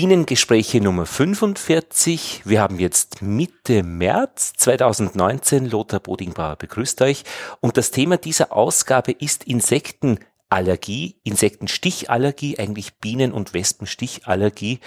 Bienengespräche Nummer 45. Wir haben jetzt Mitte März 2019. Lothar Bodingbauer begrüßt euch. Und das Thema dieser Ausgabe ist Insektenallergie, Insektenstichallergie, eigentlich Bienen- und Wespenstichallergie.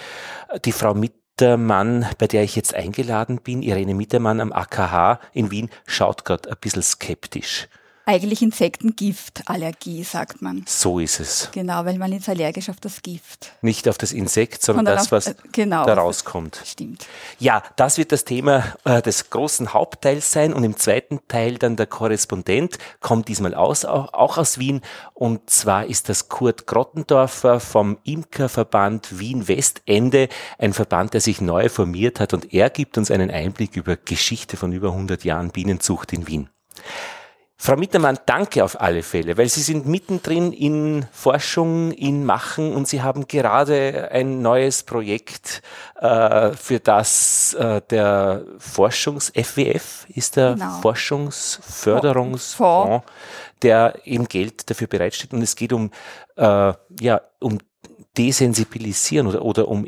Die Frau Mittermann, bei der ich jetzt eingeladen bin, Irene Mittermann am AKH in Wien, schaut gerade ein bisschen skeptisch. Eigentlich Insektengiftallergie, sagt man. So ist es. Genau, weil man ist allergisch auf das Gift. Nicht auf das Insekt, sondern, das, was äh, genau, da rauskommt. Stimmt. Ja, das wird das Thema äh, des großen Hauptteils sein und im zweiten Teil dann der Korrespondent kommt diesmal aus, auch, auch aus Wien und zwar ist das Kurt Grottendorfer vom Imkerverband Wien-Westende, ein Verband, der sich neu formiert hat und er gibt uns einen Einblick über Geschichte von über 100 Jahren Bienenzucht in Wien. Frau Mittermann, danke auf alle Fälle, weil Sie sind mittendrin in Forschung, in Machen und Sie haben gerade ein neues Projekt, äh, für das äh, der Forschungs-FWF ist der genau. Forschungsförderungsfonds, der eben Geld dafür bereitstellt und es geht um, äh, ja, um Desensibilisieren oder, oder um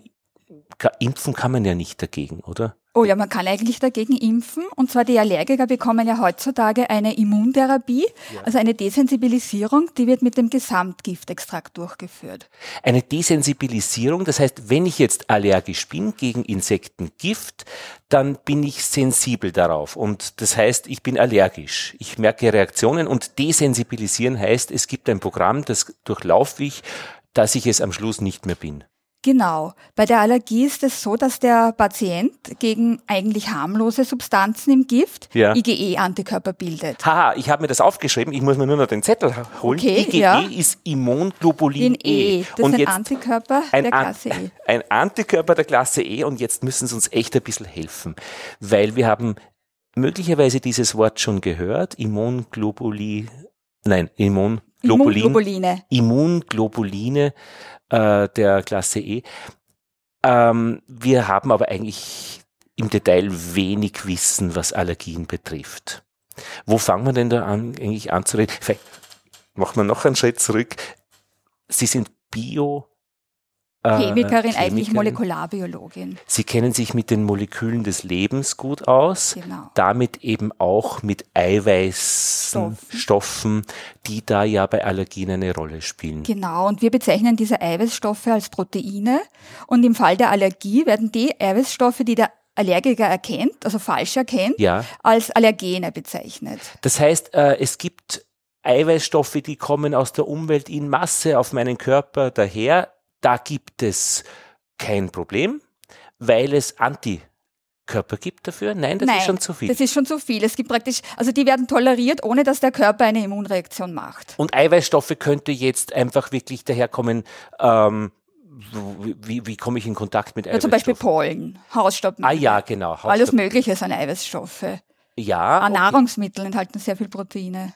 Impfen kann man ja nicht dagegen, oder? Oh ja, man kann eigentlich dagegen impfen. Und zwar die Allergiker bekommen ja heutzutage eine Immuntherapie, ja. also eine Desensibilisierung, die wird mit dem Gesamtgiftextrakt durchgeführt. Eine Desensibilisierung, das heißt, wenn ich jetzt allergisch bin gegen Insektengift, dann bin ich sensibel darauf. Und das heißt, ich bin allergisch. Ich merke Reaktionen und desensibilisieren heißt, es gibt ein Programm, das durchlaufe ich, dass ich es am Schluss nicht mehr bin. Genau. Bei der Allergie ist es so, dass der Patient gegen eigentlich harmlose Substanzen im Gift ja. IgE-Antikörper bildet. Haha, ich habe mir das aufgeschrieben. Ich muss mir nur noch den Zettel holen. Okay, IgE ja. ist Immunglobulin e. e. Das und ist ein Antikörper ein der Klasse E. Ein Antikörper der Klasse E und jetzt müssen Sie uns echt ein bisschen helfen, weil wir haben möglicherweise dieses Wort schon gehört. Immunglobuli, nein, Immunglobulin. Immunglobuline. Immunglobuline äh, der Klasse E. Ähm, wir haben aber eigentlich im Detail wenig Wissen, was Allergien betrifft. Wo fangen wir denn da an, eigentlich anzureden? Vielleicht machen wir noch einen Schritt zurück. Sie sind Bio, Chemikerin, Chemikerin, eigentlich Molekularbiologin. Sie kennen sich mit den Molekülen des Lebens gut aus, genau. damit eben auch mit Eiweißstoffen, die da ja bei Allergien eine Rolle spielen. Genau, und wir bezeichnen diese Eiweißstoffe als Proteine und im Fall der Allergie werden die Eiweißstoffe, die der Allergiker erkennt, also falsch erkennt, ja. als Allergene bezeichnet. Das heißt, äh, es gibt Eiweißstoffe, die kommen aus der Umwelt in Masse auf meinen Körper daher da gibt es kein Problem, weil es Antikörper gibt dafür? Nein, das Nein, ist schon zu viel. Das ist schon zu viel. Es gibt praktisch, also die werden toleriert, ohne dass der Körper eine Immunreaktion macht. Und Eiweißstoffe könnte jetzt einfach wirklich daherkommen, ähm, wie, wie komme ich in Kontakt mit Eiweißstoffen? Ja, zum Beispiel Pollen, Hausstaub. Ah ja, genau. Hausstaub. Alles Mögliche sind Eiweißstoffe. Ja. Ah, Nahrungsmittel enthalten sehr viel Proteine.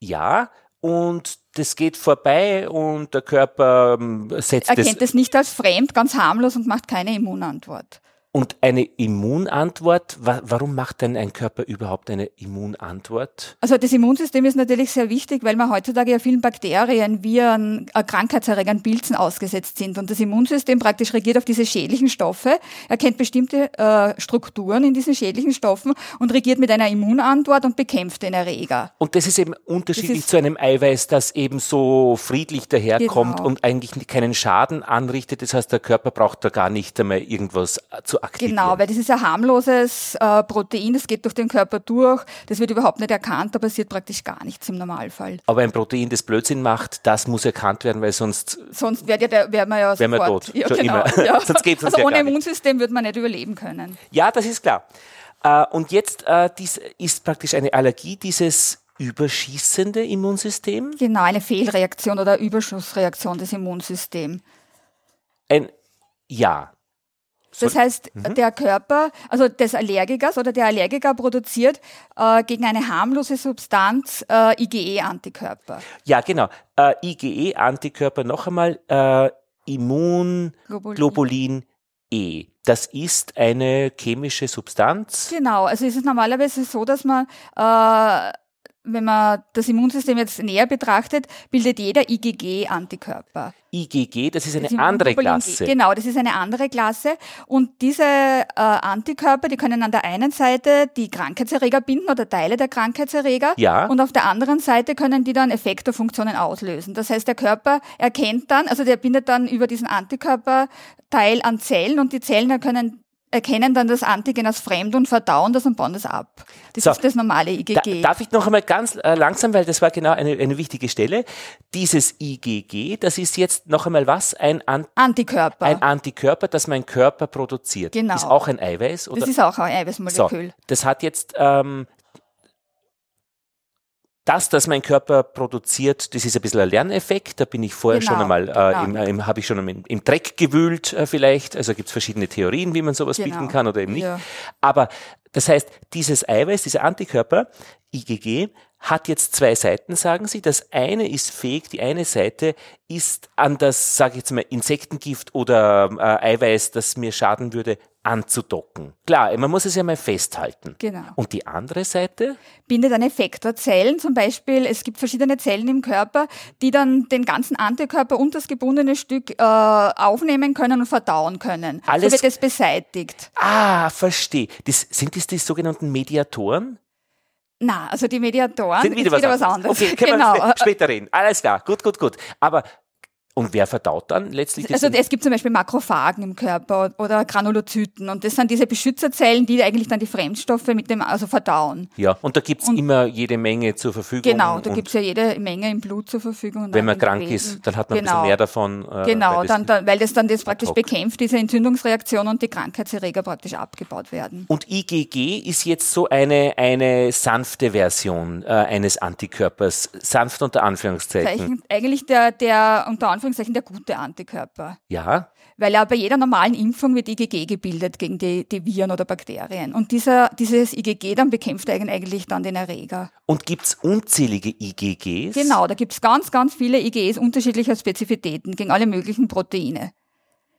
Ja, und das geht vorbei und der Körper ähm, setzt er erkennt es nicht als fremd, ganz harmlos und macht keine Immunantwort. Und eine Immunantwort, warum macht denn ein Körper überhaupt eine Immunantwort? Also das Immunsystem ist natürlich sehr wichtig, weil man heutzutage ja vielen Bakterien, Viren, äh, Krankheitserregern, Pilzen ausgesetzt sind. Und das Immunsystem praktisch regiert auf diese schädlichen Stoffe, erkennt bestimmte äh, Strukturen in diesen schädlichen Stoffen und regiert mit einer Immunantwort und bekämpft den Erreger. Und das ist eben unterschiedlich ist zu einem Eiweiß, das eben so friedlich daherkommt genau. und eigentlich keinen Schaden anrichtet. Das heißt, der Körper braucht da gar nicht einmal irgendwas zu aktivieren. Genau, weil das ist ein harmloses äh, Protein, das geht durch den Körper durch, das wird überhaupt nicht erkannt, da passiert praktisch gar nichts im Normalfall. Aber ein Protein, das Blödsinn macht, das muss erkannt werden, weil sonst... Sonst wäre ja wär man ja wär man tot. Ja, genau, Ja. sonst geht's uns also ja ohne Immunsystem würde man nicht überleben können. Ja, das ist klar. Äh, und jetzt äh, dies ist praktisch eine Allergie, dieses überschießende Immunsystem? Genau, eine Fehlreaktion oder Überschussreaktion des Immunsystems. Ein, ja, das heißt, mhm. der Körper, also des Allergikers oder der Allergiker produziert äh, gegen eine harmlose Substanz äh, IgE-Antikörper. Ja, genau. Äh, IgE-Antikörper, noch einmal, äh, Immunglobulin E. Das ist eine chemische Substanz. Genau, also es ist normalerweise so, dass man äh, wenn man das Immunsystem jetzt näher betrachtet, bildet jeder IgG-Antikörper. IgG, das ist eine das andere Klasse. Genau, das ist eine andere Klasse. Und diese äh, Antikörper, die können an der einen Seite die Krankheitserreger binden oder Teile der Krankheitserreger. Ja. Und auf der anderen Seite können die dann Effektorfunktionen auslösen. Das heißt, der Körper erkennt dann, also der bindet dann über diesen Antikörperteil an Zellen und die Zellen können erkennen dann das Antigen als fremd und verdauen das und bauen das ab. Das so, ist das normale IgG. Da, darf ich noch einmal ganz äh, langsam, weil das war genau eine, eine wichtige Stelle. Dieses IgG, das ist jetzt noch einmal was? Ein An Antikörper. Ein Antikörper, das mein Körper produziert. Genau. Ist auch ein Eiweiß? Oder? Das ist auch ein Eiweißmolekül. So, das hat jetzt ähm, das, das mein Körper produziert, das ist ein bisschen ein Lerneffekt. Da bin ich vorher genau, schon einmal, äh, genau. im, im habe ich schon im, im Dreck gewühlt äh, vielleicht. Also gibt es verschiedene Theorien, wie man sowas genau. bilden kann oder eben nicht. Ja. Aber das heißt, dieses Eiweiß, dieser Antikörper, IgG, hat jetzt zwei Seiten, sagen Sie. Das eine ist fähig, die eine Seite ist an das, sage ich jetzt mal, Insektengift oder äh, Eiweiß, das mir schaden würde, anzudocken. Klar, man muss es ja mal festhalten. Genau. Und die andere Seite? Bindet an Effektorzellen. Zum Beispiel, es gibt verschiedene Zellen im Körper, die dann den ganzen Antikörper und das gebundene Stück äh, aufnehmen können und verdauen können. Alles so wird es beseitigt. Ah, verstehe. Das, sind das die sogenannten Mediatoren? Na, also die Mediatoren sind wieder, was, wieder was anderes. Okay, können genau. wir später reden. Alles klar, gut, gut, gut. Aber und wer verdaut dann letztlich? Also es gibt zum Beispiel Makrophagen im Körper oder Granulozyten und das sind diese Beschützerzellen, die eigentlich dann die Fremdstoffe mit dem also verdauen. Ja, und da gibt's und immer jede Menge zur Verfügung. Genau, da gibt's ja jede Menge im Blut zur Verfügung. wenn man krank ist, dann hat man genau. ein bisschen mehr davon. Äh, genau, weil dann, dann, weil das dann das praktisch bekämpft, diese Entzündungsreaktion und die Krankheitserreger praktisch abgebaut werden. Und IgG ist jetzt so eine, eine sanfte Version äh, eines Antikörpers, sanft unter Anführungszeichen. Eigentlich der, der unter Anführungszeichen Anführungszeichen der gute Antikörper. Ja. Weil er bei jeder normalen Impfung wird IgG gebildet gegen die, die Viren oder Bakterien. Und dieser, dieses IgG dann bekämpft eigentlich dann den Erreger. Und gibt es unzählige IgGs? Genau, da gibt es ganz, ganz viele IgGs unterschiedlicher Spezifitäten gegen alle möglichen Proteine.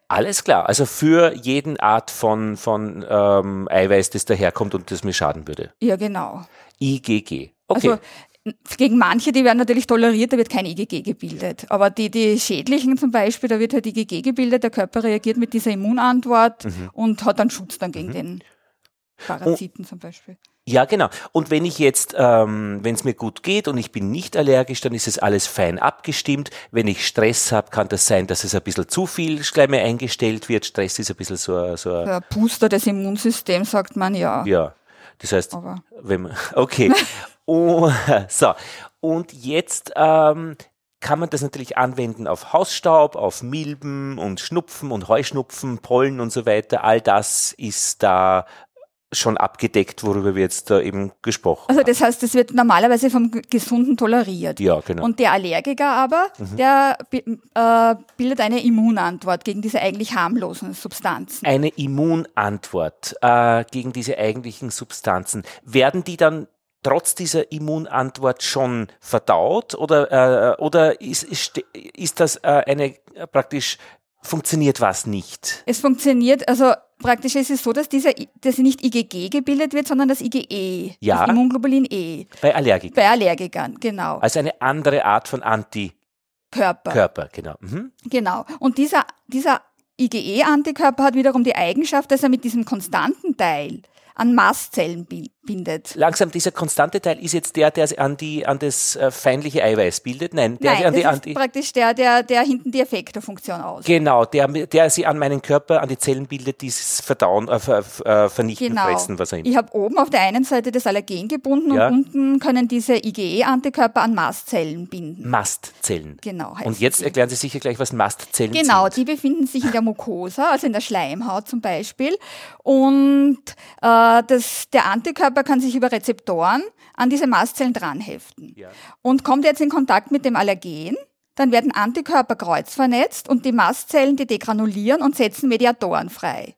Alles klar, also für jeden Art von, von ähm, Eiweiß, das daherkommt und das mir schaden würde. Ja, genau. IgG. Okay. Also gegen manche, die werden natürlich toleriert, da wird kein IgG gebildet. Aber die, die schädlichen zum Beispiel, da wird halt IgG gebildet, der Körper reagiert mit dieser Immunantwort mhm. und hat dann Schutz dann gegen mhm. den Parasiten und, zum Beispiel. Ja, genau. Und wenn ich jetzt, ähm, wenn es mir gut geht und ich bin nicht allergisch, dann ist es alles fein abgestimmt. Wenn ich Stress habe, kann das sein, dass es ein bisschen zu viel Schleime eingestellt wird. Stress ist ein bisschen so, so ein Der Booster des Immunsystems, sagt man ja. Ja. Das heißt, Aber. wenn man, okay. Oh, so, und jetzt ähm, kann man das natürlich anwenden auf Hausstaub, auf Milben und Schnupfen und Heuschnupfen, Pollen und so weiter. All das ist da schon abgedeckt, worüber wir jetzt da eben gesprochen haben. Also das heißt, das wird normalerweise vom Gesunden toleriert. Ja, genau. Und der Allergiker aber, mhm. der äh, bildet eine Immunantwort gegen diese eigentlich harmlosen Substanzen. Eine Immunantwort äh, gegen diese eigentlichen Substanzen. Werden die dann trotz dieser Immunantwort schon verdaut oder, äh, oder ist, ist, ist das äh, eine praktisch funktioniert was nicht? Es funktioniert, also praktisch ist es so, dass dieser, dass nicht IgG gebildet wird, sondern das IgE, ja. das Immunglobulin E. Bei Allergikern. Bei Allergikern, genau. Also eine andere Art von Anti Körper. Körper, genau. Mhm. Genau. Und dieser, dieser IgE-Antikörper hat wiederum die Eigenschaft, dass er mit diesem konstanten Teil an Mastzellen bindet. Langsam, dieser konstante Teil ist jetzt der, der an, die, an das äh, feindliche Eiweiß bildet? Nein, der Nein, an die, das ist praktisch der, der, der hinten die Effektorfunktion aus. Genau, der, der sie an meinen Körper, an die Zellen bildet, die es verdauen, äh, äh, vernichten, genau. fressen, was auch immer. Ich habe oben auf der einen Seite das Allergen gebunden ja. und unten können diese IgE-Antikörper an Mastzellen binden. Mastzellen. Genau. Und jetzt erklären Sie sicher gleich, was Mastzellen genau, sind. Genau, die befinden sich in der Mucosa, also in der Schleimhaut zum Beispiel. Und äh, das, der Antikörper kann sich über Rezeptoren an diese Mastzellen dranheften. Ja. Und kommt jetzt in Kontakt mit dem Allergen, dann werden Antikörper kreuzvernetzt und die Mastzellen, die degranulieren und setzen Mediatoren frei.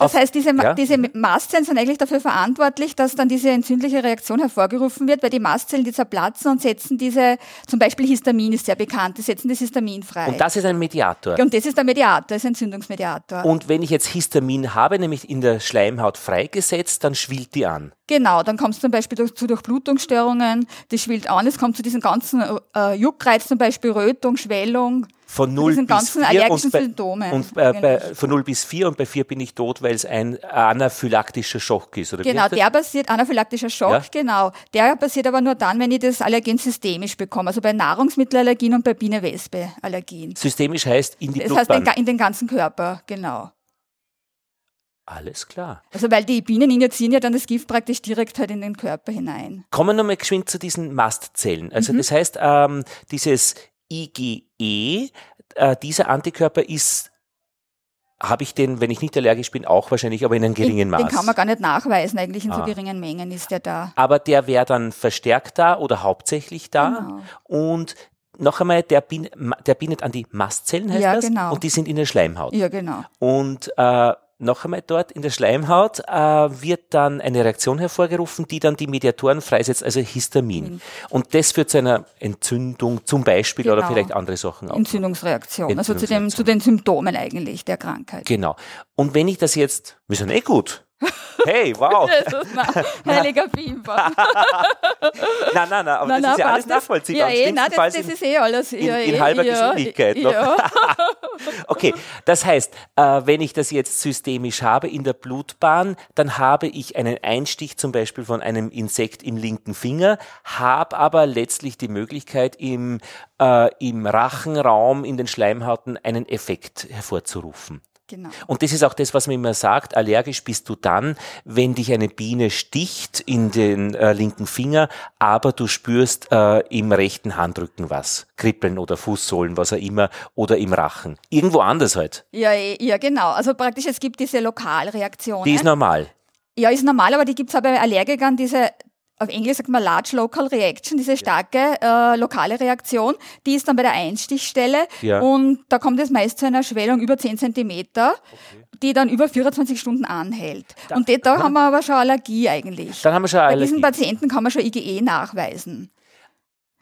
Das heißt, diese, ja. diese Mastzellen sind eigentlich dafür verantwortlich, dass dann diese entzündliche Reaktion hervorgerufen wird, weil die Mastzellen, die zerplatzen und setzen diese, zum Beispiel Histamin ist sehr bekannt, die setzen das Histamin frei. Und das ist ein Mediator. und das ist der Mediator, das ist ein Entzündungsmediator. Und wenn ich jetzt Histamin habe, nämlich in der Schleimhaut freigesetzt, dann schwillt die an. Genau, dann kommt es zum Beispiel zu Durchblutungsstörungen, das schwillt an, es kommt zu diesen ganzen äh, Juckreiz, zum Beispiel Rötung, Schwellung, Von zu 0 diesen bis ganzen 4 allergischen und, bei, und äh, bei, Genau. von 0 bis 4 und bei 4 bin ich tot, weil es ein anaphylaktischer Schock ist. Oder Genau, heißt der passiert, anaphylaktischer Schock, Ja. genau. Der passiert aber nur dann, wenn ich das Allergen systemisch bekomme. Also bei Nahrungsmittelallergien und bei Biene-Wespe-Allergien. Systemisch heißt in die Das heißt Blutbahn. in, ga- in den ganzen Körper, genau. Alles klar. Also weil die Bienen injizieren ja dann das Gift praktisch direkt halt in den Körper hinein. Kommen wir nochmal geschwind zu diesen Mastzellen. Mhm. Also das heißt, ähm, dieses IgE, äh, dieser Antikörper ist, habe ich den, wenn ich nicht allergisch bin, auch wahrscheinlich, aber in einem geringen Maß. den kann man gar nicht nachweisen, eigentlich in so Ah. geringen Mengen ist der da. aber der wäre dann verstärkt da oder hauptsächlich da. Genau. Und noch einmal, der, bin, der bindet an die Mastzellen, heißt Ja, das? genau. Und die sind in der Schleimhaut. Ja, genau. Und äh, noch einmal dort in der Schleimhaut äh, wird dann eine Reaktion hervorgerufen, die dann die Mediatoren freisetzt, also Histamin. Und das führt zu einer Entzündung zum Beispiel oder Genau. vielleicht andere Sachen auch. Entzündungsreaktion. Also zu, dem, zu den Symptomen eigentlich der Krankheit. Genau. Und wenn ich das jetzt, wir sind eh gut. Hey, wow. Das ist ein heiliger Fieber. Nein, nein, nein, aber das ist ja alles nachvollziehbar. Ja, eh, nein, das, das sind- ist eh alles. in- in halber ja, Geschwindigkeit noch. Ja. Okay, das heißt, äh, wenn ich das jetzt systemisch habe in der Blutbahn, dann habe ich einen Einstich zum Beispiel von einem Insekt im linken Finger, habe aber letztlich die Möglichkeit im, äh, im Rachenraum, in den Schleimhauten einen Effekt hervorzurufen. Genau. Und das ist auch das, was man immer sagt, allergisch bist du dann, wenn dich eine Biene sticht in den äh, linken Finger, aber du spürst äh, im rechten Handrücken was. Kribbeln oder Fußsohlen, was auch immer, oder im Rachen. Irgendwo anders halt. Ja, eh, ja, genau. Also praktisch, es gibt diese Lokalreaktionen. Die ist normal. Ja, ist normal, aber die gibt's auch bei Allergikern, diese, auf Englisch sagt man Large Local Reaction, diese starke äh, lokale Reaktion, die ist dann bei der Einstichstelle Ja. und da kommt es meist zu einer Schwellung über 10 Zentimeter, die dann über 24 Stunden anhält. und da, da haben wir aber schon Allergie eigentlich. Dann haben wir schon Bei Allergie. diesen Patienten kann man schon IgE nachweisen.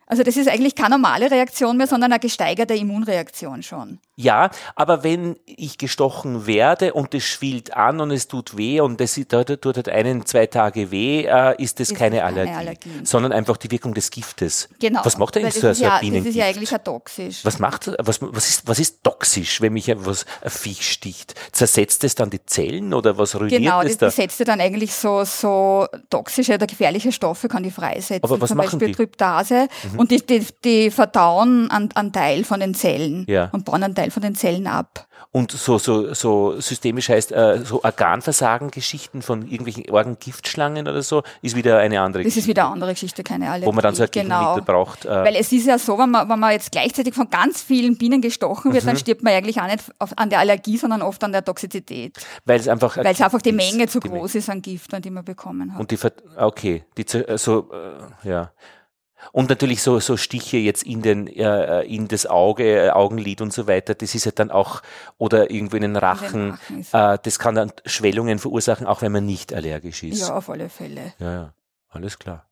Also das ist eigentlich keine normale Reaktion mehr, sondern eine gesteigerte Immunreaktion schon. Ja, aber wenn ich gestochen werde und es schwillt an und es tut weh und das tut, halt einen, zwei Tage weh, äh, ist das Ist keine keine Allergie, Allergie. sondern einfach die Wirkung des Giftes. Genau. Was macht eigentlich so, ein ja, Bienengift? Das ist ja eigentlich ja toxisch. Was macht, was, was ist, was ist toxisch, wenn mich ein- was, ein Viech sticht? Zersetzt es dann die Zellen oder was ruiniert Genau, es das, da? das setzt ja dann eigentlich so, so toxische oder gefährliche Stoffe, kann die freisetzen. Aber was Zum machen Beispiel die? Mhm. Tryptase. Und die, die, die verdauen einen, einen Teil von den Zellen Ja. und bauen einen Teil von den Zellen ab. Und so, so, so systemisch heißt, äh, so Organversagen-Geschichten von irgendwelchen Organgiftschlangen oder so, ist wieder eine andere Das ist Geschichte, wieder eine andere Geschichte, keine Allergie. wo man dann so ein genau. Braucht. Äh, Weil es ist ja so, wenn man, wenn man jetzt gleichzeitig von ganz vielen Bienen gestochen wird, dann Mhm. stirbt man eigentlich auch nicht auf, an der Allergie, sondern oft an der Toxizität. weil es einfach, Weil es einfach die Menge zu groß ist an Gift, die man bekommen hat. Und die, okay, die, so, äh, ja. Und natürlich so, so Stiche jetzt in den, äh, in das Auge, äh, Augenlid und so weiter, das ist ja dann auch, oder irgendwo in den Rachen, Rachen ist- äh, das kann dann Schwellungen verursachen, auch wenn man nicht allergisch ist. ja, auf alle Fälle. ja, ja. alles klar.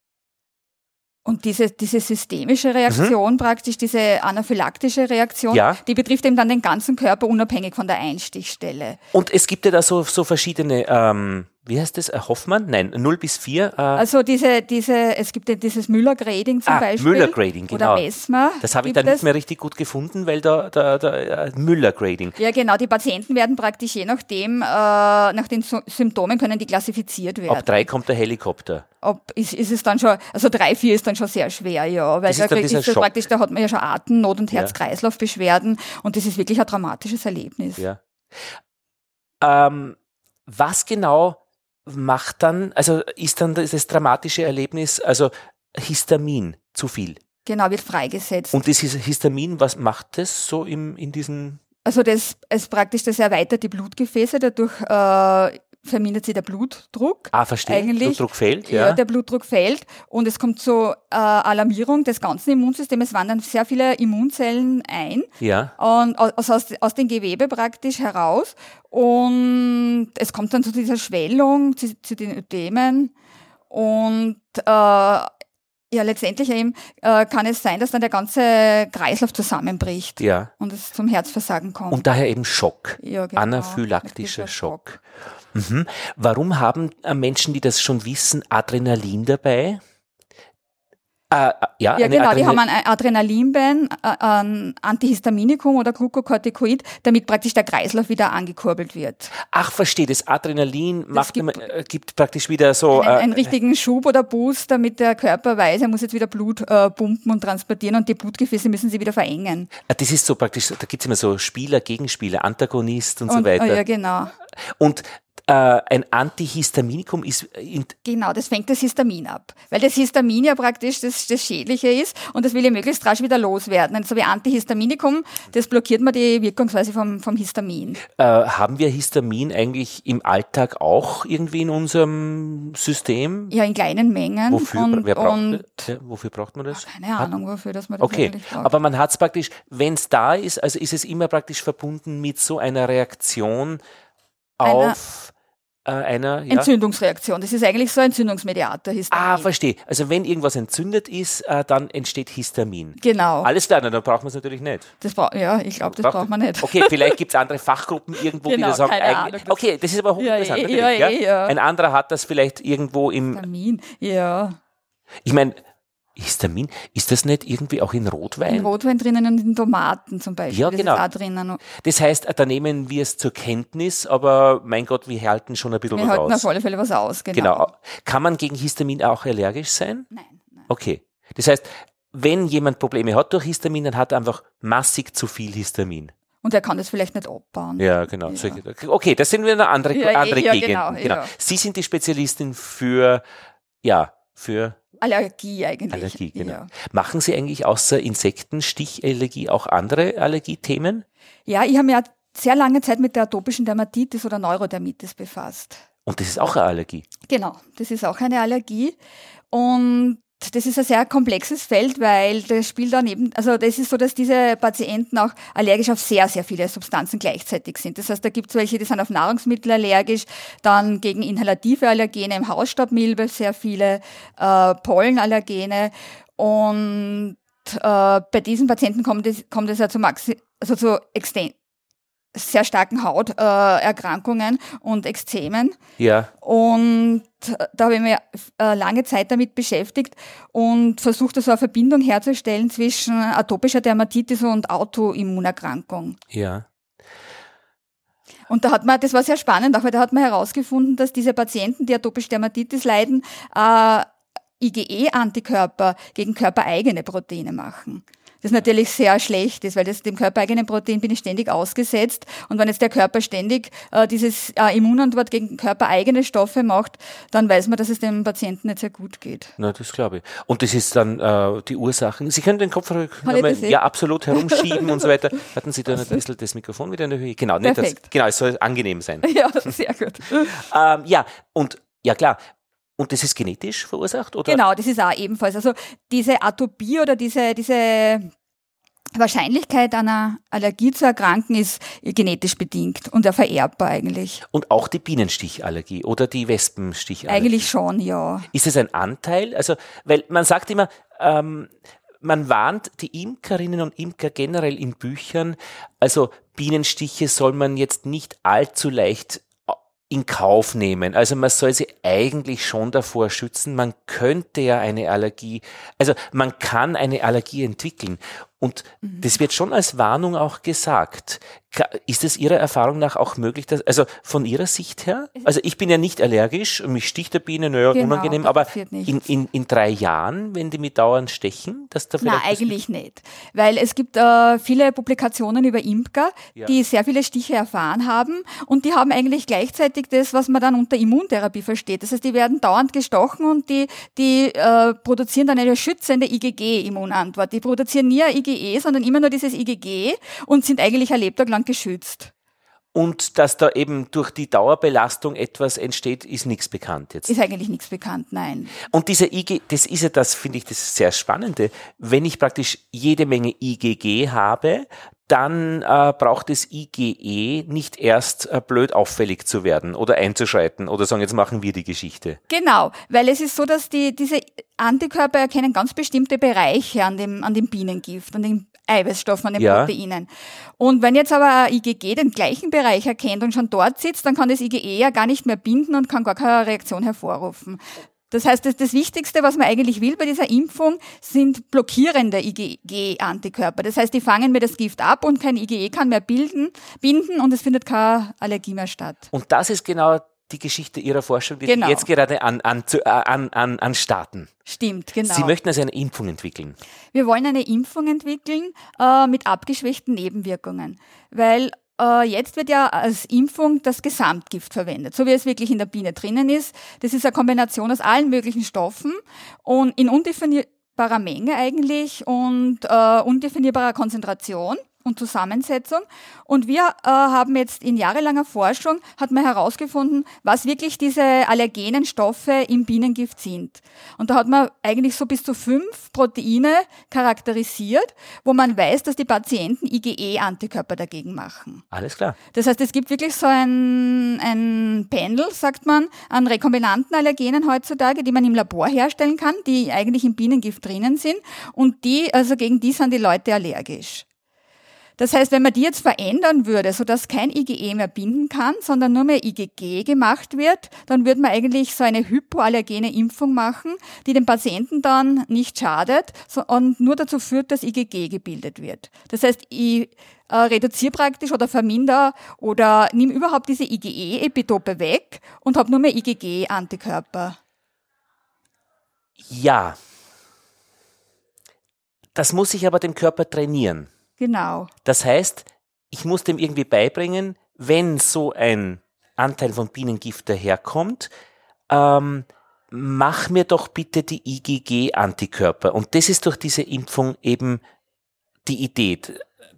Und diese, diese systemische Reaktion praktisch, diese anaphylaktische Reaktion, Mhm. Ja. die betrifft eben dann den ganzen Körper unabhängig von der Einstichstelle. Und es gibt ja da so, so verschiedene, ähm, wie heißt das, äh, Hoffmann? Nein, 0 bis 4. Äh, Also diese, diese, es gibt ja dieses Müller-Grading zum Ah, Beispiel. Müller-Grading, genau. Oder Messmer. das habe ich dann nicht mehr richtig gut gefunden, weil da, da, da äh, Müller-Grading. Ja, genau. Die Patienten werden praktisch je nachdem, äh, nach den Sy- Symptomen können die klassifiziert werden. Ab drei kommt der Helikopter. Ob ist, ist es dann schon, also drei, vier ist dann schon sehr schwer, ja. Weil Das da, ist ist das Schock. praktisch, da hat man ja schon Atemnot und. Herz-Kreislauf-Beschwerden und das ist wirklich ein dramatisches Erlebnis. Ja. Ähm, was genau macht dann, also ist dann das, das dramatische Erlebnis, also Histamin zu viel. Genau, wird freigesetzt. Und dieses Histamin, was macht das so im, in diesen, Also das ist praktisch, das erweitert die Blutgefäße, dadurch äh, vermindert sich der Blutdruck. Ah, verstehe. Eigentlich, Blutdruck fällt, ja. ja. der Blutdruck fällt und es kommt zur äh, Alarmierung des ganzen Immunsystems. Es wandern sehr viele Immunzellen ein Ja. und aus, aus, aus dem Gewebe praktisch heraus und es kommt dann zu dieser Schwellung, zu, zu den Ödemen und äh, ja, letztendlich eben äh, kann es sein, dass dann der ganze Kreislauf zusammenbricht Ja. und es zum Herzversagen kommt. Und daher eben Schock. ja, genau. Anaphylaktischer Dieser Schock. Mhm. Warum haben äh, Menschen, die das schon wissen, Adrenalin dabei? Äh, ja, Ja, genau, die Adrenal- haben ein Adrenalinbein, äh, ein Antihistaminikum oder Glucocorticoid, damit praktisch der Kreislauf wieder angekurbelt wird. Ach, verstehe, das Adrenalin macht gibt- immer, äh, gibt praktisch wieder so. Einen, einen äh, richtigen Schub oder Boost, damit der Körper weiß, er muss jetzt wieder Blut äh, pumpen und transportieren und die Blutgefäße müssen sie wieder verengen. äh, das ist so praktisch, da gibt's immer so Spieler, Gegenspieler, Antagonist und, so Und, weiter. äh, ja, genau. Und äh, ein Antihistaminikum ist in, Genau, das fängt das Histamin ab. Weil das Histamin ja praktisch das, das Schädliche ist und das will ja möglichst rasch wieder loswerden. Und so wie Antihistaminikum, das blockiert man die Wirkungsweise vom, vom Histamin. äh, haben wir Histamin eigentlich im Alltag auch irgendwie in unserem System? Ja, in kleinen Mengen. Wofür, und, braucht, und ja, wofür braucht man das? keine Ahnung, wofür dass man das Okay, eigentlich braucht. aber man hat es praktisch, wenn es da ist, also ist es immer praktisch verbunden mit so einer Reaktion auf äh, einer, ja. Entzündungsreaktion. Das ist eigentlich so ein Entzündungsmediator, Histamin. Ah, verstehe. Also wenn irgendwas entzündet ist, äh, dann entsteht Histamin. genau. Alles klar, dann braucht man es natürlich nicht. Das bra ja, ich glaube, das Braucht- braucht man nicht. Okay, vielleicht gibt es andere Fachgruppen irgendwo, die Genau, da sagen, keine Ahnung, das- okay, das ist aber hochinteressant. Natürlich, ja, ja, ja, ja. Ein anderer hat das vielleicht irgendwo im, Histamin, ja. ich meine, Histamin, ist das nicht irgendwie auch in Rotwein? In Rotwein drinnen und in Tomaten zum Beispiel. Ja, das genau. Drinnen. Das heißt, da nehmen wir es zur Kenntnis, aber mein Gott, wir halten schon ein bisschen Wir was halten aus. auf alle Fälle was aus, genau. Genau. Kann man gegen Histamin auch allergisch sein? Nein, nein. Okay. Das heißt, wenn jemand Probleme hat durch Histamin, dann hat er einfach massig zu viel Histamin. Und er kann das vielleicht nicht abbauen. Ja, genau. Solche- Okay, das sind wir eine andere, Ja, ja, andere ja, Gegenden. genau, ja. Sie sind die Spezialistin für, ja, für Allergie eigentlich. Allergie, genau. Ja. Machen Sie eigentlich außer Insektenstichallergie auch andere Allergiethemen? ja, ich habe mich ja sehr lange Zeit mit der atopischen Dermatitis oder Neurodermitis befasst. Und das ist auch eine Allergie. Genau, das ist auch eine Allergie. Und das ist ein sehr komplexes Feld, weil das spielt dann eben, also das ist so, dass diese Patienten auch allergisch auf sehr, sehr viele Substanzen gleichzeitig sind. Das heißt, da gibt es welche, die sind auf Nahrungsmittel allergisch, dann gegen inhalative Allergene im Hausstaubmilbe sehr viele, äh, Pollenallergene und äh, bei diesen Patienten kommt es, kommt es ja zu Maxi also zu exten sehr starken Hauterkrankungen äh, Erkrankungen und Ekzemen. Ja. Und da habe ich mich äh, lange Zeit damit beschäftigt und versucht, so eine Verbindung herzustellen zwischen atopischer Dermatitis und Autoimmunerkrankung. Ja. Und da hat man, das war sehr spannend, auch weil da hat man herausgefunden, dass diese Patienten, die atopische Dermatitis leiden, äh, IgE-Antikörper gegen körpereigene Proteine machen. Das natürlich sehr schlecht ist, weil das dem körpereigenen Protein bin ich ständig ausgesetzt. Und wenn jetzt der Körper ständig äh, dieses äh, Immunantwort gegen körpereigene Stoffe macht, dann weiß man, dass es dem Patienten nicht sehr gut geht. Na, das glaube ich. Und das ist dann äh, die Ursachen. Sie können den Kopf das eh? ja absolut herumschieben und so weiter. Hatten Sie da ein bisschen das Mikrofon wieder in der Höhe? Genau, nicht das, genau, es soll angenehm sein. Ja, sehr gut. ähm, ja, und ja klar. Und das ist genetisch verursacht? Oder? Genau, das ist auch ebenfalls. Also diese Atopie oder diese, diese Wahrscheinlichkeit einer Allergie zu erkranken ist genetisch bedingt und vererbbar eigentlich. Und auch die Bienenstichallergie oder die Wespenstichallergie? Eigentlich schon, ja. Ist es ein Anteil? Also, weil man sagt immer, ähm, man warnt die Imkerinnen und Imker generell in Büchern, also Bienenstiche soll man jetzt nicht allzu leicht in Kauf nehmen. Also man soll sie eigentlich schon davor schützen. Man könnte ja eine Allergie, also man kann eine Allergie entwickeln. Und Mhm. das wird schon als Warnung auch gesagt. Ist es Ihrer Erfahrung nach auch möglich, dass, also von Ihrer Sicht her? Also ich bin ja nicht allergisch, mich sticht der Biene, naja, Genau, unangenehm, aber in, in, in drei Jahren, wenn die mich dauernd stechen, dass da vielleicht. das- eigentlich nicht. Weil es gibt äh, viele Publikationen über Imker, Ja. die sehr viele Stiche erfahren haben und die haben eigentlich gleichzeitig das, was man dann unter Immuntherapie versteht. Das heißt, die werden dauernd gestochen und die, die äh, produzieren dann eine schützende IgG-Immunantwort. Die produzieren nie ein IgE, sondern immer nur dieses IgG und sind eigentlich ein Lebtag lang geschützt. Und dass da eben durch die Dauerbelastung etwas entsteht, ist nichts bekannt jetzt. Ist eigentlich nichts bekannt, nein. Und dieser IG, das ist ja das, finde ich, das sehr Spannende. Wenn ich praktisch jede Menge IgG habe, dann äh, braucht es IgE nicht erst äh, blöd auffällig zu werden oder einzuschreiten oder sagen, jetzt machen wir die Geschichte. Genau, weil es ist so, dass die, diese Antikörper erkennen ganz bestimmte Bereiche an dem, an dem Bienengift, an den Eiweißstoffen, an den ja. Proteinen. Und wenn jetzt aber ein IgG den gleichen Bereich erkennt und schon dort sitzt, dann kann das IgE ja gar nicht mehr binden und kann gar keine Reaktion hervorrufen. Das heißt, das, das Wichtigste, was man eigentlich will bei dieser Impfung, sind blockierende IgG-Antikörper. Das heißt, die fangen mir das Gift ab und kein IgE kann mehr bilden, binden und es findet keine Allergie mehr statt. Und das ist genau die Geschichte Ihrer Forschung, die genau. Sie jetzt gerade an, an, an, an, an starten. Stimmt, genau. Sie möchten also eine Impfung entwickeln. Wir wollen eine Impfung entwickeln äh, mit abgeschwächten Nebenwirkungen, weil äh, jetzt wird ja als Impfung das Gesamtgift verwendet, so wie es wirklich in der Biene drinnen ist. Das ist eine Kombination aus allen möglichen Stoffen und in undefinierbarer Menge eigentlich und äh, undefinierbarer Konzentration und Zusammensetzung. Und wir äh, haben jetzt in jahrelanger Forschung, hat man herausgefunden, was wirklich diese allergenen Stoffe im Bienengift sind. Und da hat man eigentlich so bis zu fünf Proteine charakterisiert, wo man weiß, dass die Patienten IgE-Antikörper dagegen machen. Alles klar. Das heißt, es gibt wirklich so ein, ein Panel, sagt man, an rekombinanten Allergenen heutzutage, die man im Labor herstellen kann, die eigentlich im Bienengift drinnen sind. Und die, also gegen die sind die Leute allergisch. Das heißt, wenn man die jetzt verändern würde, sodass kein IgE mehr binden kann, sondern nur mehr IgG gemacht wird, dann würde man eigentlich so eine hypoallergene Impfung machen, die dem Patienten dann nicht schadet und nur dazu führt, dass IgG gebildet wird. Das heißt, ich äh, reduziere praktisch oder vermindere oder nimm überhaupt diese IgE-Epitope weg und habe nur mehr IgG-Antikörper. Ja. Das muss ich aber dem Körper trainieren. Genau. Das heißt, ich muss dem irgendwie beibringen, wenn so ein Anteil von Bienengift daherkommt, ähm, mach mir doch bitte die IgG-Antikörper. Und das ist durch diese Impfung eben die Idee,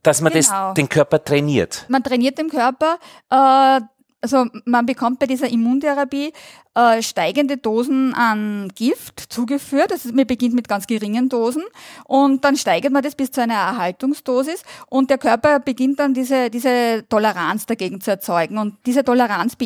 dass man genau. das, den Körper trainiert. Man trainiert den Körper. Äh, also man bekommt bei dieser Immuntherapie äh, steigende Dosen an Gift zugeführt. Also man beginnt mit ganz geringen Dosen und dann steigert man das bis zu einer Erhaltungsdosis und der Körper beginnt dann diese, diese Toleranz dagegen zu erzeugen. Und diese Toleranz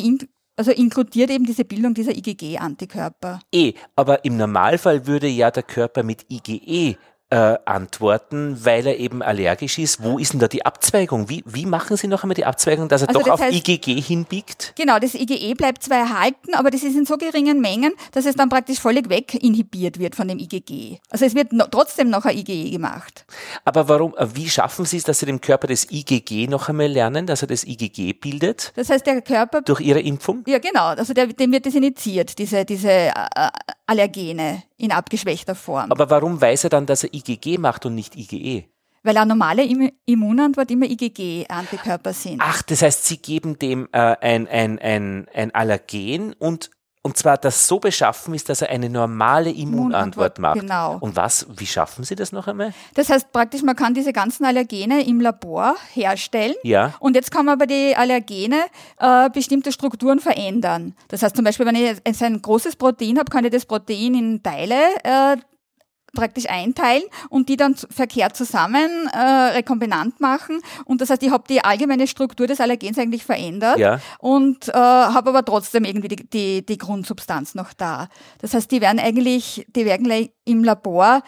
also inkludiert eben diese Bildung dieser IgG-Antikörper. Eh, aber im Normalfall würde ja der Körper mit IgE äh, antworten, weil er eben allergisch ist. Wo ist denn da die Abzweigung? Wie, wie machen Sie noch einmal die Abzweigung, dass er also doch das auf heißt, IgG hinbiegt? Genau, das IgE bleibt zwar erhalten, aber das ist in so geringen Mengen, dass es dann praktisch völlig weg inhibiert wird von dem IgG. Also es wird no, trotzdem noch ein IgE gemacht. Aber warum, äh, wie schaffen Sie es, dass Sie dem Körper das IgG noch einmal lernen, dass er das IgG bildet? Das heißt, der Körper... Durch Ihre Impfung? Ja, genau. Also der, dem wird das initiiert, diese, diese äh, Allergene in abgeschwächter Form. Aber warum weiß er dann, dass er IgG macht und nicht IgE? Weil eine normale Immunantwort immer IgG-Antikörper sind. Ach, das heißt, Sie geben dem äh, ein, ein, ein, ein Allergen und und zwar, das so beschaffen ist, dass er eine normale Immunantwort macht. Genau. Und was, wie schaffen Sie das noch einmal? Das heißt praktisch, man kann diese ganzen Allergene im Labor herstellen. Ja. Und jetzt kann man aber die Allergene äh, bestimmte Strukturen verändern. Das heißt zum Beispiel, wenn ich jetzt ein großes Protein habe, kann ich das Protein in Teile äh, praktisch einteilen und die dann verkehrt zusammen äh, rekombinant machen. Und das heißt, ich habe die allgemeine Struktur des Allergens eigentlich verändert ja. und äh, habe aber trotzdem irgendwie die, die, die Grundsubstanz noch da. Das heißt, die werden eigentlich, die werden im Labor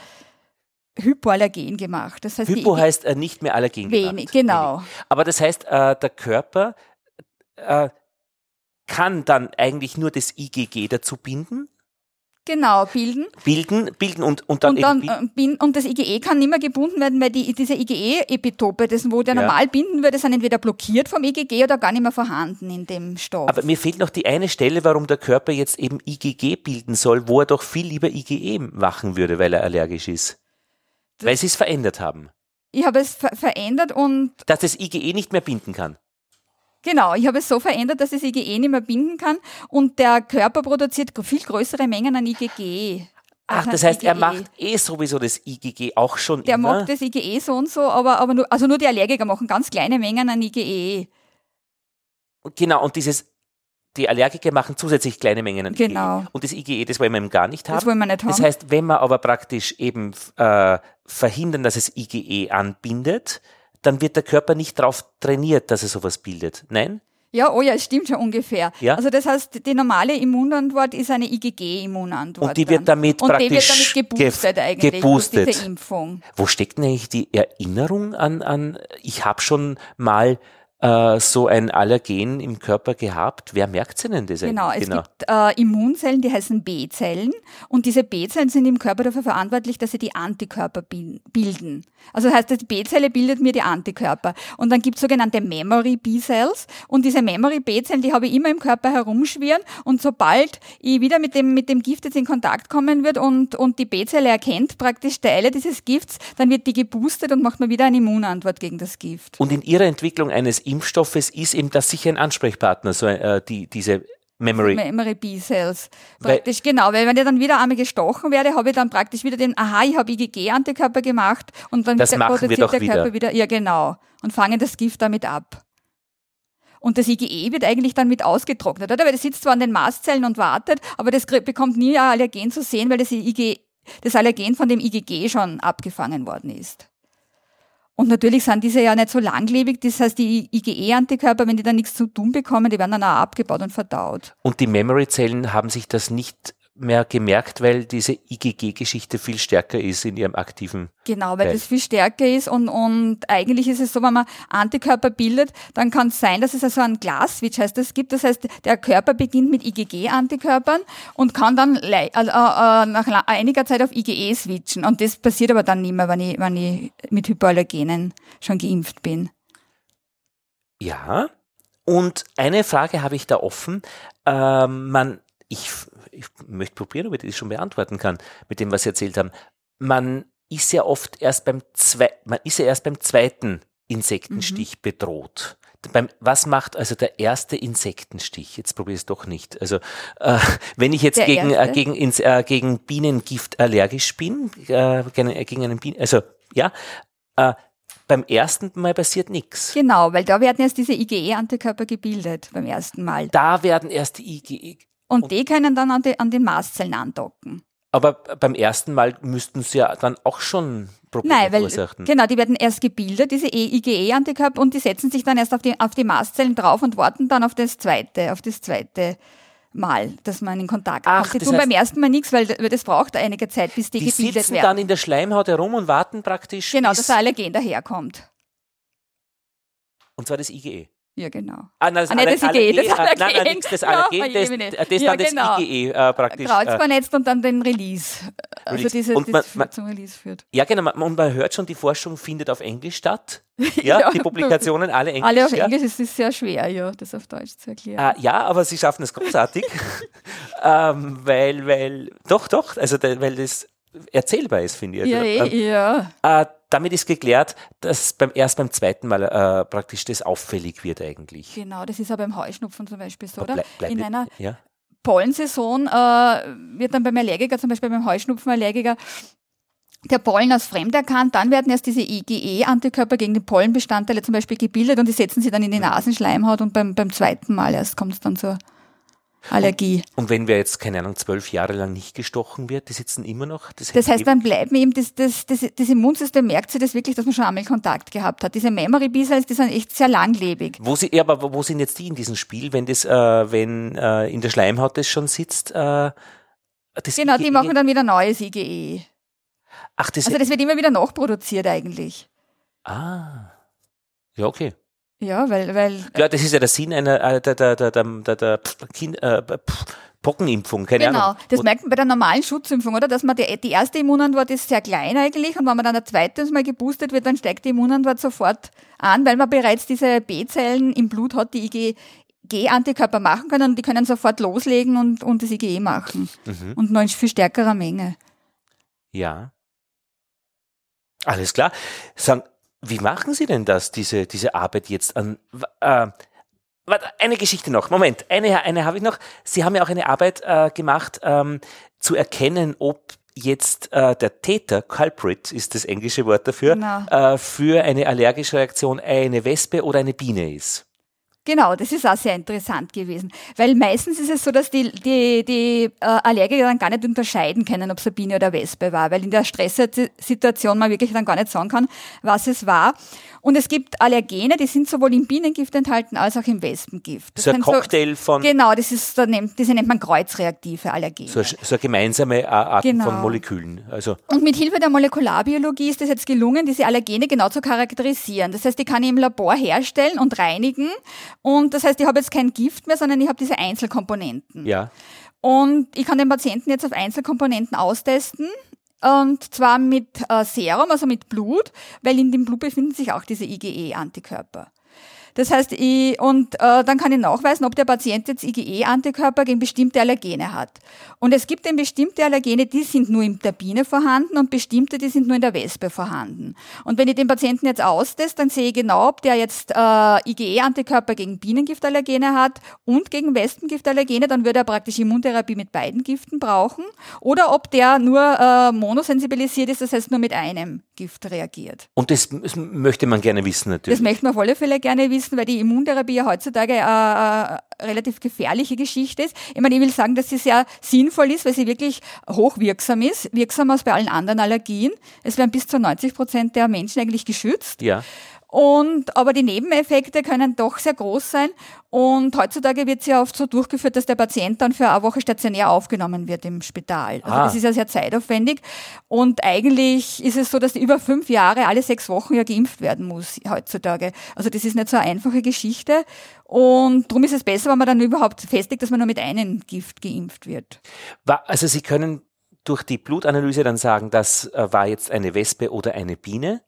hypoallergen gemacht. Das heißt, Hypo heißt äh, nicht mehr allergen wenig, genau. Wenig. Aber das heißt, äh, der Körper äh, kann dann eigentlich nur das IgG dazu binden Genau, bilden. Bilden, bilden und, und dann, und, dann äh, binden, und das IgE kann nicht mehr gebunden werden, weil die, diese IgE-Epitope, das wo der ja. normal binden würde, sind entweder blockiert vom IgG oder gar nicht mehr vorhanden in dem Stoff. Aber mir fehlt noch die eine Stelle, warum der Körper jetzt eben IgG bilden soll, wo er doch viel lieber IgE machen würde, weil er allergisch ist. Das weil sie es verändert haben. Ich habe es ver verändert und... Dass das IgE nicht mehr binden kann. Genau, ich habe es so verändert, dass es IgE nicht mehr binden kann und der Körper produziert viel größere Mengen an IgG. Ach, das heißt, IgE. er macht eh sowieso das IgG auch schon Der immer. macht das IgE so und so, aber, aber nur, also nur die Allergiker machen ganz kleine Mengen an IgE. Genau, und dieses die Allergiker machen zusätzlich kleine Mengen an Genau. IgE. Und das IgE, das wollen wir eben gar nicht haben. Das wollen wir nicht haben. Das heißt, wenn wir aber praktisch eben äh, verhindern, dass es IgE anbindet, dann wird der Körper nicht darauf trainiert, dass er sowas bildet. Nein? Ja, oh ja, es stimmt schon ungefähr. Ja. Also das heißt, die normale Immunantwort ist eine IgG-Immunantwort. Und die wird dann. damit Und die wird praktisch damit geboostet eigentlich geboostet. durch diese Impfung. Wo steckt denn eigentlich die Erinnerung an, an ich habe schon mal äh, so ein Allergen im Körper gehabt? Wer merkt sich denn das Genau, eigentlich? es gibt äh, Immunzellen, die heißen B-Zellen und diese B-Zellen sind im Körper dafür verantwortlich, dass sie die Antikörper bil- bilden. Also das heißt, die B-Zelle bildet mir die Antikörper. Und dann gibt es sogenannte Memory B-Cells und diese Memory B-Zellen, die habe ich immer im Körper herumschwirren und sobald ich wieder mit dem, mit dem Gift jetzt in Kontakt kommen wird und, und die B-Zelle erkennt praktisch Teile dieses Gifts, dann wird die geboostet und macht mir wieder eine Immunantwort gegen das Gift. Und in ihrer Entwicklung eines Impfstoffes ist eben das sicher ein Ansprechpartner, so äh, die, diese Memory. Memory B-Cells. Weil- Praktisch, genau, weil wenn ich dann wieder einmal gestochen werde, habe ich dann praktisch wieder den, aha, ich habe IgG-Antikörper gemacht und dann der- produziert der Körper wieder. wieder, ja genau, und fangen das Gift damit ab. Und das IgE wird eigentlich dann mit ausgetrocknet, oder? Weil das sitzt zwar an den Mastzellen und wartet, aber das bekommt nie ein Allergen zu sehen, weil das, IG, das Allergen von dem IgG schon abgefangen worden ist. Und natürlich sind diese ja nicht so langlebig, das heißt, die IgE-Antikörper, wenn die dann nichts zu tun bekommen, die werden dann auch abgebaut und verdaut. Und die Memory-Zellen haben sich das nicht mehr gemerkt, weil diese IgG-Geschichte viel stärker ist in ihrem aktiven. Genau, weil Teil. das viel stärker ist und, und eigentlich ist es so, wenn man Antikörper bildet, dann kann es sein, dass es also einen Glass-Switch heißt, das gibt. Das heißt, der Körper beginnt mit IgG-Antikörpern und kann dann lei- äh, äh, nach einiger Zeit auf IgE switchen. Und das passiert aber dann nicht mehr, wenn ich, wenn ich mit Hypoallergenen schon geimpft bin. Ja. Und eine Frage habe ich da offen. Ähm, man, ich, ich möchte probieren, ob ich das schon beantworten kann, mit dem, was Sie erzählt haben. Man ist ja oft erst beim zwei, man ist ja erst beim zweiten Insektenstich bedroht. Beim, was macht also der erste Insektenstich? Jetzt probiere ich es doch nicht. Also äh, wenn ich jetzt Der gegen, äh, gegen, ins, äh, gegen Bienengift allergisch bin, äh, gegen, gegen einen Bienen, also ja, äh, beim ersten Mal passiert nichts. Genau, weil da werden erst diese IgE-Antikörper gebildet beim ersten Mal. Da werden erst die IgE. Und die können dann an, die, an den Mastzellen andocken. Aber beim ersten Mal müssten sie ja dann auch schon Probleme Nein, weil verursachen. genau, die werden erst gebildet, diese E- IgE-Antikörper, und die setzen sich dann erst auf die, auf die Mastzellen drauf und warten dann auf das zweite, auf das zweite Mal, dass man in Kontakt Ach, kommt. Die das tun heißt- beim ersten Mal nichts, weil, weil das braucht einige Zeit, bis die, Die gebildet sitzen werden. dann in der Schleimhaut herum und warten praktisch. genau, bis, dass der Allergen daherkommt. Und zwar das IgE. Ja, genau. Ah, nein, das, Ah, nicht das IgE, das äh, Nein, nein, Allergen. das Allergen, das, jedem nicht. das Ja, dann das genau. IgE äh, praktisch. Kreuz Äh, vernetzt und dann den Release. Also Release. diese, Und man- man- zum Release führt. ja, genau. Man, und man hört schon, die Forschung findet auf Englisch statt. Ja, Ja. die Publikationen alle Englisch. Alle auf ja. Englisch, es ist sehr schwer, ja, das auf Deutsch zu erklären. Ah, ja, aber sie schaffen es großartig, ähm, weil, weil, doch, doch, also weil das erzählbar ist, finde ich. ja, Also, ähm, eh, ja. Äh, damit ist geklärt, dass beim, erst beim zweiten Mal äh, praktisch das auffällig wird eigentlich. Genau, das ist aber beim Heuschnupfen zum Beispiel so, oder? Blei- bleib- In einer ja. Pollensaison äh, wird dann beim Allergiker, zum Beispiel beim Heuschnupfenallergiker, der Pollen als fremd erkannt, dann werden erst diese IgE-Antikörper gegen die Pollenbestandteile zum Beispiel gebildet und die setzen sie dann in die Nasenschleimhaut und beim, beim zweiten Mal erst kommt es dann zur Allergie. Und wenn wer jetzt, keine Ahnung, zwölf Jahre lang nicht gestochen wird, die sitzen immer noch. Das, Das heißt, dann bleiben eben das, das, das, das Immunsystem merkt sich das wirklich, dass man schon einmal Kontakt gehabt hat. Diese Memory B-Cells, die sind echt sehr langlebig. wo sie, ja, aber wo sind jetzt die in diesem Spiel, wenn das, äh, wenn äh, in der Schleimhaut das schon sitzt? Äh, das Genau, die IgE machen dann wieder neues IgE. Ach, das, Also das wird immer wieder nachproduziert eigentlich. ah. Ja, okay. Ja, weil, weil Ja, das ist ja der Sinn einer, äh, der, der, der, der, der, der kind, äh, Pockenimpfung, keine Genau, Ahnung. das Und- merkt man bei der normalen Schutzimpfung, oder? Dass man die, die erste Immunantwort ist sehr klein eigentlich und wenn man dann ein zweites Mal geboostet wird, dann steigt die Immunantwort sofort an, weil man bereits diese B-Zellen im Blut hat, die IgG-Antikörper machen können und die können sofort loslegen und, und das IgE machen. Mhm. Und noch in viel stärkerer Menge. Ja. Alles klar. Sagen, wie machen Sie denn das, diese, diese Arbeit jetzt an, äh, warte, eine Geschichte noch, Moment, eine, eine habe ich noch. Sie haben ja auch eine Arbeit äh, gemacht, ähm, zu erkennen, ob jetzt äh, der Täter, Culprit ist das englische Wort dafür, Genau. äh, für eine allergische Reaktion eine Wespe oder eine Biene ist. Genau, das ist auch sehr interessant gewesen. Weil meistens ist es so, dass die, die, die äh, Allergiker dann gar nicht unterscheiden können, ob es eine Biene oder Wespe war, weil in der Stresssituation man wirklich dann gar nicht sagen kann, was es war. Und es gibt Allergene, die sind sowohl im Bienengift enthalten als auch im Wespengift. Das so ein Cocktail so, von. Genau, das ist, diese nennt man kreuzreaktive Allergene. So, so eine gemeinsame Art genau. von Molekülen. Also. Und mit Hilfe der Molekularbiologie ist es jetzt gelungen, diese Allergene genau zu charakterisieren. Das heißt, die kann ich im Labor herstellen und reinigen. Und das heißt, ich habe jetzt kein Gift mehr, sondern ich habe diese Einzelkomponenten. Ja. Und ich kann den Patienten jetzt auf Einzelkomponenten austesten und zwar mit äh, Serum, also mit Blut, weil in dem Blut befinden sich auch diese IgE-Antikörper. Das heißt, ich, und äh, dann kann ich nachweisen, ob der Patient jetzt IgE-Antikörper gegen bestimmte Allergene hat. Und es gibt eben bestimmte Allergene, die sind nur in der Biene vorhanden und bestimmte, die sind nur in der Wespe vorhanden. Und wenn ich den Patienten jetzt austeste, dann sehe ich genau, ob der jetzt äh, IgE-Antikörper gegen Bienengiftallergene hat und gegen Wespengiftallergene, dann würde er praktisch Immuntherapie mit beiden Giften brauchen. Oder ob der nur äh, monosensibilisiert ist, das heißt nur mit einem Gift reagiert. Und das, das möchte man gerne wissen natürlich. Das möchte man auf alle Fälle gerne wissen weil die Immuntherapie ja heutzutage eine, eine relativ gefährliche Geschichte ist. Ich meine, ich will sagen, dass sie sehr sinnvoll ist, weil sie wirklich hochwirksam ist, wirksamer als bei allen anderen Allergien. Es werden bis zu 90 Prozent der Menschen eigentlich geschützt. Ja. Und, aber die Nebeneffekte können doch sehr groß sein. Und heutzutage wird es ja oft so durchgeführt, dass der Patient dann für eine Woche stationär aufgenommen wird im Spital. Also ah. das ist ja sehr zeitaufwendig. Und eigentlich ist es so, dass die über fünf Jahre alle sechs Wochen ja geimpft werden muss heutzutage. Also das ist nicht so eine einfache Geschichte. Und darum ist es besser, wenn man dann überhaupt festlegt, dass man nur mit einem Gift geimpft wird. Also Sie können durch die Blutanalyse dann sagen, das äh, war jetzt eine Wespe oder eine Biene.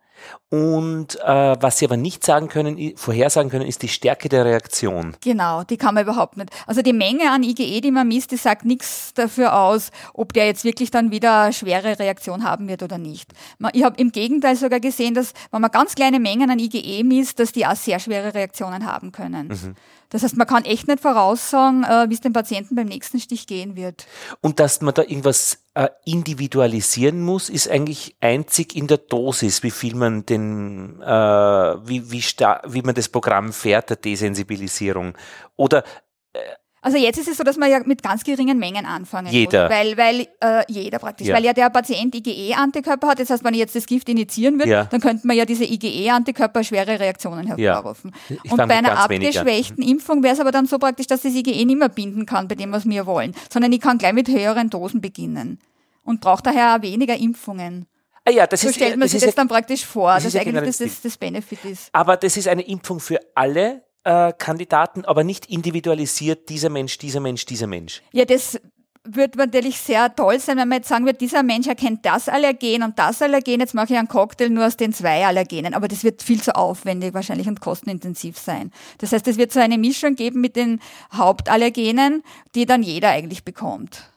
Und äh, was sie aber nicht sagen können, vorhersagen können, ist die Stärke der Reaktion. Genau, die kann man überhaupt nicht. Also die Menge an IgE, die man misst, die sagt nichts dafür aus, ob der jetzt wirklich dann wieder eine schwere Reaktion haben wird oder nicht. Ich habe im Gegenteil sogar gesehen, dass wenn man ganz kleine Mengen an IgE misst, dass die auch sehr schwere Reaktionen haben können. Mhm. Das heißt, man kann echt nicht voraussagen, äh, wie es dem Patienten beim nächsten Stich gehen wird. Und dass man da irgendwas äh, individualisieren muss, ist eigentlich einzig in der Dosis, wie viel man den, äh, wie, wie, wie man das Programm fährt, der Desensibilisierung. Oder also jetzt ist es so, dass man ja mit ganz geringen Mengen anfangen jeder. muss. Weil, weil äh, jeder praktisch, ja. weil ja der Patient IgE-Antikörper hat. Das heißt, wenn ich jetzt das Gift initiieren würde, ja. dann könnte man ja diese IgE-Antikörper schwere Reaktionen hervorrufen. Ja. Und bei einer abgeschwächten weniger. Impfung wäre es aber dann so praktisch, dass das IgE nicht mehr binden kann bei dem, was wir wollen, sondern ich kann gleich mit höheren Dosen beginnen und brauche daher auch weniger Impfungen. Ah ja, das so ist, stellt man das sich das dann praktisch vor, das dass eigentlich genau das, das, das Benefit ist. Aber das ist eine Impfung für alle äh, Kandidaten, aber nicht individualisiert, dieser Mensch, dieser Mensch, dieser Mensch. Ja, das wird natürlich sehr toll sein, wenn man jetzt sagen wird, dieser Mensch erkennt das Allergen und das Allergen, jetzt mache ich einen Cocktail nur aus den zwei Allergenen. Aber das wird viel zu aufwendig wahrscheinlich und kostenintensiv sein. Das heißt, es wird so eine Mischung geben mit den Hauptallergenen, die dann jeder eigentlich bekommt.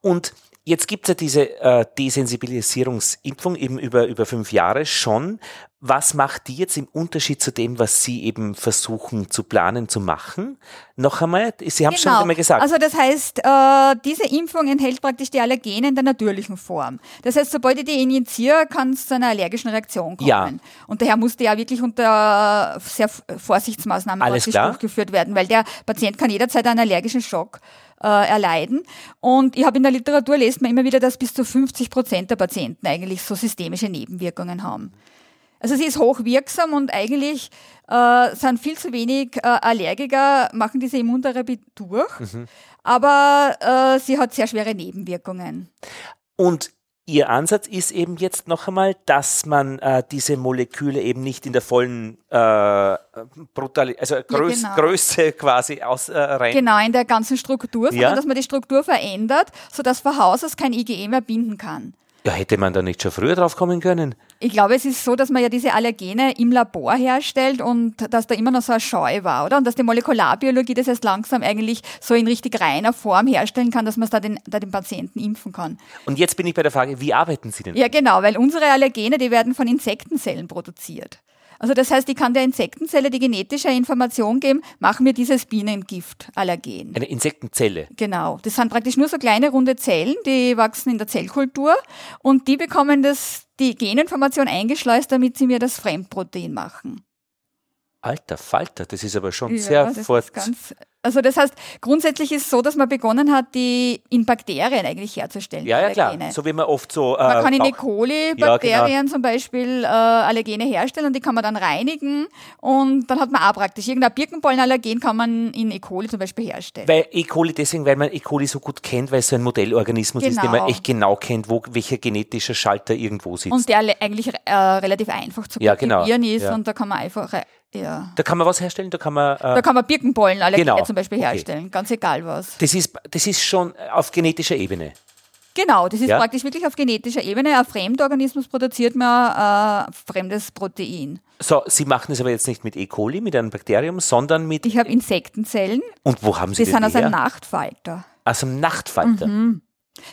Und Jetzt gibt es ja diese äh, Desensibilisierungsimpfung eben über, über fünf Jahre schon. Was macht die jetzt im Unterschied zu dem, was Sie eben versuchen zu planen, zu machen? Noch einmal, Sie haben es genau. schon einmal gesagt. Also das heißt, äh, diese Impfung enthält praktisch die Allergene in der natürlichen Form. Das heißt, sobald ich die injiziere, kann es zu einer allergischen Reaktion kommen. Ja. Und daher musste ja wirklich unter sehr Vorsichtsmaßnahmen durchgeführt werden, weil der Patient kann jederzeit einen allergischen Schock äh, erleiden. Und ich habe in der Literatur lest man immer wieder, dass bis zu 50 Prozent der Patienten eigentlich so systemische Nebenwirkungen haben. Also sie ist hochwirksam und eigentlich äh, sind viel zu wenig äh, Allergiker, machen diese Immuntherapie durch, mhm. aber äh, sie hat sehr schwere Nebenwirkungen. Und Ihr Ansatz ist eben jetzt noch einmal, dass man äh, diese Moleküle eben nicht in der vollen äh, Brutal also Größ ja, genau. Größe quasi aus äh, rein. Genau, in der ganzen Struktur, sondern ja. dass man die Struktur verändert, sodass von Haus aus kein IgE mehr binden kann. Ja, hätte man da nicht schon früher drauf kommen können? Ich glaube, es ist so, dass man ja diese Allergene im Labor herstellt und dass da immer noch so eine Scheu war, oder? Und dass die Molekularbiologie das erst langsam eigentlich so in richtig reiner Form herstellen kann, dass man es da den, da den Patienten impfen kann. Und jetzt bin ich bei der Frage, wie arbeiten Sie denn? Ja, genau, weil unsere Allergene, die werden von Insektenzellen produziert. Also das heißt, ich kann der Insektenzelle die genetische Information geben, mach mir dieses Bienengiftallergen. Eine Insektenzelle? Genau. Das sind praktisch nur so kleine runde Zellen, die wachsen in der Zellkultur und die bekommen das, die Geninformation eingeschleust, damit sie mir das Fremdprotein machen. Alter Falter, das ist aber schon ja, sehr fort. also das heißt, grundsätzlich ist es so, dass man begonnen hat, die in Bakterien eigentlich herzustellen. Ja, ja klar. So wie man oft so. Äh, man kann in E. coli-Bakterien ja, genau. zum Beispiel äh, Allergene herstellen und die kann man dann reinigen und dann hat man auch praktisch irgendein Birkenpollenallergen kann man in E. coli zum Beispiel herstellen. Weil E. coli deswegen, weil man E. coli so gut kennt, weil es so ein Modellorganismus genau. ist, den man genau. echt genau kennt, wo welcher genetischer Schalter irgendwo sitzt. Und der eigentlich äh, relativ einfach zu ja, genau. ist und da kann man einfach ja. Da kann man was herstellen, da kann man. Äh, da kann man Birkenpollen alle genau. zum Beispiel okay. herstellen, ganz egal was. Das ist, das ist schon auf genetischer Ebene. Genau, das ist ja? praktisch wirklich auf genetischer Ebene. Ein Fremdorganismus produziert man ein äh, fremdes Protein. So, Sie machen es aber jetzt nicht mit E. coli, mit einem Bakterium, sondern mit. Ich habe Insektenzellen. Und wo haben Sie die? Die sind aus einem Nachtfalter. Aus einem Nachtfalter? Mhm.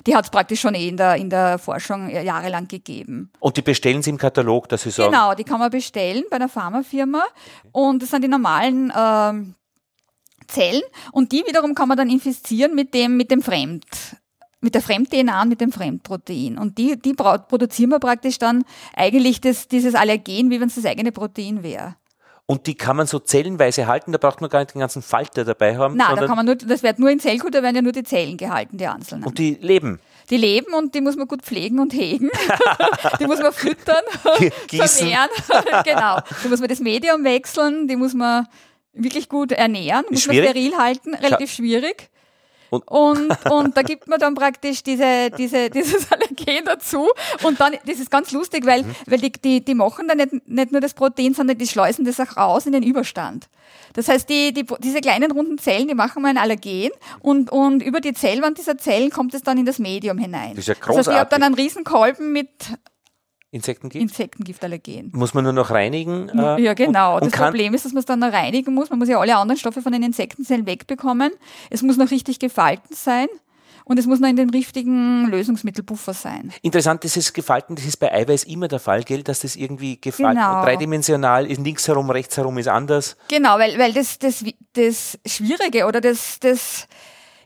Die hat es praktisch schon eh in der, in der Forschung jahrelang gegeben. Und die bestellen Sie im Katalog, dass Sie sagen? Genau, die kann man bestellen bei einer Pharmafirma. Und das sind die normalen ähm, Zellen. Und die wiederum kann man dann infizieren mit dem, mit dem Fremd, mit der Fremd-DNA und mit dem Fremdprotein. Und die, die produzieren wir praktisch dann eigentlich das, dieses Allergen, wie wenn es das eigene Protein wäre. Und die kann man so zellenweise halten, da braucht man gar nicht den ganzen Falter dabei haben. Nein, da kann man nur, das wird nur in Zellkultur werden ja nur die Zellen gehalten, die einzelnen. Und die leben. Die leben und die muss man gut pflegen und hegen. die muss man füttern, Gießen. vermehren. genau. Die muss man das Medium wechseln, die muss man wirklich gut ernähren, muss man steril halten, relativ schwierig. Und, und, und da gibt man dann praktisch diese, diese, dieses Allergen dazu. Und dann, das ist ganz lustig, weil, mhm. weil die, die, die machen dann nicht, nicht nur das Protein, sondern die schleusen das auch raus in den Überstand. Das heißt, die, die, diese kleinen runden Zellen, die machen mal ein Allergen und, und über die Zellwand dieser Zellen kommt es dann in das Medium hinein. Das ist ja großartig. Das heißt, ich habe dann einen riesen Kolben mit Insektengift? Insektengiftallergen. Muss man nur noch reinigen? Äh, ja, genau. Und, und das Problem ist, dass man es dann noch reinigen muss. Man muss ja alle anderen Stoffe von den Insektenzellen wegbekommen. Es muss noch richtig gefalten sein. Und es muss noch in dem richtigen Lösungsmittelpuffer sein. Interessant, dieses Gefalten, das ist bei Eiweiß immer der Fall, gell, dass das irgendwie gefalten genau. dreidimensional ist, links herum, rechts herum ist anders. Genau, weil, weil das, das, das Schwierige oder das, das,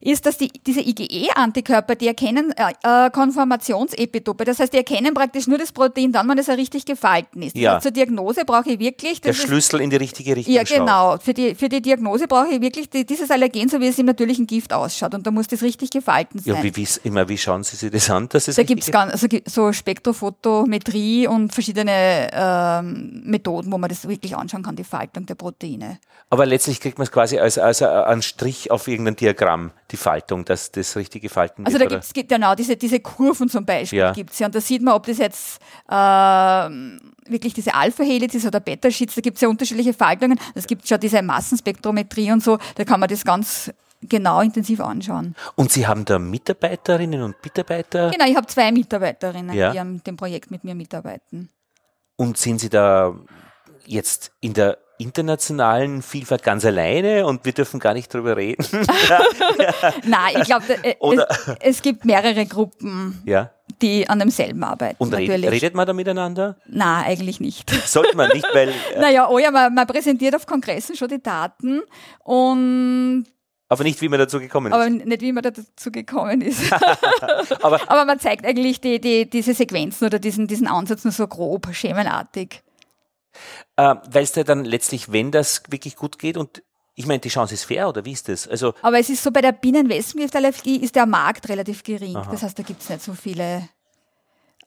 ist, dass die, diese IgE-Antikörper, die erkennen äh, äh, Konformationsepitope. Das heißt, die erkennen praktisch nur das Protein dann, wenn es ja richtig gefalten ist. Ja. Zur Diagnose brauche ich wirklich... Der Schlüssel in die richtige Richtung Ja, genau. Für die, für die Diagnose brauche ich wirklich die, dieses Allergen, so wie es im natürlichen Gift ausschaut. Und da muss das richtig gefalten sein. Ja, wie, wie, immer, wie schauen Sie sich das an? Dass es da gibt es also so Spektrophotometrie und verschiedene ähm, Methoden, wo man das wirklich anschauen kann, die Faltung der Proteine. Aber letztlich kriegt man es quasi als, als einen Strich auf irgendein Diagramm die Faltung, dass das richtige Falten Also da gibt es genau diese, diese Kurven zum Beispiel ja. gibt's ja. Und da sieht man, ob das jetzt äh, wirklich diese Alpha-Helix ist oder Beta-Sheets, da gibt es ja unterschiedliche Faltungen. Es gibt schon diese Massenspektrometrie und so, da kann man das ganz genau intensiv anschauen. Und Sie haben da Mitarbeiterinnen und Mitarbeiter? Genau, ich habe zwei Mitarbeiterinnen, ja. die an dem Projekt mit mir mitarbeiten. Und sind Sie da jetzt in der internationalen Vielfalt ganz alleine und wir dürfen gar nicht drüber reden. Nein, ich glaube, äh, es, es, gibt mehrere Gruppen, ja. die an demselben arbeiten. Und natürlich. redet man da miteinander? Nein, eigentlich nicht. Sollte man nicht, weil. Äh naja, oh ja, man, man präsentiert auf Kongressen schon die Daten und aber nicht, wie man dazu gekommen ist. Aber nicht, wie man dazu gekommen ist. aber, aber, man zeigt eigentlich die, die, diese Sequenzen oder diesen, diesen Ansatz nur so grob, schemenartig. Äh, Weil es dir dann letztlich, wenn das wirklich gut geht und ich meine, die Chance ist fair, oder wie ist das? Also Aber es ist so, bei der Binnenwespengift-Allergie ist der Markt relativ gering. Aha. Das heißt, da gibt es nicht so viele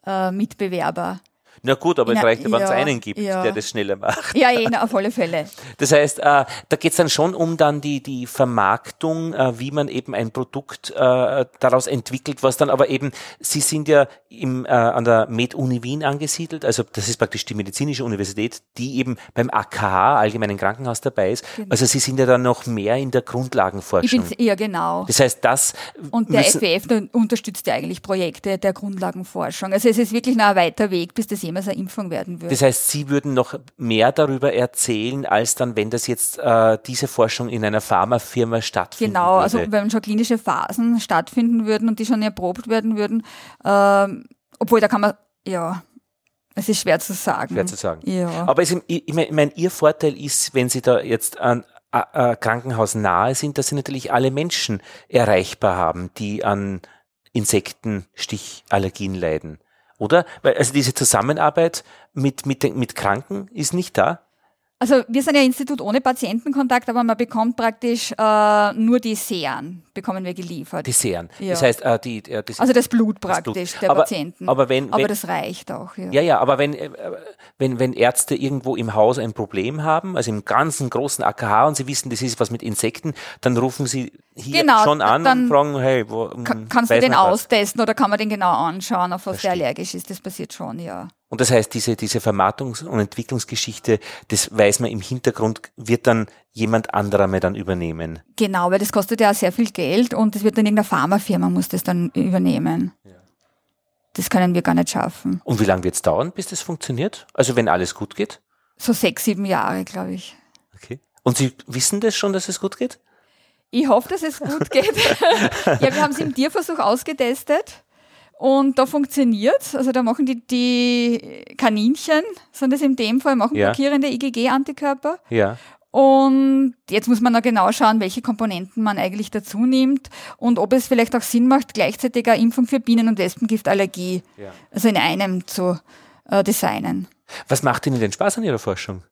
äh, Mitbewerber. Na gut, aber es reicht, wenn es einen gibt, ja. der das schneller macht. Ja, eh, auf alle Fälle. Das heißt, äh, da geht es dann schon um dann die, die Vermarktung, äh, wie man eben ein Produkt äh, daraus entwickelt, was dann aber eben, Sie sind ja im, äh, an der Med-Uni Wien angesiedelt, also das ist praktisch die medizinische Universität, die eben beim AKH, Allgemeinen Krankenhaus, dabei ist. Genau. Also Sie sind ja dann noch mehr in der Grundlagenforschung. Ich ja, genau. Das heißt, das... Und der FWF unterstützt ja eigentlich Projekte der Grundlagenforschung. Also es ist wirklich noch ein weiter Weg, bis das jemals eine Impfung werden würde. Das heißt, Sie würden noch mehr darüber erzählen, als dann, wenn das jetzt äh, diese Forschung in einer Pharmafirma stattfindet. Genau, also würde. also wenn schon klinische Phasen stattfinden würden und die schon erprobt werden würden, ähm, obwohl da kann man, ja, es ist schwer zu sagen. Schwer zu sagen. Ja. Aber es, ich, ich meine, Ihr Vorteil ist, wenn Sie da jetzt an äh, Krankenhaus nahe sind, dass Sie natürlich alle Menschen erreichbar haben, die an Insektenstichallergien leiden. Oder? Weil, also diese Zusammenarbeit mit, mit, mit Kranken ist nicht da. Also wir sind ja ein Institut ohne Patientenkontakt, aber man bekommt praktisch äh, nur die Seren, bekommen wir geliefert. Die Seren. Ja. Das heißt, äh, die, äh, das also das Blut Das Blut. praktisch der Aber- Patienten. aber wenn- aber wenn- das reicht auch, ja. Ja, ja, aber wenn, äh, wenn, wenn Ärzte irgendwo im Haus ein Problem haben, also im ganzen großen AKH und sie wissen, das ist was mit Insekten, dann rufen sie hier Genau, schon an dann und fragen, hey, wo, Ka hm, kannst du den austesten oder kann man den genau anschauen, auf was der allergisch ist? Das passiert schon, ja. Und das heißt, diese, diese Vermarktungs- und Entwicklungsgeschichte, das weiß man im Hintergrund, wird dann jemand anderer mal dann übernehmen. Genau, weil das kostet ja auch sehr viel Geld und das wird dann irgendeine Pharmafirma muss das dann übernehmen. Das können wir gar nicht schaffen. Und wie lange wird es dauern, bis das funktioniert? Also wenn alles gut geht? So sechs, sieben Jahre, glaube ich. Okay. Und Sie wissen das schon, dass es gut geht? Ich hoffe, dass es gut geht. ja, wir haben es im Tierversuch ausgetestet und da funktioniert's. Also da machen die, die Kaninchen, sind das in dem Fall, machen Ja. blockierende IgG-Antikörper. Ja. Und jetzt muss man noch genau schauen, welche Komponenten man eigentlich dazu nimmt und ob es vielleicht auch Sinn macht, gleichzeitig eine Impfung für Bienen- und Wespengiftallergie, Ja. also in einem zu äh, designen. Was macht Ihnen denn Spaß an Ihrer Forschung?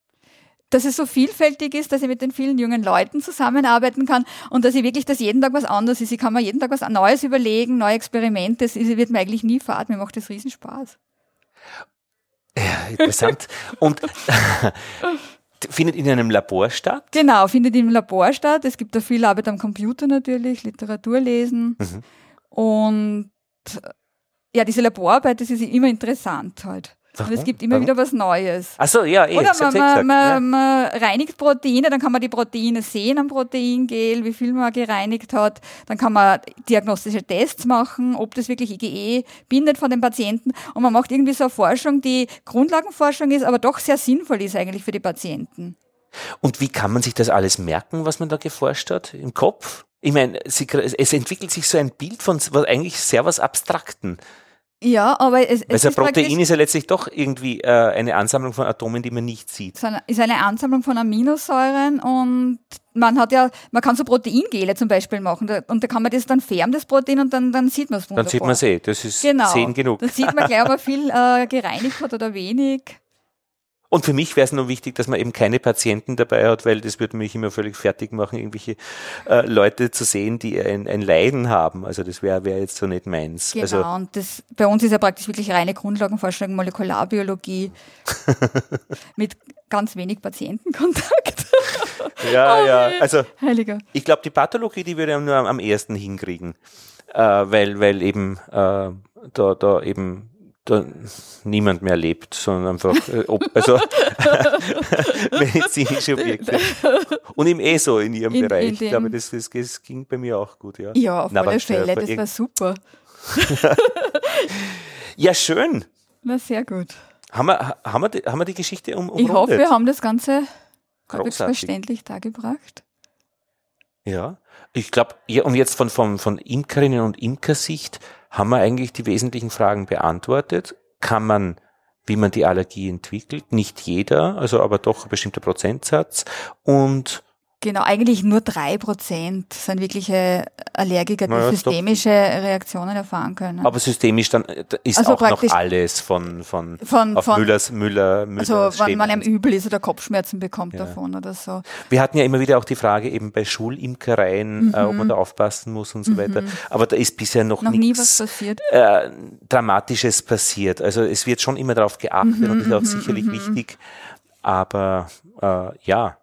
Dass es so vielfältig ist, dass ich mit den vielen jungen Leuten zusammenarbeiten kann und dass ich wirklich, dass jeden Tag was anderes ist. Ich kann mir jeden Tag was Neues überlegen, neue Experimente. Es wird mir eigentlich nie fad. Mir macht das riesen Spaß. Ja, interessant. Und findet in einem Labor statt? Genau, findet im Labor statt. Es gibt da viel Arbeit am Computer natürlich, Literatur lesen. Mhm. Und ja, diese Laborarbeit, das ist immer interessant halt. Und es Warum? gibt immer Warum? wieder was Neues. Ach so, ja, eh, Oder man, man, man, ja. man reinigt Proteine, dann kann man die Proteine sehen am Proteingel, wie viel man gereinigt hat. Dann kann man diagnostische Tests machen, ob das wirklich IgE bindet von den Patienten. Und man macht irgendwie so eine Forschung, die Grundlagenforschung ist, aber doch sehr sinnvoll ist eigentlich für die Patienten. Und wie kann man sich das alles merken, was man da geforscht hat? Im Kopf? Ich meine, es entwickelt sich so ein Bild von was eigentlich sehr was Abstrakten. Ja, aber es, es Also ein ist Protein ist ja letztlich doch irgendwie äh, eine Ansammlung von Atomen, die man nicht sieht. ist eine Ansammlung von Aminosäuren und man hat ja, man kann so Proteingele zum Beispiel machen und da kann man das dann färben, das Protein, und dann, dann sieht man es wunderbar. Dann sieht man es eh. Das ist Genau. sehen genug. Dann sieht man gleich, ob man viel äh, gereinigt hat oder wenig. Und für mich wäre es nur wichtig, dass man eben keine Patienten dabei hat, weil das würde mich immer völlig fertig machen, irgendwelche äh, Leute zu sehen, die ein, ein Leiden haben. Also das wäre wär jetzt so nicht meins. Genau, Also und das, bei uns ist ja praktisch wirklich reine Grundlagenforschung, Molekularbiologie mit ganz wenig Patientenkontakt. ja, Oh, ja. Also Heiliger. ich glaube, die Pathologie, die würde nur am, am ersten hinkriegen, äh, weil, weil eben äh, da, da eben da niemand mehr lebt, sondern einfach äh, ob, also medizinische Objekte. Und im eh so in ihrem In- in Bereich. ich dem- glaube, das, das, das ging bei mir auch gut, ja. Ja, auf Na, alle Fälle, das war super. Ja, schön. Na, sehr gut. Haben wir, haben wir, die, haben wir die Geschichte um, Ich hoffe, umrundet? wir haben das Ganze verständlich dargebracht. Ja, ich glaube, ja, und jetzt von, von, von Imkerinnen und Imkersicht haben wir eigentlich die wesentlichen Fragen beantwortet. Kann man, wie man die Allergie entwickelt, nicht jeder, also aber doch ein bestimmter Prozentsatz. Und Genau, eigentlich nur drei Prozent sind wirkliche Allergiker, die Na ja, ist doch- systemische Reaktionen erfahren können. aber systemisch dann äh, ist Also auch noch alles von, von, von, auf von Müllers, Müller, Müller. also wenn man einem übel ist oder Kopfschmerzen bekommt Ja. davon oder so. Wir hatten ja immer wieder auch die Frage eben bei Schulimkereien, äh, ob Mhm. man da aufpassen muss und so weiter. Aber da ist bisher noch, Noch nie was nichts passiert. äh, Dramatisches passiert. Also es wird schon immer darauf geachtet Mhm, und ist auch mhm, sicherlich mhm. wichtig. Aber äh, ja,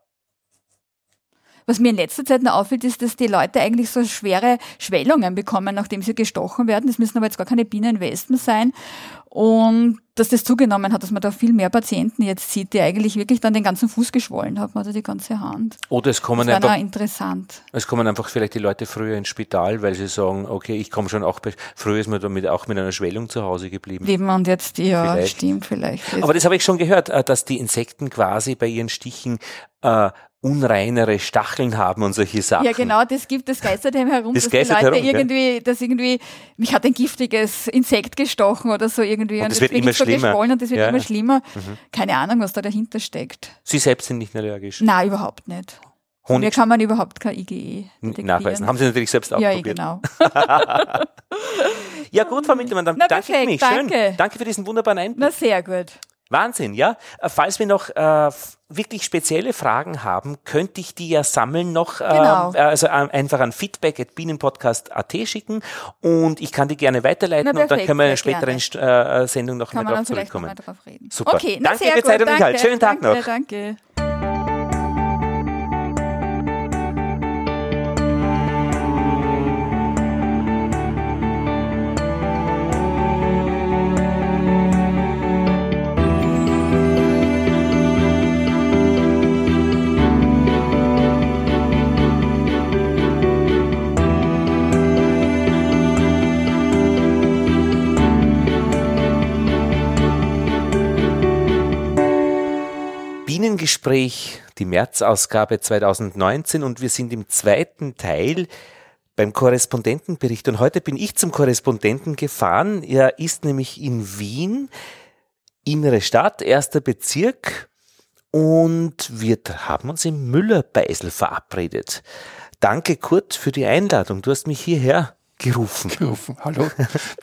Was mir in letzter Zeit noch auffällt, ist, dass die Leute eigentlich so schwere Schwellungen bekommen, nachdem sie gestochen werden. Das müssen aber jetzt gar keine Bienenwespen sein. Und dass das zugenommen hat, dass man da viel mehr Patienten jetzt sieht, die eigentlich wirklich dann den ganzen Fuß geschwollen haben oder die ganze Hand. oder es kommen, Das einfach, interessant. es kommen einfach vielleicht die Leute früher ins Spital, weil sie sagen, okay, ich komme schon auch, früher ist man damit auch mit einer Schwellung zu Hause geblieben. Leben und jetzt, ja, Vielleicht. stimmt vielleicht. Aber das habe ich schon gehört, äh, dass die Insekten quasi bei ihren Stichen äh, unreinere Stacheln haben und solche Sachen. Ja, genau, das gibt, das geistert herum, Das dass die geistert Leute herum, ja. irgendwie, dass irgendwie, mich hat ein giftiges Insekt gestochen oder so irgendwie. Und das jetzt wird immer ich so schlimmer. Und das wird Ja. Mhm. immer schlimmer. Keine Ahnung, was da dahinter steckt. Sie selbst sind nicht allergisch. Nein, überhaupt nicht. Mir Honig kann man überhaupt kein IgE detektieren. nachweisen. Haben Sie natürlich selbst ja, eh, ausprobiert. genau. Ja gut, Frau Mittelmann, dann Na, danke ich perfekt, mich. Schön. danke. Danke für diesen wunderbaren Einblick. Na, sehr gut. Wahnsinn, ja. Äh, falls wir noch äh, wirklich spezielle Fragen haben, könnte ich die ja sammeln noch, ähm, Genau. äh, also äh, einfach an feedback at bienenpodcast.at schicken und ich kann die gerne weiterleiten Na, und dann perfekt, können wir in einer späteren St- äh, Sendung noch Kann man drauf zurückkommen. nochmal drauf reden. Super. Okay, na Danke sehr für Zeit und Inhalt. Schönen Tag danke, noch. Danke. Bienengespräch, die März-Ausgabe 2019 und wir sind im zweiten Teil beim Korrespondentenbericht und heute bin ich zum Korrespondenten gefahren. Er ist nämlich in Wien, innere Stadt, erster Bezirk und wir haben uns im Müllerbeisel verabredet. Danke Kurt für die Einladung. Du hast mich hierher gerufen. gerufen. Hallo,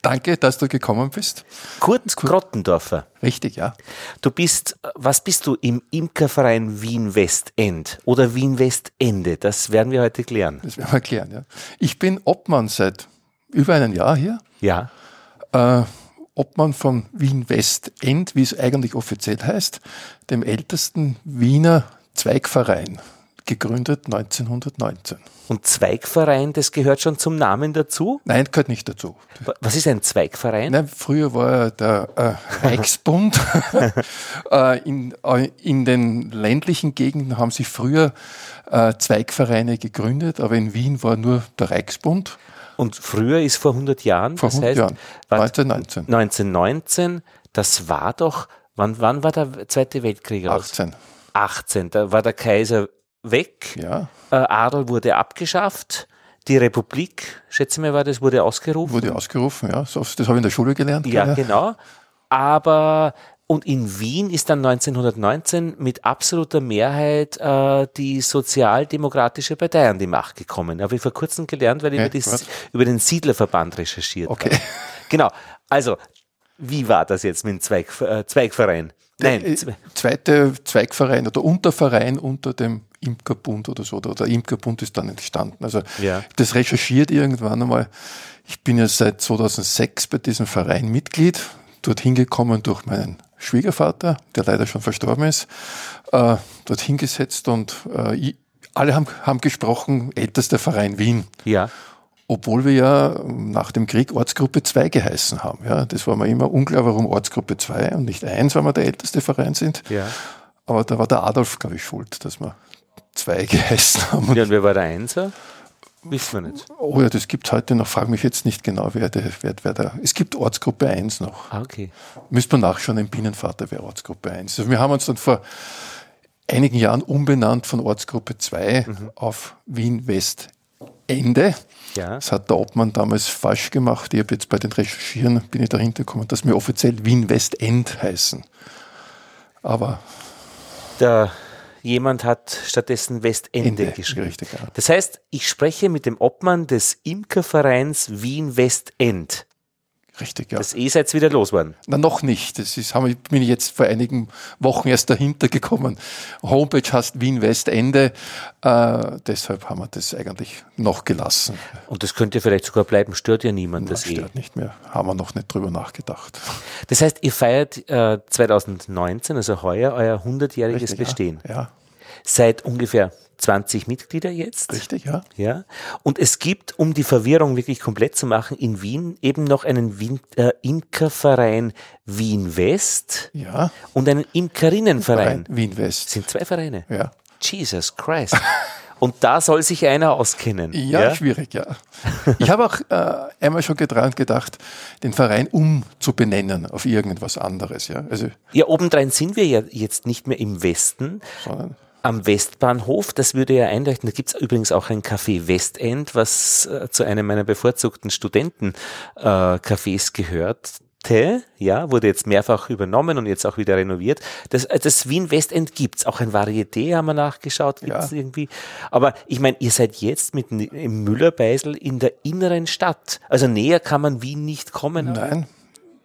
danke, dass du gekommen bist. Kurt Grottendorfer. Richtig, ja. Du bist, was bist du im Imkerverein Wien Westend oder Wien Westende? Das werden wir heute klären. Das werden wir klären. Ja. Ich bin Obmann seit über einem Jahr hier. Ja. Äh, Obmann von Wien Westend, wie es eigentlich offiziell heißt, dem ältesten Wiener Zweigverein, gegründet 1919. Und Zweigverein, das gehört schon zum Namen dazu. Nein, gehört nicht dazu. Was ist ein Zweigverein? Nein, früher war er der äh, Reichsbund. äh, in, äh, in den ländlichen Gegenden haben sich früher äh, Zweigvereine gegründet, aber in Wien war nur der Reichsbund. Und früher ist vor 100 Jahren, Vor das 100 heißt Jahren, war 1919. 1919, das war doch, wann, wann war der Zweite Weltkrieg aus? 18. 18, da war der Kaiser weg, Ja, äh, Adel wurde abgeschafft, die Republik, schätze mal, war das, wurde ausgerufen. wurde ausgerufen, ja. Das habe ich in der Schule gelernt. Ja, gell? genau. Aber und in Wien ist dann 1919 mit absoluter Mehrheit äh, die Sozialdemokratische Partei an die Macht gekommen. Habe ich vor kurzem gelernt, weil ich Ja, über, die, über den Siedlerverband recherchiert Okay. habe. Genau. Also, wie war das jetzt mit dem Zweig, äh, Zweigverein? Nein, Äh, Zwe- Zweite Zweigverein oder Unterverein unter dem Imkerbund oder so. Oder der Imkerbund ist dann entstanden. Also Ja. das recherchiert irgendwann einmal. Ich bin ja seit 2006 bei diesem Verein Mitglied, dorthin gekommen durch meinen Schwiegervater, der leider schon verstorben ist, äh, dorthin gesetzt und äh, alle haben, haben gesprochen, ältester Verein Wien. ja. Obwohl wir ja nach dem Krieg Ortsgruppe 2 geheißen haben. Ja, das war mir immer unklar, warum Ortsgruppe 2 und nicht 1, weil wir der älteste Verein sind. Ja. Aber da war der Adolf, glaube ich, schuld, dass wir 2 geheißen haben. ja. Und wer war der Einser? Wissen wir nicht. Oh ja, das gibt heute noch, frage mich jetzt nicht genau, wer, der, wer, wer da. Es gibt Ortsgruppe 1 noch. Ah, okay. Müsste man nachschauen im Binnenvater, wer Ortsgruppe 1 ist. Also wir haben uns dann vor einigen Jahren umbenannt von Ortsgruppe 2 auf Wien Westende. Ja. Das hat der Obmann damals falsch gemacht. Ich habe jetzt bei den Recherchieren, bin ich dahinter gekommen, dass wir offiziell Wien Westend heißen. Aber Der, jemand hat stattdessen Westende Ende, geschrieben. richtig, ja. Das heißt, ich spreche mit dem Obmann des Imkervereins Wien Westend. Richtig, ja. Das eh seid wieder los worden. Na, noch nicht. Das ist, haben, bin ich jetzt vor einigen Wochen erst dahinter gekommen. Homepage heißt Wien Westende. Äh, deshalb haben wir das eigentlich noch gelassen. Und das könnte vielleicht sogar bleiben, stört ja niemand Das das eh. stört nicht mehr. Haben wir noch nicht drüber nachgedacht. Das heißt, ihr feiert äh, 2019, also heuer, euer 100-jähriges Richtig, Bestehen. Ja, ja, Seid ungefähr 20 Mitglieder jetzt. richtig, ja. Ja. Und es gibt, um die Verwirrung wirklich komplett zu machen, in Wien eben noch einen Wien, äh, Imkerverein Wien West Ja. und einen Imkerinnenverein. Wien West. Das sind zwei Vereine. Ja. Jesus Christ. Und da soll sich einer auskennen. Ja, schwierig, ja. Ich habe auch äh, einmal schon dran gedacht, den Verein umzubenennen auf irgendwas anderes, ja. Also, Ja, obendrein sind wir ja jetzt nicht mehr im Westen, sondern am Westbahnhof. Das würde ja einleuchten. Da gibt's übrigens auch ein Café Westend, was äh, zu einem meiner bevorzugten Studenten-Cafés gehörte. Ja, wurde jetzt mehrfach übernommen und jetzt auch wieder renoviert. Das, äh, das Wien Westend gibt's Auch ein Varieté haben wir nachgeschaut. Gibt's Ja. irgendwie. Aber ich meine, ihr seid jetzt mit Müllerbeisel in der inneren Stadt. Also näher kann man Wien nicht kommen. nein.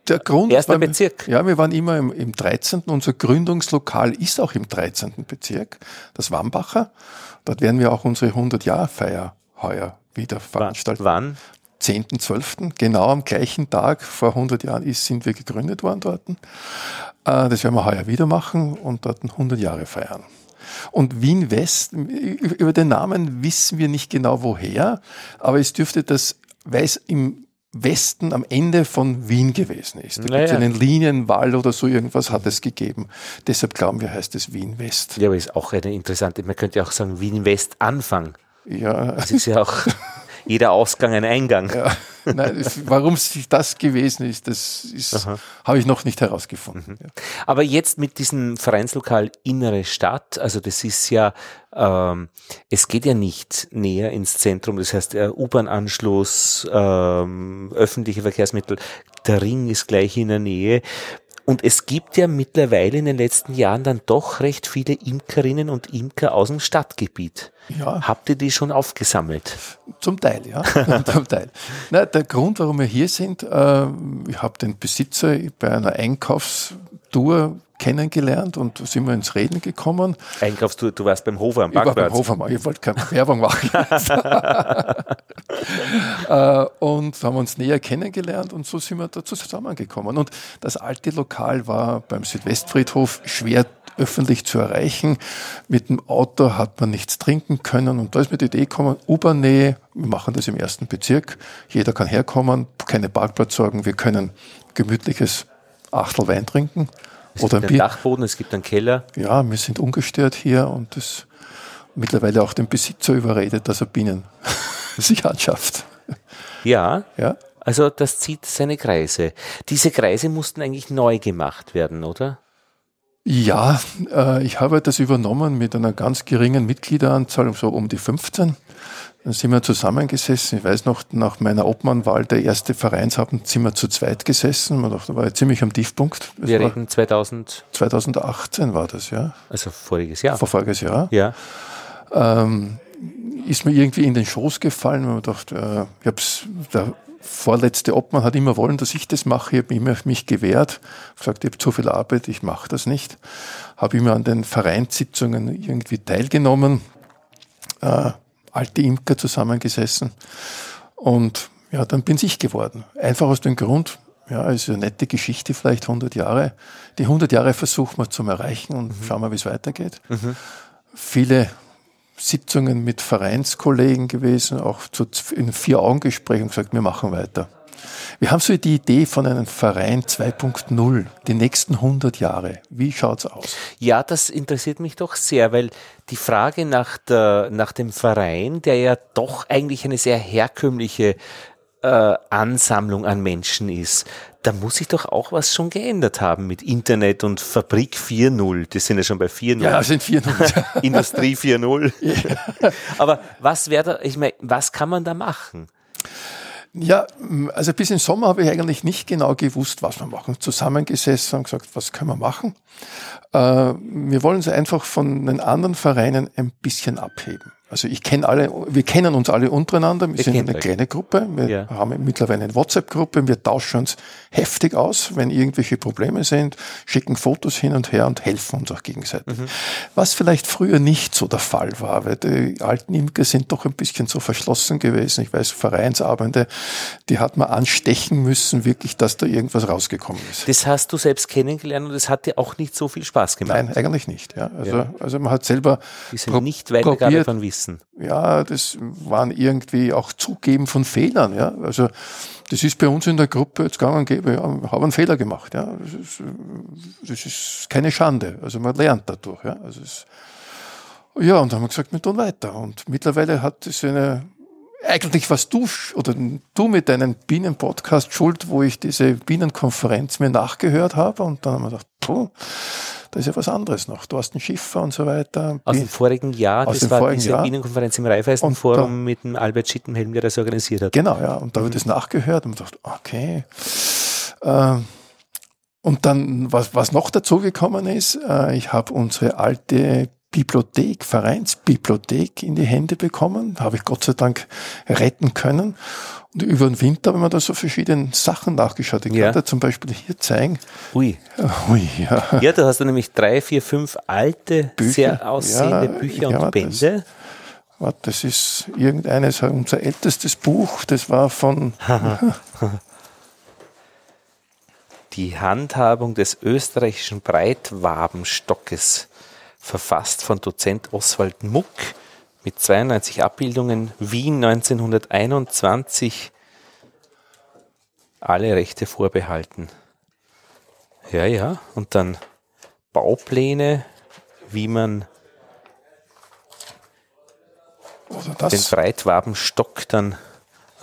Der Grund, Erster weil Bezirk. Ja, wir waren immer im, im 13. Unser Gründungslokal ist auch im 13. Bezirk, das Wambacher. Dort werden wir auch unsere 100-Jahr-Feier heuer wieder veranstalten. Wann? 10.12., genau am gleichen Tag vor 100 Jahren ist, sind wir gegründet worden dort. Äh, Das werden wir heuer wieder machen und dort 100 Jahre feiern. Und Wien West, über den Namen wissen wir nicht genau woher, aber es dürfte das, weil es im Westen am Ende von Wien gewesen ist. Da gibt es Naja. einen Linienwall oder so irgendwas hat es gegeben. Deshalb glauben wir, heißt es Wien West. Ja, aber ist auch eine interessante, man könnte ja auch sagen Wien West Anfang. Ja, Das ist ja auch jeder Ausgang ein Eingang. Ja, es- warum sich das gewesen ist, das ist, habe ich noch nicht herausgefunden. Ja. Aber jetzt mit diesem Vereinslokal Innere Stadt, also das ist ja, ähm, es geht ja nicht näher ins Zentrum, das heißt äh, U-Bahn-Anschluss, ähm, öffentliche Verkehrsmittel, der Ring ist gleich in der Nähe. Und es gibt ja mittlerweile in den letzten Jahren dann doch recht viele Imkerinnen und Imker aus dem Stadtgebiet. Ja. Habt ihr die schon aufgesammelt? Zum Teil, ja. Zum Teil. Na, der Grund, warum wir hier sind, äh, ich habe den Besitzer bei einer Einkaufstour kennengelernt und da sind wir ins Reden gekommen. Einkaufstour, du warst beim Hofer am Ich war beim Parkplatz. Hofer, ich wollte keine Werbung machen. äh, und haben uns näher kennengelernt und so sind wir dazu zusammengekommen. Und das alte Lokal war beim Südwestfriedhof schwer öffentlich zu erreichen. Mit dem Auto hat man nichts trinken können und da ist mir die Idee gekommen, U-Bahn-Nähe, wir machen das im ersten Bezirk, jeder kann herkommen, keine Parkplatzsorgen, wir können gemütliches Achtel Wein trinken Es oder gibt einen. Dachboden, es gibt einen Keller. Ja, wir sind ungestört hier und das mittlerweile auch den Besitzer überredet, dass er Bienen sich anschafft. Ja, Ja, Also das zieht seine Kreise. Diese Kreise mussten eigentlich neu gemacht werden, oder? ja äh, ich habe das übernommen mit einer ganz geringen Mitgliederanzahl, so um die 15. Dann sind wir zusammengesessen. Ich weiß noch, nach meiner Obmannwahl, der erste Vereinsabend, sind wir zu zweit gesessen. Man dachte, da war ich ziemlich am Tiefpunkt. Das Wir reden 2000, 2018 war das, ja. also voriges Jahr. Vor voriges Jahr. Ja, ähm, ist mir irgendwie in den Schoß gefallen, weil man dachte, äh, ich hab's, der vorletzte Obmann hat immer wollen, dass ich das mache, ich habe immer mich gewehrt, gesagt, ich habe zu viel Arbeit, ich mache das nicht, habe immer an den Vereinssitzungen irgendwie teilgenommen, äh, alte Imker zusammengesessen und ja, dann bin ich geworden. Einfach aus dem Grund, ja, ist eine nette Geschichte, vielleicht 100 Jahre. Die 100 Jahre versuchen wir zum Erreichen und schauen wir, wie es weitergeht. Viele Sitzungen mit Vereinskollegen gewesen, auch zu, in Vier-Augen-Gesprächen gesagt, wir machen weiter. Wir haben so die Idee von einem Verein 2.0, die nächsten 100 Jahre. Wie schaut's aus? ja, das interessiert mich doch sehr, weil die Frage nach, der, nach dem Verein, der ja doch eigentlich eine sehr herkömmliche äh, Ansammlung an Menschen ist, da muss sich doch auch was schon geändert haben mit Internet und Fabrik 4.0. Das sind ja schon bei 4.0. Ja, sind 4.0. Industrie 4.0. Aber was wäre da, ich meine, was kann man da machen? Ja, also bis im Sommer habe ich eigentlich nicht genau gewusst, was wir machen. Zusammengesessen und gesagt, was können wir machen? Äh, wir wollen uns einfach von den anderen Vereinen ein bisschen abheben. Also ich kenne alle, wir kennen uns alle untereinander. Wir Ihr sind eine euch. kleine Gruppe. Wir Ja. haben mittlerweile eine WhatsApp-Gruppe. Wir tauschen uns heftig aus, wenn irgendwelche Probleme sind, schicken Fotos hin und her und helfen uns auch gegenseitig. Mhm. Was vielleicht früher nicht so der Fall war, weil die alten Imker sind doch ein bisschen so verschlossen gewesen. Ich weiß, Vereinsabende, die hat man anstechen müssen, wirklich, dass da irgendwas rausgekommen ist. Das hast du selbst kennengelernt und es hat dir auch nicht so viel Spaß gemacht. Nein, eigentlich nicht. Ja. Also, Ja. also man hat selber Die sind nicht probiert, von Wissen. Ja, das waren irgendwie auch Zugeben von Fehlern, ja. Also, das ist bei uns in der Gruppe jetzt gang und gäbe, ja, wir haben einen Fehler gemacht, ja. Das ist, das ist keine Schande. Also, man lernt dadurch, ja. Also, es, ja, und dann haben wir gesagt, wir tun weiter. Und mittlerweile hat es eine, eigentlich was du, oder du mit deinem Bienenpodcast schuld, wo ich diese Bienenkonferenz mir nachgehört habe. Und dann haben wir gedacht, puh, da ist ja was anderes noch. Du hast einen Schiffer und so weiter. Aus dem vorigen Jahr, Aus das dem war diese Jahr. Bienenkonferenz im Und da- Raiffeisenforum mit dem Albert Schittenhelm, der das organisiert hat. Genau, ja. Und da habe ich das nachgehört und gedacht, okay. Ähm, und dann, was, was noch dazugekommen ist, äh, ich habe unsere alte Bibliothek, Vereinsbibliothek in die Hände bekommen. Habe ich Gott sei Dank retten können. Und über den Winter haben wir da so verschiedene Sachen nachgeschaut. Ich Ja. kann dir zum Beispiel hier zeigen. Ui. Ui, ja. Ja, du hast da nämlich drei, vier, fünf alte, Bücher. sehr aussehende Ja, Bücher ja, und das- Bände. Warte, das ist irgendeines, unser ältestes Buch, das war von, Die Handhabung des österreichischen Breitwabenstockes, verfasst von Dozent Oswald Muck mit 92 Abbildungen, Wien 1921, alle Rechte vorbehalten. Ja, ja, und dann Baupläne, wie man oder den Breitwabenstock dann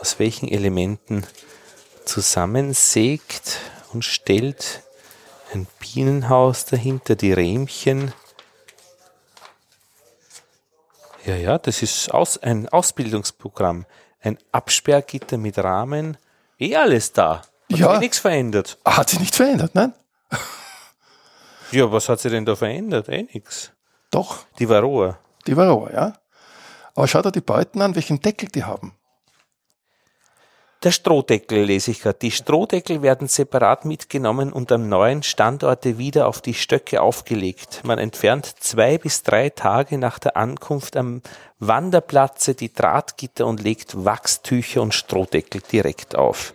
aus welchen Elementen zusammensägt und stellt. Ein Bienenhaus dahinter, die Rähmchen. Ja, ja, das ist aus, ein Ausbildungsprogramm. Ein Absperrgitter mit Rahmen. Eh alles da. Hat Ja. sich nichts verändert. Ah, hat sich nicht verändert, nein? Ja, was hat sich denn da verändert? Eh nix. Doch, Die Varroa. die Varroa, ja. Aber schau dir die Beuten an, welchen Deckel die haben. Der Strohdeckel lese ich gerade. Die Strohdeckel werden separat mitgenommen und am neuen Standorte wieder auf die Stöcke aufgelegt. Man entfernt zwei bis drei Tage nach der Ankunft am Wanderplatze die Drahtgitter und legt Wachstücher und Strohdeckel direkt auf.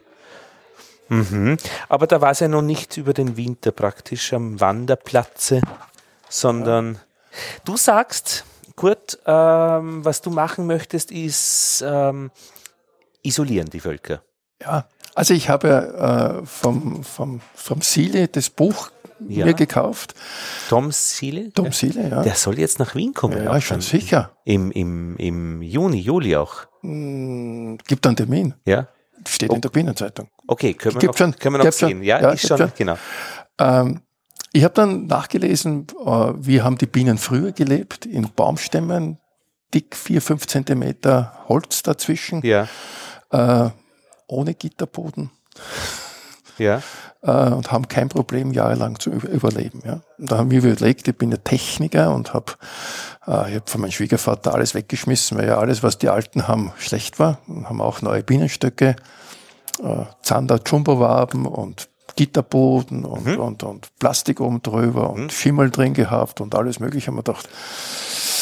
Mhm. Aber da war es ja noch nicht über den Winter praktisch am Wanderplatze, sondern du sagst, Kurt, ähm, was du machen möchtest, ist ähm, isolieren die Völker. Ja, also ich habe äh, vom, vom, vom Siele das Buch Ja. mir gekauft. Tom Siele? Tom Siele, ja. Der soll jetzt nach Wien kommen. Ja, schon dann. sicher. Im, im, Im Juni, Juli auch. Hm, Gibt einen Termin. Ja. Steht in der Bienenzeitung. Okay, können wir Gibt noch, schon, können wir noch gibt schon. sehen. Ja, Ja, ist schon, schon. genau. Ähm, ich habe dann nachgelesen, äh, wie haben die Bienen früher gelebt, in Baumstämmen, dick vier, fünf Zentimeter Holz dazwischen, Ja, äh, ohne Gitterboden ja. äh, und haben kein Problem, jahrelang zu über überleben. Ja. Und da haben wir überlegt, ich bin ja Techniker und habe äh, ich hab von meinem Schwiegervater alles weggeschmissen, weil ja alles, was die Alten haben, schlecht war. Und haben auch neue Bienenstöcke, äh, Zander Jumbo-Waben und Gitterboden und, und, und Plastik oben drüber und Schimmel drin gehabt und alles mögliche. Haben wir gedacht,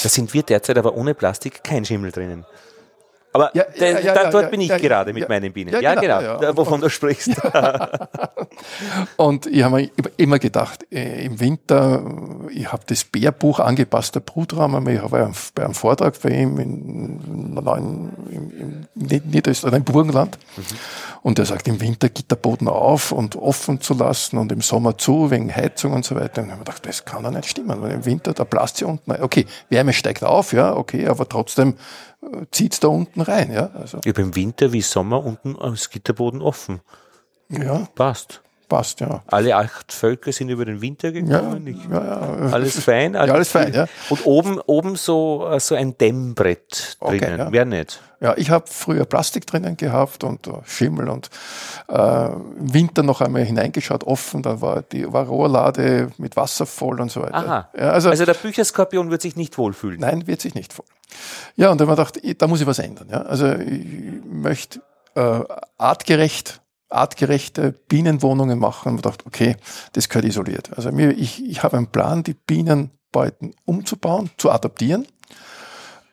Da sind wir derzeit aber ohne Plastik kein Schimmel drinnen. Aber Ja, ja, ja, da, dort bin ich gerade mit meinen Bienen. Ja, genau, genau, wovon du sprichst. Und ich habe mir immer gedacht, äh, im Winter, äh, ich habe das Bärbuch angepasster Brutraum, einmal, ich war ja bei einem Vortrag bei ihm in, im Nied- Niederösterreich, im Burgenland. Und er sagt, im Winter Gitterboden auf und offen zu lassen und im Sommer zu, wegen Heizung und so weiter. Und ich habe mir gedacht, das kann doch nicht stimmen, weil im Winter, da blasst sie unten. Okay, Wärme steigt auf, ja, okay, aber trotzdem zieht es da unten rein, ja. Also, Ich habe im Winter wie Sommer unten als Gitterboden offen. ja, Passt. passt, ja. Alle acht Völker sind über den Winter Ja, gekommen. Ich, ja, ja. alles fein. Ja, alles fein, ja. Und oben, oben so, äh, so ein Dämmbrett Okay, drinnen. ja. Wer nicht? Ja, ich habe früher Plastik drinnen gehabt und äh, Schimmel und äh, im Winter noch einmal hineingeschaut, offen, da war die war Rohrlade mit Wasser voll und so weiter. Aha. Ja, also, Also der Bücherskorpion wird sich nicht wohlfühlen. nein, wird sich nicht voll. Ja, und dann habe ich gedacht, da muss ich was ändern. Ja? Also ich möchte äh, artgerecht, artgerechte Bienenwohnungen machen und gedacht, okay, das gehört isoliert. Also mir, ich, ich habe einen Plan, die Bienenbeuten umzubauen, zu adaptieren.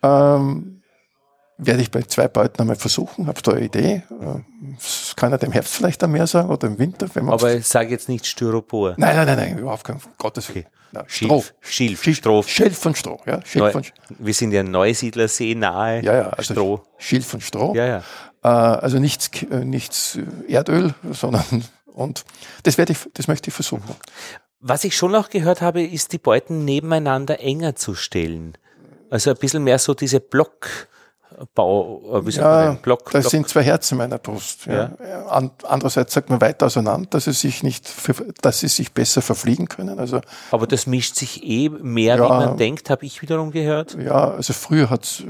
Ähm, werde ich bei zwei Beuten einmal versuchen, habe da eine Idee. Äh, Das kann er dem Herbst vielleicht dann mehr sagen oder im Winter, wenn man Aber ich sage jetzt nicht Styropor. Nein, nein, nein, nein, überhaupt kein um Gottes Willen. Nein, Stroh. Schilf, Schilf, Stroh. Schilf und Stroh, ja. Schilf Neu, und, wir sind ja Neusiedlersee nahe. ja, ja, also Stroh. Schilf und Stroh. Ja, ja. Äh, also nichts, äh, nichts äh, Erdöl, sondern und das werde ich, das möchte ich versuchen. Was ich schon auch gehört habe, ist, die Beuten nebeneinander enger zu stellen. Also ein bisschen mehr so diese Blockbau, äh, wie sagt man Ja, denn? Block, das Block. sind zwei Herzen meiner Brust. Ja. An, andererseits sagt man weiter auseinander, dass sie sich nicht, dass sie sich besser verfliegen können. Also aber das mischt sich eh mehr, Ja. wie man denkt, habe ich wiederum gehört. ja, also früher hat es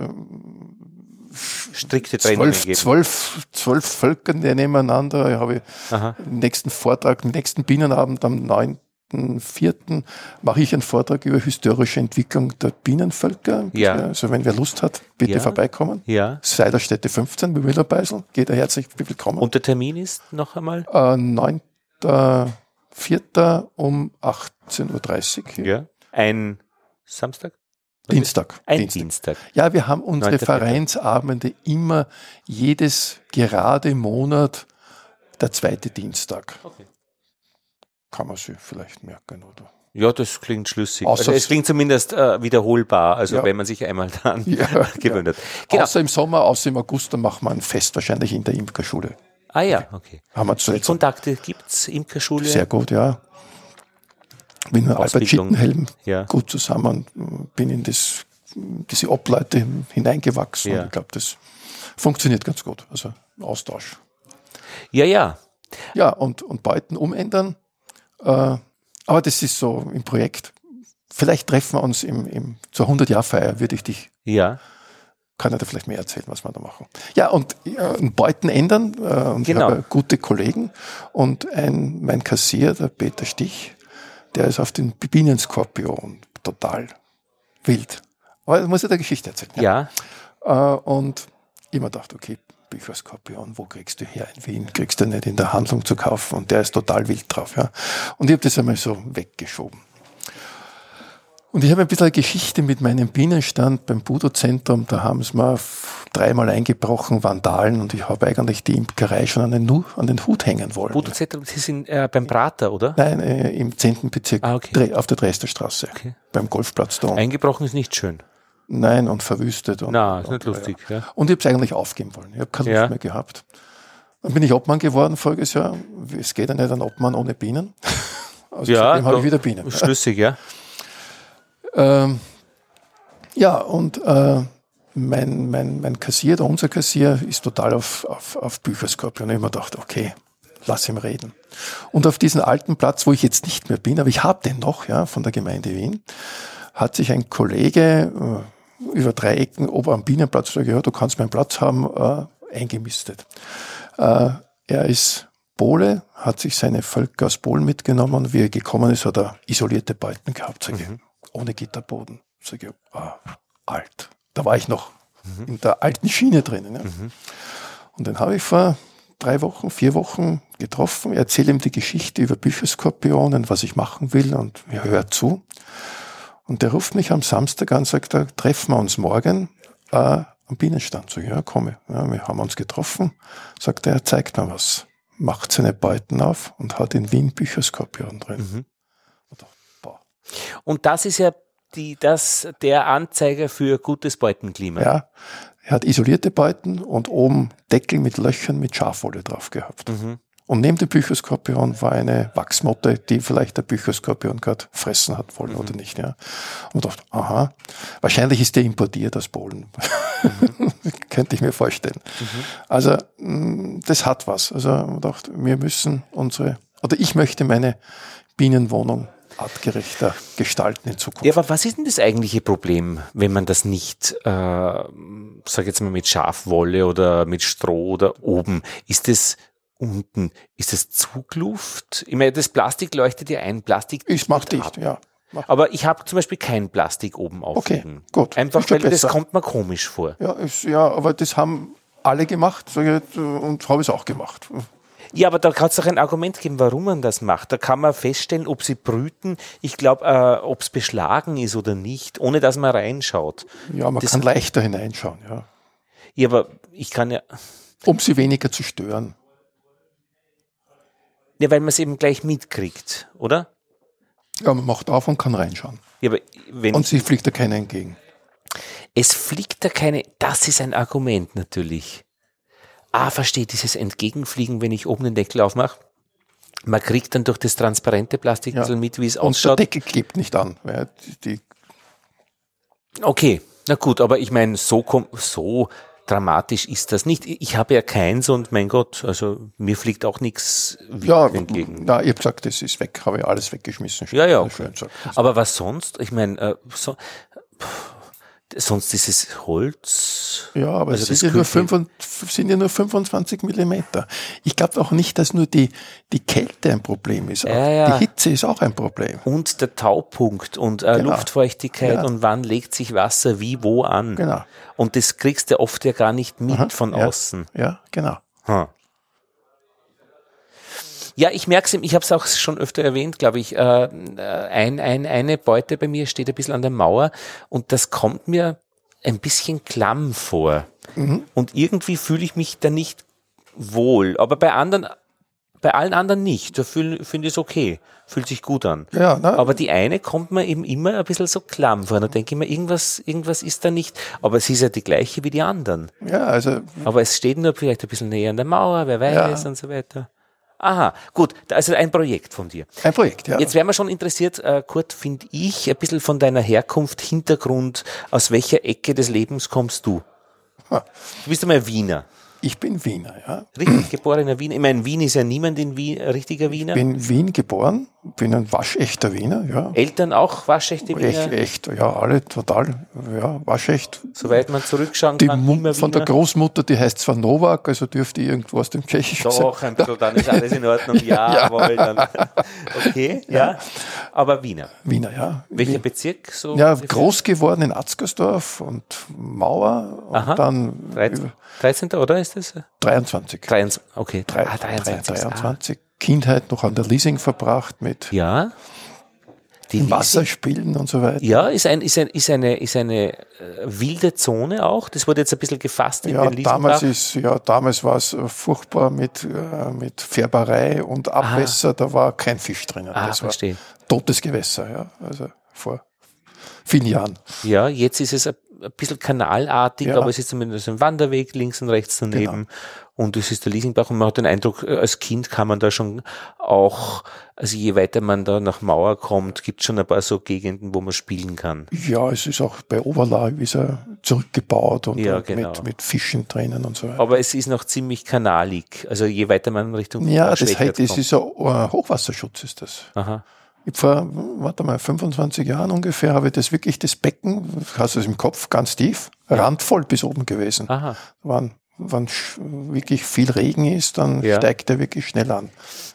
Strikte Trennungen zwölf, zwölf, zwölf Völker nebeneinander. Ich habe Aha. im nächsten Vortrag, im nächsten Bienenabend am 9. 2.4. mache ich einen Vortrag über historische Entwicklung der Bienenvölker. Ja. Also wenn wer Lust hat, bitte Ja. vorbeikommen. Ja. Seiderstätte 15 bei Willerbeisel. Geht er herzlich willkommen. Und der Termin ist noch einmal? äh, 9.4. um 18.30 Uhr. hier. Ja. Ein Samstag? Dienstag. Ein Dienstag. Dienstag. Ja, wir haben unsere 9.4.. Vereinsabende immer jedes gerade Monat der zweite Dienstag. Okay. Kann man sich vielleicht merken, oder? Ja, das klingt schlüssig. Außer- also es klingt zumindest äh, wiederholbar, also Ja. wenn man sich einmal dann Ja, gewöhnt hat. Genau. Außer im Sommer, außer im August, dann machen wir ein Fest wahrscheinlich in der Imkerschule. Ah ja, okay. Haben wir Die zuletzt Kontakte gibt's Imkerschule? sehr gut, ja. Bin mit Albert. Schittenhelm Ja. gut zusammen, bin in das, diese Obleute hineingewachsen. Ja. Und ich glaube, das funktioniert ganz gut. Also Austausch. Ja, ja. Ja, und, und Beuten umändern. Äh, aber das ist so im Projekt. Vielleicht treffen wir uns im, im, zur 100-Jahr-Feier, würde ich dich, Ja. kann ich dir vielleicht mehr erzählen, was wir da machen. Ja, und äh, Beuten ändern. Äh, und Genau. ich habe gute Kollegen und ein, mein Kassier, der Peter Stich, der ist auf den Bienenskorpion total wild. Aber das muss ich der Geschichte erzählen. Ja. Äh, und ich mir gedacht, okay, Bücherskorpion, wo kriegst du her in Wien? Kriegst du nicht in der Handlung zu kaufen und der ist total wild drauf. Ja. Und ich habe das einmal so weggeschoben. Und ich habe ein bisschen eine Geschichte mit meinem Bienenstand beim Budo-Zentrum. Da haben sie mir dreimal eingebrochen, Vandalen, und ich habe eigentlich die Imkerei schon an den, Nu- an den Hut hängen wollen. Budozentrum, Sie sind äh, beim Prater, oder? Nein, äh, im 10. Bezirk, Ah, okay. Auf der Dresdner Straße, Okay. beim Golfplatz da. Eingebrochen ist nicht schön. Nein, und verwüstet. Und, Na, ist und, nicht lustig. Ja. Und ich habe es eigentlich aufgeben wollen. Ich habe keine Lust Ja. mehr gehabt. Dann bin ich Obmann geworden voriges Jahr. Es geht ja nicht an Obmann ohne Bienen. Also Ja, seitdem habe ich wieder Bienen. Schlüssig, ja. Ähm, ja, und äh, mein, mein, mein Kassier, der unser Kassier, ist total auf, auf, auf Bücherskorpion. Und ich habe mir gedacht, okay, lass ihn reden. Und auf diesen alten Platz, wo ich jetzt nicht mehr bin, aber ich habe den noch, ja, von der Gemeinde Wien, hat sich ein Kollege äh, über drei Ecken oben am Bienenplatz gesagt, ja, du kannst meinen Platz haben, äh, eingemistet. Äh, er ist Pole, hat sich seine Völker aus Polen mitgenommen und wie er gekommen ist, hat er isolierte Beuten gehabt, sag ich, ohne Gitterboden. Sag ich, ah, alt. Da war ich noch in der alten Schiene drinnen. Ja. Und den habe ich vor drei Wochen, vier Wochen getroffen. Ich erzähle ihm die Geschichte über Bücherskorpionen, was ich machen will und er hört zu. Und der ruft mich am Samstag an und sagt, da treffen wir uns morgen äh, am Bienenstand. So, ja, komme. Ja, wir haben uns getroffen. Sagt er, er zeigt mir was. Macht seine Beuten auf und hat in Wien Bücherskorpion drin. Mhm. Und boah. Und das ist ja die, das, der Anzeiger für gutes Beutenklima. Ja, er hat isolierte Beuten und oben Deckel mit Löchern mit Schafwolle drauf gehabt. Mhm. Und neben dem Bücherskorpion war eine Wachsmotte, die vielleicht der Bücherskorpion gerade fressen hat wollen oder nicht. Ja. Und dachte, aha, wahrscheinlich ist der importiert aus Polen. Könnte ich mir vorstellen. Also mh, das hat was. Also dachte, wir müssen unsere, oder ich möchte meine Bienenwohnung artgerechter gestalten in Zukunft. Ja, aber was ist denn das eigentliche Problem, wenn man das nicht, äh, sag jetzt mal mit Schafwolle oder mit Stroh oder oben? Ist es unten? Ist es Zugluft? Ich meine, das Plastik leuchtet ja ein. Plastik ich mach dichtet dicht, ab. ja. Mach. Aber ich habe zum Beispiel kein Plastik oben Okay, aufliegen. gut. Einfach weil das kommt mir komisch vor. Ja, ist, ja, aber das haben alle gemacht ich, jetzt, und habe es auch gemacht. Ja, aber da kann es doch ein Argument geben, warum man das macht. Da kann man feststellen, ob sie brüten. Ich glaube, äh, ob es beschlagen ist oder nicht, ohne dass man reinschaut. Ja, man Das- kann leichter hineinschauen, ja. Ja, aber ich kann ja, um sie weniger zu stören. Ja weil man es eben gleich mitkriegt, oder? Ja, man macht auf und kann reinschauen. Ja, aber wenn Und sie fliegt da keiner entgegen. es fliegt da keine, das ist ein Argument natürlich. Ah, versteht dieses Entgegenfliegen, wenn ich oben den Deckel aufmache? Man kriegt dann durch das transparente Plastik Ja. mit, wie es Und der ausschaut. Deckel klebt nicht an. Weil die, Okay, na gut, aber ich meine, so, kom- so dramatisch ist das nicht. Ich habe ja keins und mein Gott, also mir fliegt auch nichts ja, entgegen. na, ich habe gesagt, das ist weg, habe ich alles weggeschmissen. Ja, ja, Schön gesagt. Aber was sonst? Ich meine, äh, so, pff, Sonst ist es Holz. Ja, aber Also es sind ja, nur Kühlfilm- 25, sind ja nur 25 Millimeter. Ich glaube auch nicht, dass nur die, die Kälte ein Problem ist. Ja, ja. Die Hitze ist auch ein Problem. Und der Taupunkt und äh, Genau. Luftfeuchtigkeit Ja. und wann legt sich Wasser wie wo an. Genau. Und das kriegst du oft ja gar nicht mit Aha, von außen. Ja, genau. Hm. Ja, ich merke es, ich habe es auch schon öfter erwähnt, glaube ich. Äh, ein, ein, eine Beute bei mir steht ein bisschen an der Mauer und das kommt mir ein bisschen klamm vor. Mhm. Und irgendwie fühle ich mich da nicht wohl. Aber bei anderen, bei allen anderen nicht. Da fühl- finde ich es okay. Fühlt sich gut an. Ja, na, Aber die eine kommt mir eben immer ein bisschen so klamm vor. Da denke ich mir, irgendwas, irgendwas ist da nicht. Aber sie ist ja die gleiche wie die anderen. ja, also Aber es steht nur vielleicht ein bisschen näher an der Mauer, wer weiß Ja. und so weiter. Aha, gut, also ein Projekt von dir. ein Projekt, ja. Jetzt wäre mir schon interessiert, äh, Kurt, finde ich, ein bisschen von deiner Herkunft, Hintergrund, aus welcher Ecke des Lebens kommst du? Ha. Du bist einmal Wiener, Ich bin Wiener, ja. richtig geborener Wiener. Ich meine, Wien ist ja niemand in Wien, richtiger Wiener. Bin in Wien geboren, bin ein waschechter Wiener, ja. Eltern auch waschechte Wiener, Echt, echt, ja, alle total, ja, waschecht. soweit man zurückschauen Die kann, Mu immer von der. Großmutter, die heißt zwar Novak, also dürfte irgendwo aus dem Tschechischen sein. Doch, ein bisschen, dann ist alles in Ordnung. Ja, jawohl, dann. Okay, ja. Aber Wiener. Wiener, ja. Welcher Bezirk? So Ja, ungefähr? groß geworden in Atzgersdorf und Mauer und Aha. dann 13, 13. oder ist das? 23. 23. Okay, Drei- ah, 23. 23. Kindheit noch an der Leasing verbracht mit Ah, ja. Die im Wasser spielen und so weiter. Ja, ist, ein, ist, ein, ist eine, ist eine äh, wilde Zone auch. Das wurde jetzt ein bisschen gefasst in Ja, den damals ist, ja, damals war es äh, furchtbar mit, äh, mit Färberei und Abwässer, da war kein Fisch drinnen. Ah, das war verstehe. totes Gewässer, ja. Also vor vielen Jahren. Ja, jetzt ist es ein, ein bisschen kanalartig, Ja. Genau. aber es ist zumindest ein Wanderweg links und rechts daneben. Und es ist der Liesingbach und man hat den Eindruck, äh, als Kind kann man da schon auch, also je weiter man da nach Mauer kommt, gibt es schon ein paar so Gegenden, wo man spielen kann. Ja, es ist auch bei Oberlag ist er zurückgebaut und, Ja, genau. mit, mit Fischen drinnen und so weiter. Aber es ist noch ziemlich kanalig. Also je weiter man Richtung Ja, das, heißt, kommt. ist ein Hochwasserschutz ist das. Aha. Ich vor, warte mal, 25 Jahren ungefähr habe ich das wirklich, das Becken, hast du es im Kopf, ganz tief, randvoll bis oben gewesen. Aha. Wann sch- wirklich viel Regen ist, dann Ja. steigt er wirklich schnell an.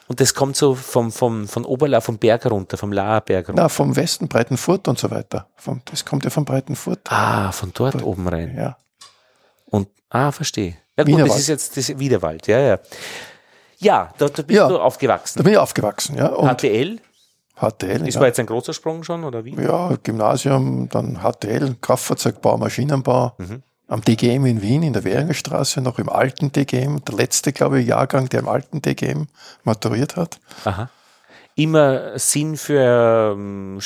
Und das kommt so vom, vom, von Oberla, vom Berg runter, vom Laerberg runter. Na, vom Westen Breitenfurt und so weiter. Vom, das kommt ja von Breitenfurt. Ah, von dort oben rein. Ja. Und, ah, verstehe. Ja gut, das Wienerwald. ist jetzt das ist Wiederwald, ja, ja. Ja, da, da bist Ja. du Da aufgewachsen. bin ich aufgewachsen, ja. Und HTL, HTL. das ja. war jetzt ein großer Sprung schon, oder wie? Ja, Gymnasium, dann HTL, Kraftfahrzeugbau, Maschinenbau. Mhm. Am DGM in Wien, in der Währingerstraße, noch im alten DGM. Der letzte, glaube ich, Jahrgang, der im alten DGM maturiert hat. Aha. Immer Sinn für, ähm, äh,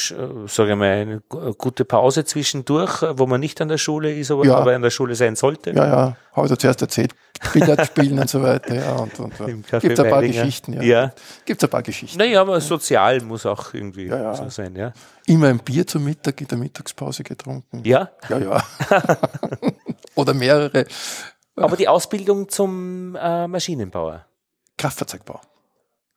sage ich mal, eine gu- gute Pause zwischendurch, äh, wo man nicht an der Schule ist, aber, Ja. aber an der Schule sein sollte. Ja, ja, habe ich da zuerst erzählt. Billard spielen und so weiter. Ja, und, und, Im und. Gibt's ein paar. Geschichten, ja. Ja. Gibt's ein paar Geschichten. Naja, aber sozial muss auch irgendwie Ja, ja. so sein, ja. Immer ein Bier zum Mittag in der Mittagspause getrunken. Ja, Ja, ja. Oder mehrere. aber die Ausbildung zum äh, Maschinenbauer. Kraftfahrzeugbau.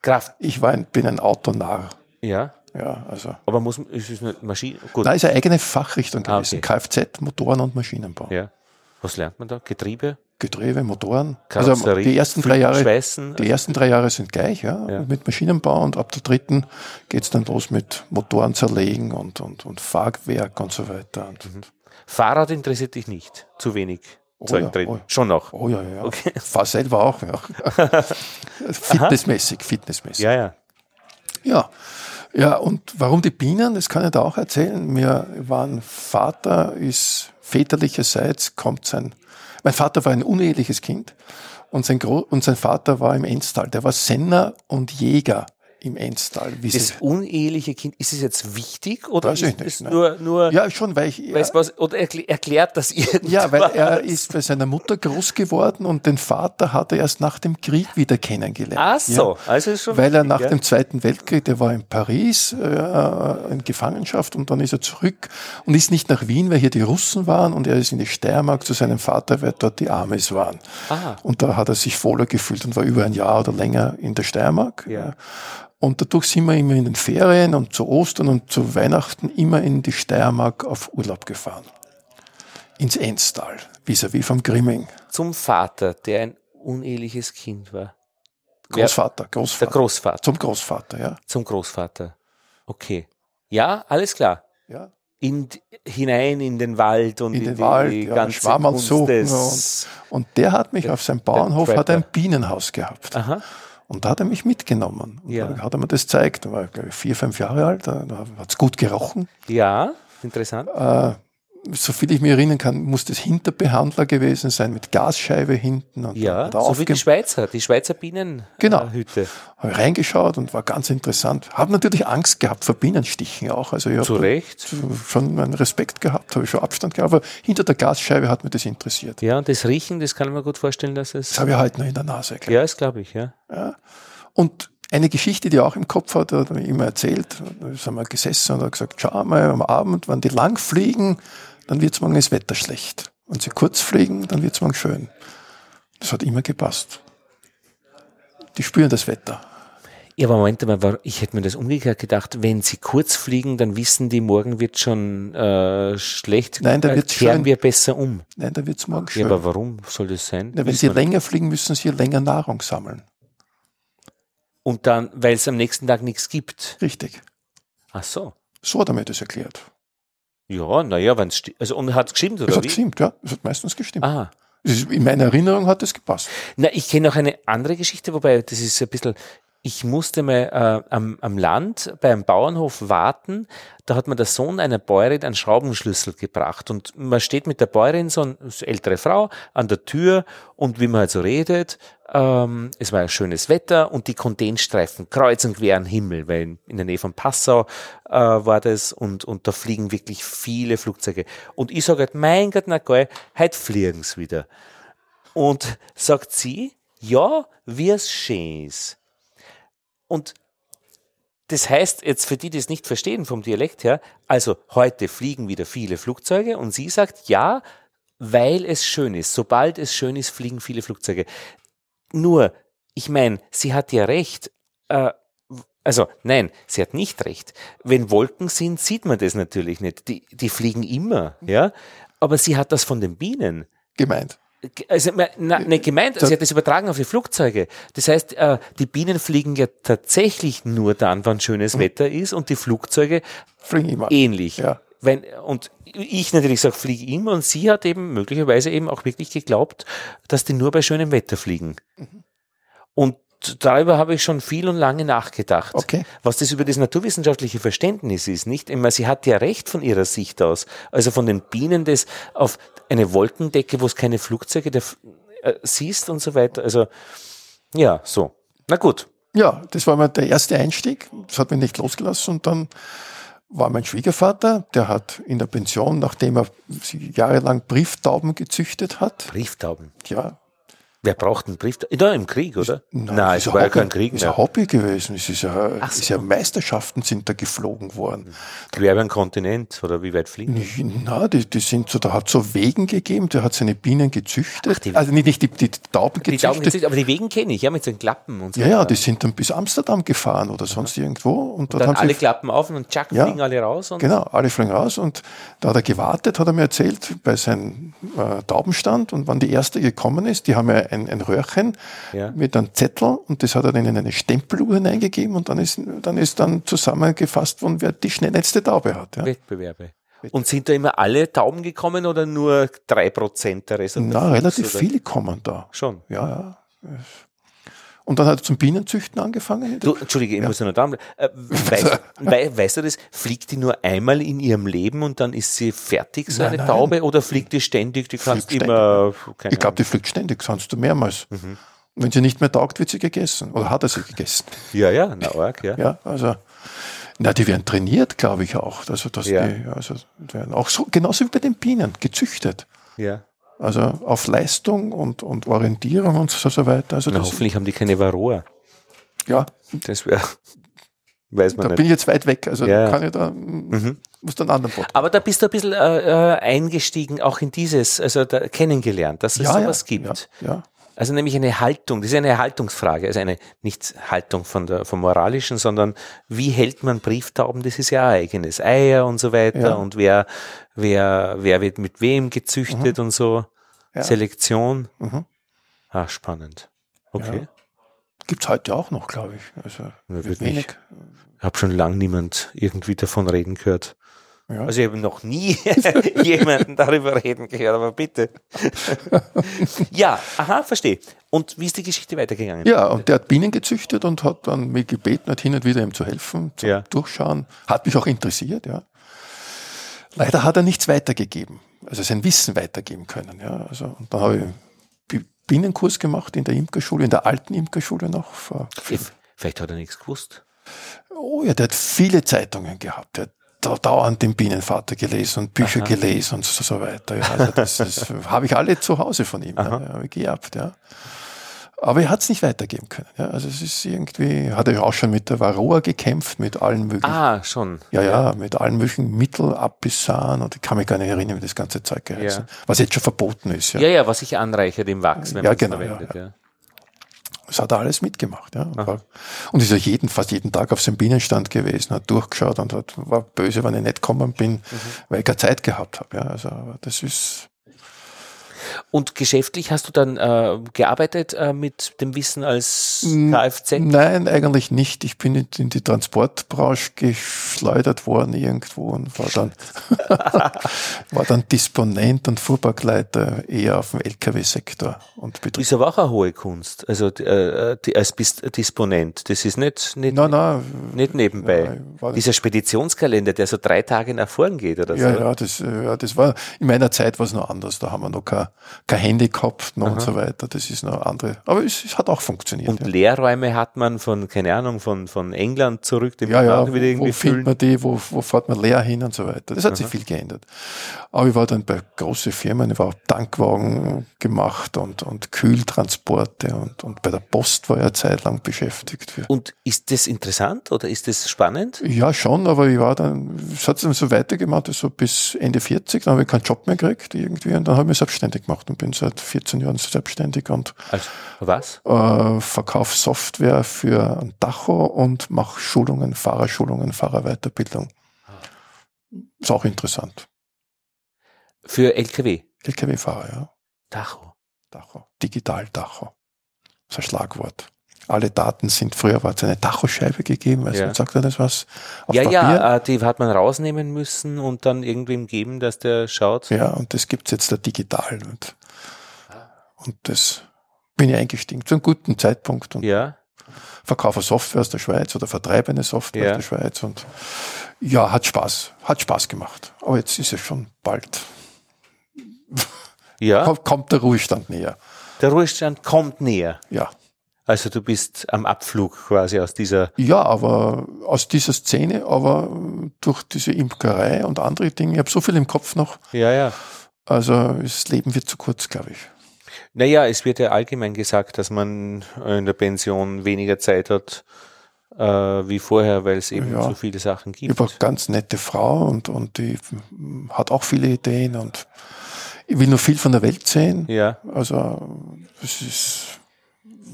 Kraft. Ich war ein, bin ein Autonarr. Ja, Ja, also. aber muss ist es eine Maschine? Gut. Da ist eine eigene Fachrichtung Ah, gewesen. okay. Kfz, Motoren und Maschinenbau. Ja. Was lernt man da? Getriebe? Getriebe, Motoren. Also die ersten drei Jahre, Schweißen? die ersten drei Jahre sind gleich, ja, Ja. mit Maschinenbau und ab der dritten geht's dann los mit Motoren zerlegen und, und, und Fahrwerk und so weiter. Und, Fahrrad interessiert dich nicht. Zu wenig Zeug ja, drin. oh ja. Schon noch. Oh ja, ja. Okay. Fahr selber auch, ja. fitnessmäßig, fitnessmäßig. Ja, ja. Ja. Ja, und warum die Bienen, das kann ich da auch erzählen. Mir waren Vater ist väterlicherseits kommt sein, mein Vater war ein uneheliches Kind und sein, Gro und sein Vater war im Enstal. Der war Senner und Jäger im Enstal. Wie Das uneheliche Kind, ist es jetzt wichtig oder Weiß ich ist nicht, es ne. nur, nur ja, schon, weil ich, weiß was, oder erkl- erklärt das irgendwas? ja, weil er ist bei seiner Mutter groß geworden und den Vater hat er erst nach dem Krieg wieder kennengelernt. Ach Ja. so, also ist schon Weil er nach ja. dem Zweiten Weltkrieg, der war in Paris äh, in Gefangenschaft und dann ist er zurück und ist nicht nach Wien, weil hier die Russen waren und er ist in die Steiermark zu seinem Vater, weil dort die Amis waren. Aha. Und da hat er sich wohler gefühlt und war über ein Jahr oder länger in der Steiermark. Ja. Und dadurch sind wir immer in den Ferien und zu Ostern und zu Weihnachten immer in die Steiermark auf Urlaub gefahren. ins Enstal, vis-à-vis vom Grimming. Zum Vater, der ein uneheliches Kind war. Großvater, Der Großvater. Großvater. Zum Großvater, ja. Zum Großvater. Okay. Ja, alles klar. ja. In, hinein in den Wald und In in, den die Wald, ja, ganze Schwammerl Kunst suchen des, Und der hat mich auf seinem Bauernhof, hat ein Bienenhaus gehabt. Aha. Und da hat er mich mitgenommen. Und Ja. da hat er mir das gezeigt. Da war ich, glaube ich, vier, fünf Jahre alt. Da, da hat es gut gerochen. Ja, interessant. Äh, soviel ich mich erinnern kann, muss das Hinterbehandler gewesen sein mit Gasscheibe hinten. Und Ja, da so wie die Schweizer, die Schweizer Bienenhütte. Genau. Äh. Habe ich reingeschaut und war ganz interessant. Habe natürlich Angst gehabt vor Bienenstichen auch. Also ich Zu habe Recht. schon meinen Respekt gehabt, habe ich schon Abstand gehabt. Aber hinter der Gasscheibe hat mich das interessiert. Ja, und das Riechen, das kann man gut vorstellen, dass es. Das habe ich heute noch in der Nase. Ja, das glaube ich, ja. Und eine Geschichte, die er auch im Kopf hat, hat er mir immer erzählt. Da sind wir gesessen und hat gesagt, schau mal am Abend, wenn die lang fliegen, dann wird's morgen das Wetter schlecht. Wenn sie kurz fliegen, dann wird's morgen schön. Das hat immer gepasst. Die spüren das Wetter. Ja, aber Moment mal, ich hätte mir das umgekehrt gedacht, wenn sie kurz fliegen, dann wissen die, morgen wird schon äh, schlecht. Nein, dann Äh, wird's kehren schön. wir besser um. Nein, da wird's morgen Ja, schön. aber warum soll das sein? Na, wenn Wissen sie länger fliegen, müssen sie länger Nahrung sammeln. Und dann, weil es am nächsten Tag nichts gibt. Richtig. Ach so. So hat er mir das erklärt. Ja, naja, wenn es Also, und hat es gestimmt, oder hat wie? gestimmt, ja. Das hat meistens gestimmt. Ah. Ist- In meiner Erinnerung hat das gepasst. Na, ich kenne noch eine andere Geschichte, wobei das ist ein bisschen, ich musste mal äh, am, am Land bei einem Bauernhof warten, da hat mir der Sohn einer Bäuerin einen Schraubenschlüssel gebracht und man steht mit der Bäuerin, so eine ältere Frau, an der Tür und wie man halt so redet, ähm, es war schönes Wetter und die Kondensstreifen kreuz und quer am Himmel, weil in, in der Nähe von Passau äh, war das und, und da fliegen wirklich viele Flugzeuge. Und ich sage halt, mein Gott, na geil, heute fliegen's wieder. Und sagt sie, ja, wie es schön ist. Und das heißt jetzt für die, die es nicht verstehen vom Dialekt her, also heute fliegen wieder viele Flugzeuge und sie sagt, ja, weil es schön ist. Sobald es schön ist, fliegen viele Flugzeuge. Nur, ich meine, sie hat ja recht. Äh, also, nein, sie hat nicht recht. Wenn Wolken sind, sieht man das natürlich nicht. Die, die fliegen immer, ja. Aber sie hat das von den Bienen. Gemeint. Also, na, nicht gemeint, sie hat das übertragen auf die Flugzeuge. Das heißt, äh, die Bienen fliegen ja tatsächlich nur dann, wann schönes Wetter ist und die Flugzeuge Fliegen immer. ähnlich. Ja. Wenn, und ich natürlich sage, fliege immer und sie hat eben möglicherweise eben auch wirklich geglaubt, dass die nur bei schönem Wetter fliegen. Und darüber habe ich schon viel und lange nachgedacht. Okay. Was das über das naturwissenschaftliche Verständnis ist, nicht? Ich meine, sie hat ja recht von ihrer Sicht aus. Also von den Bienen, das auf eine Wolkendecke, wo es keine Flugzeuge der, äh, siehst und so weiter. Also, ja, so. Na gut. Ja, das war mal der erste Einstieg. Das hat mich nicht losgelassen. Und dann war mein Schwiegervater, der hat in der Pension, nachdem er jahrelang Brieftauben gezüchtet hat, Brieftauben. ja, Wer braucht einen Brief? Da im Krieg, oder? Nein, das es ist war ja Hobby- kein Krieg ist mehr. ein Hobby gewesen. Es ist ja, Ach es ist so. ja Meisterschaften sind da geflogen worden. Quer über den Kontinent oder wie weit fliegen? die? Na, die, die sind so, da hat so Wegen gegeben, der hat seine Bienen gezüchtet. Ach, die- also nicht, nicht die, die Tauben Die gezüchtet. Tauben gezüchtet, aber die Wegen kenne ich, ja, mit so den Klappen und so. ja, ja, die sind dann bis Amsterdam gefahren oder sonst irgendwo. Und dort Dann haben alle sie, Klappen auf und tschack, Ja. fliegen alle raus. Und genau, alle fliegen raus und da hat er gewartet, hat er mir erzählt, bei seinem äh, Taubenstand und wann die erste gekommen ist, die haben ja ein, ein Röhrchen Ja. mit einem Zettel und das hat er dann in eine Stempeluhr hineingegeben und dann ist dann, ist dann zusammengefasst worden, wer die schnellste Taube hat. Ja. Wettbewerbe. Und sind da immer alle Tauben gekommen oder nur drei Prozent der Rest? Na, relativ viele kommen da. Schon. Ja, ja. Und dann hat er zum Bienenzüchten angefangen. Du, Entschuldige, ich muss ja noch da bleiben. Äh, weißt, wei, weißt du das? Fliegt die nur einmal in ihrem Leben und dann ist sie fertig, so Nein, eine. Taube? Oder fliegt die ständig? Die kannst Fliegt immer. Ich glaube, die fliegt ständig, sonst du mehrmals. Mhm. Wenn sie nicht mehr taugt, wird sie gegessen. Oder hat er sie gegessen? Ja, ja, na arg, ja. Ja, also, na, die werden trainiert, glaube ich auch. Also, dass Ja. die, also, werden auch so, genauso wie bei den Bienen, gezüchtet. ja. Also, auf Leistung und, und Orientierung und so, so weiter. Also, Na, das, hoffentlich haben die keine Varroa. ja, Das wäre. Weiß man da nicht. bin ich jetzt weit weg. Also, Ja. kann ich da, Mhm. muss dann einen anderen Podcast. Aber da bist du ein bisschen äh, äh, eingestiegen, auch in dieses, also da, kennengelernt, dass es sowas gibt. Ja, ja. Also nämlich eine Haltung, das ist eine Haltungsfrage, also eine nicht Haltung von der vom moralischen, sondern wie hält man Brieftauben, das ist ja eigenes Eier und so weiter Ja. und wer wer wer wird mit wem gezüchtet und so Ja. Selektion. Mhm. Ah, spannend. Okay. Gibt's heute auch noch, glaube ich. Also wird wenig. nicht. Habe schon lang niemand irgendwie davon reden gehört. Ja. Also ich habe noch nie jemanden darüber reden gehört, aber bitte. ja, aha, verstehe. Und wie ist die Geschichte weitergegangen? Ja, und der hat Bienen gezüchtet und hat dann mich gebeten, hat hin und wieder ihm zu helfen, zum Ja. Durchschauen. Hat mich auch interessiert, ja. Leider hat er nichts weitergegeben, also sein Wissen weitergeben können, ja. Also, und dann habe ich Bi- Bienenkurs gemacht in der Imkerschule, in der alten Imkerschule noch. Vor Vielleicht hat er nichts gewusst. Oh ja, der hat viele Zeitungen gehabt. Der hat dauernd den Bienenvater gelesen und Bücher Aha. gelesen und so, so weiter. Ja, also das, das habe ich alle zu Hause von ihm, Aha. ja, ich geerbt, ja. Aber er hat es nicht weitergeben können. Ja. Also es ist irgendwie, hat er ja auch schon mit der Varroa gekämpft, mit allen möglichen, Ah, schon. ja, ja, mit allen möglichen Mittelabissaren und ich kann mich gar nicht erinnern, wie das ganze Zeug geheißen. Was jetzt schon verboten ist, ja. Ja, ja, was sich anreichert im Wachs, wenn Ja, man genau, verwendet. Ja. Das hat er alles mitgemacht, ja. Und, war, und ist ja jeden, fast jeden Tag auf seinem Bienenstand gewesen, hat durchgeschaut und hat, war böse, wenn ich nicht gekommen bin, Mhm. weil ich keine Zeit gehabt habe, ja. Also, das ist, Und geschäftlich hast du dann äh, gearbeitet äh, mit dem Wissen als Kfz? nein, eigentlich nicht. Ich bin in, die Transportbranche geschleudert worden irgendwo und war dann, war dann Disponent und Fuhrparkleiter eher auf dem LKW-Sektor und Betrieb. Ist aber auch eine hohe Kunst. Also äh, die, als Disponent. Das ist nicht, nicht, Nein, nein, nicht nebenbei. Ja, das- Dieser Speditionskalender, der so drei Tage nach vorn geht oder Ja, so. ja, das, äh, ja, das war, in meiner Zeit war es noch anders. Da haben wir noch kein, kein Handy gehabt noch und so weiter. Das ist noch andere. Aber es, es hat auch funktioniert. Und ja. Lehrräume hat man von, keine Ahnung, von, von England zurück, den Ja, man ja, auch wieder wo, irgendwie wo findet man die, wo, wo fährt man leer hin und so weiter. Das hat sich viel geändert. Aber ich war dann bei großen Firmen, ich war auch Tankwagen gemacht und, und Kühltransporte und, und bei der Post war ich eine Zeit lang beschäftigt. Und ist das interessant oder ist das spannend? Ja, schon, aber ich war dann, es hat dann so weitergemacht, so bis Ende 40, dann habe ich keinen Job mehr gekriegt irgendwie und dann habe ich mich selbstständig gemacht und bin seit 14 Jahren selbstständig und Also, was? äh, verkaufe Software für ein Tacho und mache Schulungen, Fahrerschulungen, Fahrerweiterbildung. Ist auch interessant. Für LKW. LKW-Fahrer, ja. Tacho. Tacho. Digital-Tacho. Das ist ein Schlagwort. Alle Daten sind, früher war es eine Tachoscheibe gegeben, weißt Ja. du, sagt er das was? Auf Ja, Papier. ja, äh, die hat man rausnehmen müssen und dann irgendwem geben, dass der schaut. Ja, und das gibt's jetzt da digital. Und, und das bin ich eingestiegen zu einem guten Zeitpunkt und Ja. verkaufe Software aus der Schweiz oder vertreibe eine Software Ja. aus der Schweiz und ja, hat Spaß, hat Spaß gemacht. Aber jetzt ist es schon bald, Ja. kommt der Ruhestand näher. Der Ruhestand kommt näher. Ja. Also du bist am Abflug quasi aus dieser. Ja, aber aus dieser Szene, aber durch diese Imkerei und andere Dinge, ich habe so viel im Kopf noch, Ja, ja. also das Leben wird zu kurz, glaube ich. Naja, es wird ja allgemein gesagt, dass man in der Pension weniger Zeit hat äh, wie vorher, weil es eben Ja. so viele Sachen Ich gibt. habe eine ganz nette Frau und, und die hat auch viele Ideen und ich will nur viel von der Welt sehen. Ja. Also es ist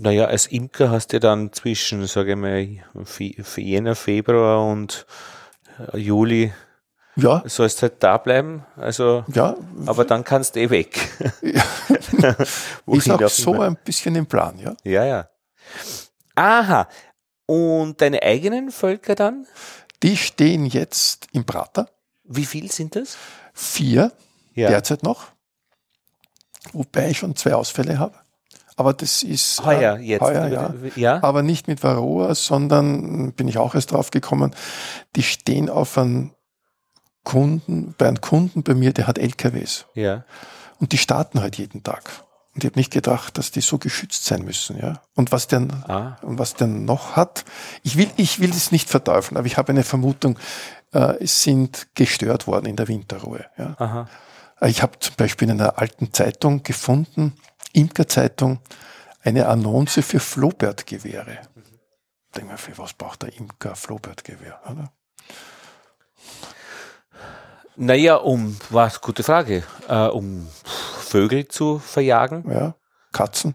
Naja, als Imker hast du dann zwischen, sage ich mal, Fe- Jänner, Februar und äh, Juli ja, sollst halt da bleiben. Also, ja, aber dann kannst du eh weg. Ist auch auch so immer. ein bisschen im Plan, ja. Ja, ja. Aha. Und deine eigenen Völker dann? Die stehen jetzt im Prater, Wie viel sind das? vier Ja. derzeit noch, wobei ich schon zwei Ausfälle habe. Aber das ist Heuer äh, jetzt. Heuer, ja. ja. aber nicht mit Varroa, sondern bin ich auch erst drauf gekommen, die stehen auf einen Kunden, bei einem Kunden bei mir, der hat LKWs. Ja. Und die starten halt jeden Tag. Und ich habe nicht gedacht, dass die so geschützt sein müssen, ja. Und was der, Ah. und was der noch hat, ich will, ich will es nicht verteufeln, aber ich habe eine Vermutung, äh, es sind gestört worden in der Winterruhe, ja. Aha. Ich habe zum Beispiel in einer alten Zeitung gefunden, Imkerzeitung, eine Annonce für Flohbertgewehre. Denk mal, für was braucht der Imker ein Flohbertgewehr? Oder? Naja, um, was, gute Frage, äh, um Vögel zu verjagen. Ja, Katzen.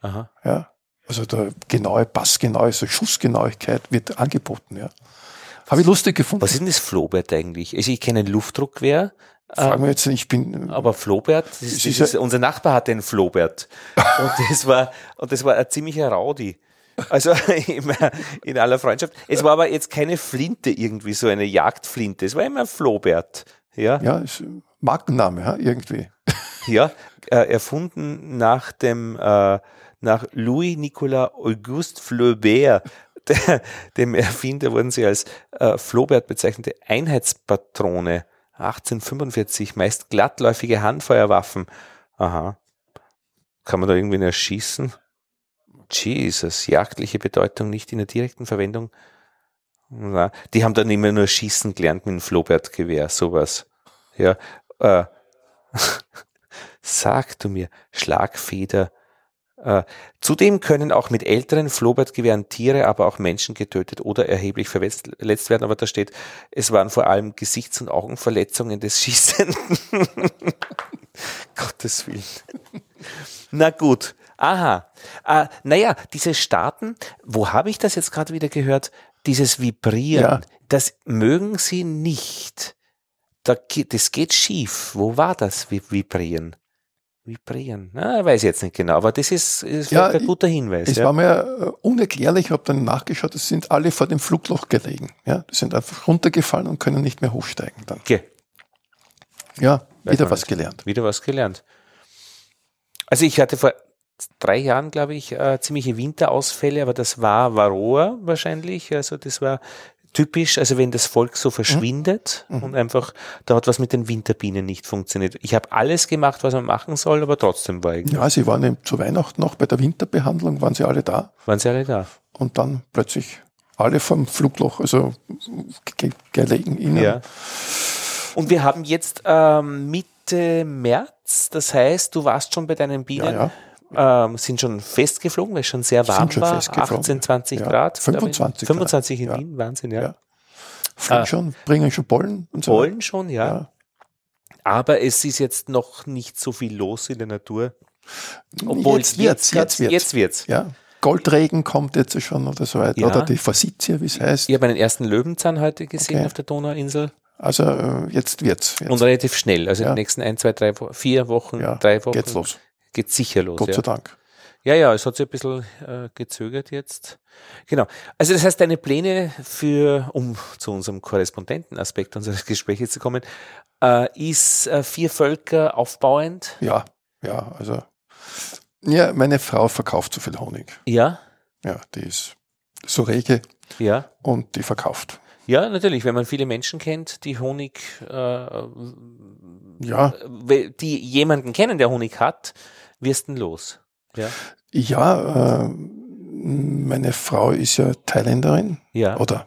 Aha. Ja. Also der genaue, passgenaue, so Schussgenauigkeit wird angeboten, ja. Habe ich lustig gefunden. Was ist denn das Flohbert eigentlich? Also ich kenne ein Luftdruckgewehr, Fragen wir jetzt, ich bin, aber Flohbert, das ist, das ist unser Nachbar hatte einen Flohbert. Und das war, und das war ein ziemlicher Rowdy. Also immer in aller Freundschaft. Es war aber jetzt keine Flinte irgendwie, so eine Jagdflinte. Es war immer ein Flohbert. Ja, ja, ist Markenname, ja, irgendwie. ja äh, erfunden nach dem, äh, nach Louis Nicolas Auguste Flaubert, der, dem Erfinder wurden sie als äh, Flaubert bezeichnete Einheitspatrone 1845, meist glattläufige Handfeuerwaffen. Aha. Kann man da irgendwie erschießen? Jesus, jagdliche Bedeutung nicht in der direkten Verwendung. Na, die haben dann immer nur schießen gelernt mit dem Flaubert-Gewehr, sowas. Ja, äh, sag du mir, Schlagfeder. Äh, zudem können auch mit älteren Flohbert-Gewehren Tiere, aber auch Menschen getötet oder erheblich verletzt werden. Aber da steht, es waren vor allem Gesichts- und Augenverletzungen des Schießenden. Gottes Willen. Na gut. Aha. Äh, naja, diese Starten, wo habe ich das jetzt gerade wieder gehört? Dieses Vibrieren, Ja. das mögen sie nicht. Da, das geht schief. Wo war das Vi- Vibrieren? Vibrieren. Na, weiß ich jetzt nicht genau, aber das ist, ist Ja, ein guter Hinweis. Es ja. war mir äh, unerklärlich, ich habe dann nachgeschaut, es sind alle vor dem Flugloch gelegen. Ja, die sind einfach runtergefallen und können nicht mehr hochsteigen dann. Okay. Ja, Weiß wieder was nicht. gelernt. Wieder was gelernt. Also ich hatte vor drei Jahren, glaube ich, äh, ziemliche Winterausfälle, aber das war Varroa wahrscheinlich. Also das war typisch, also wenn das Volk so verschwindet und einfach, da hat was mit den Winterbienen nicht funktioniert. Ich habe alles gemacht, was man machen soll, aber trotzdem war irgendwie, Ja, sie waren eben zu Weihnachten noch bei der Winterbehandlung, waren sie alle da waren sie alle da. und dann plötzlich alle vom Flugloch, also ge gelegen ihnen. Ja. Und wir haben jetzt ähm, Mitte März, das heißt, du warst schon bei deinen Bienen, ja. Ähm, sind schon festgeflogen, weil es schon sehr warm schon war, festgeflogen. 18, 20 Ja, Grad. glaub ich. 25 Grad. 25 in Ja. Wien, Wahnsinn, ja. Ja. Fliegen Ah. schon, bringen schon Pollen und so. Pollen schon, ja. Ja. Aber es ist jetzt noch nicht so viel los in der Natur. Obwohl jetzt wird's, jetzt wird's. Jetzt wird's. Ja. Goldregen kommt jetzt schon oder so weiter. Oder die Forsythia, wie es heißt. Ich habe einen ersten Löwenzahn heute gesehen Okay. auf der Donauinsel Also äh, jetzt wird's. Jetzt. und relativ schnell. Also in Ja. den nächsten ein, zwei, drei, vier Wochen, ja, drei Wochen geht's los. Geht's sicher los. Gott ja. sei Dank. Ja, ja, es hat sich ein bisschen äh, gezögert jetzt. Genau. Also das heißt, deine Pläne für, um zu unserem Korrespondentenaspekt unseres Gesprächs zu kommen, äh, ist äh, vier Völker aufbauend. Ja, ja, also. Ja, meine Frau verkauft zu viel Honig. Ja, Ja, die ist so rege ja. und die verkauft. Ja, natürlich, wenn man viele Menschen kennt, die Honig, äh, Ja, die jemanden kennen, der Honig hat, wirst du los. Ja. ja, äh, meine Frau ist ja Thailänderin Ja. oder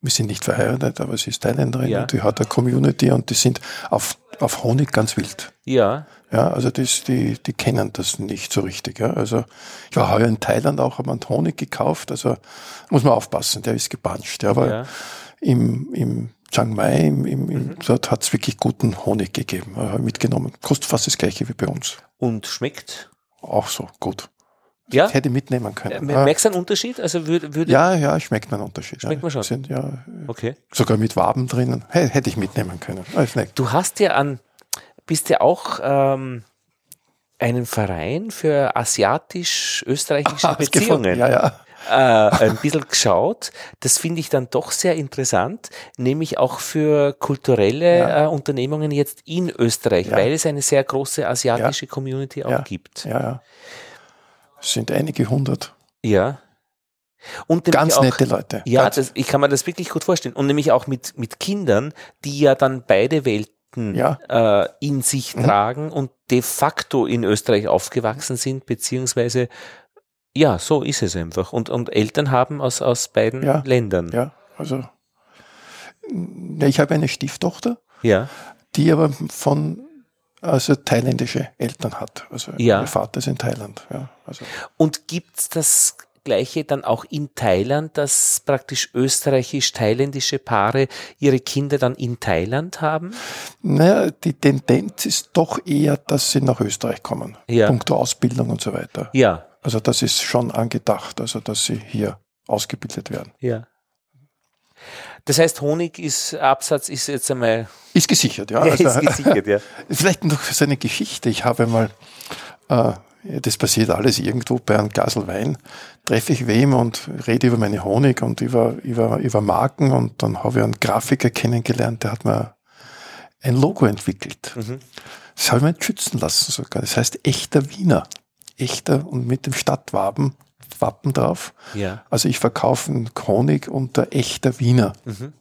wir sind nicht verheiratet, aber sie ist Thailänderin Ja. und die hat eine Community und die sind auf, auf Honig ganz wild. Ja. Ja, also das, die, die kennen das nicht so richtig. Ja. Also ich war heuer in Thailand auch, habe einen Honig gekauft. Also muss man aufpassen, der ist gepanscht. Ja, aber ja. Im, im Chiang Mai, im, im, Mhm. dort hat es wirklich guten Honig gegeben, äh, mitgenommen. Kostet fast das gleiche wie bei uns. Und schmeckt? Auch so, gut. Ja. Hätte mitnehmen Äh, können. Ah, Merkst du einen Unterschied? Also würde, würde ja, ja, schmeckt man einen Unterschied. Schmeckt man schon. Sind ja okay. sogar mit Waben drinnen. Hey, hätte ich mitnehmen können. Du hast ja an, bist ja auch ähm, einen Verein für asiatisch-österreichische gefunden. Beziehungen Ja, ja. Äh, ein bisschen geschaut. Das finde ich dann doch sehr interessant, nämlich auch für kulturelle Ja. äh, Unternehmungen jetzt in Österreich, Ja. weil es eine sehr große asiatische Community auch gibt. Ja, ja. Es sind einige hundert. Ja. Und Ganz auch, nette Leute. Ja, das, ich kann mir das wirklich gut vorstellen. Und nämlich auch mit, mit Kindern, die ja dann beide Welten Ja. äh, in sich Mhm. tragen und de facto in Österreich aufgewachsen sind, beziehungsweise ja, so ist es einfach. Und, und Eltern haben aus, aus beiden Ja. Ländern. ja, also ja, ich habe eine Stieftochter, ja. die aber von also thailändische Eltern hat. Also Ja. ihr Vater ist in Thailand. Ja, also Und gibt's das Gleiche dann auch in Thailand, dass praktisch österreichisch-thailändische Paare ihre Kinder dann in Thailand haben? naja, die Tendenz ist doch eher, dass sie nach Österreich kommen. Ja. Punkto Ausbildung und so weiter. Ja, Also das ist schon angedacht, also dass sie hier ausgebildet werden. Ja. Das heißt, Honig ist, Absatz ist jetzt einmal. Ist gesichert, ja. Ja, Also, ist gesichert, ja. Vielleicht noch so eine Geschichte. Ich habe mal, äh, das passiert alles irgendwo bei einem Glasl Wein, treffe ich wem und rede über meine Honig und über, über, über Marken und dann habe ich einen Grafiker kennengelernt, der hat mir ein Logo entwickelt. Mhm. Das habe ich mir schützen lassen sogar. Das heißt echter Wiener. Echter und mit dem Stadtwappen Wappen drauf. Ja. Also ich verkaufe einen Honig unter echter Wiener. Mhm.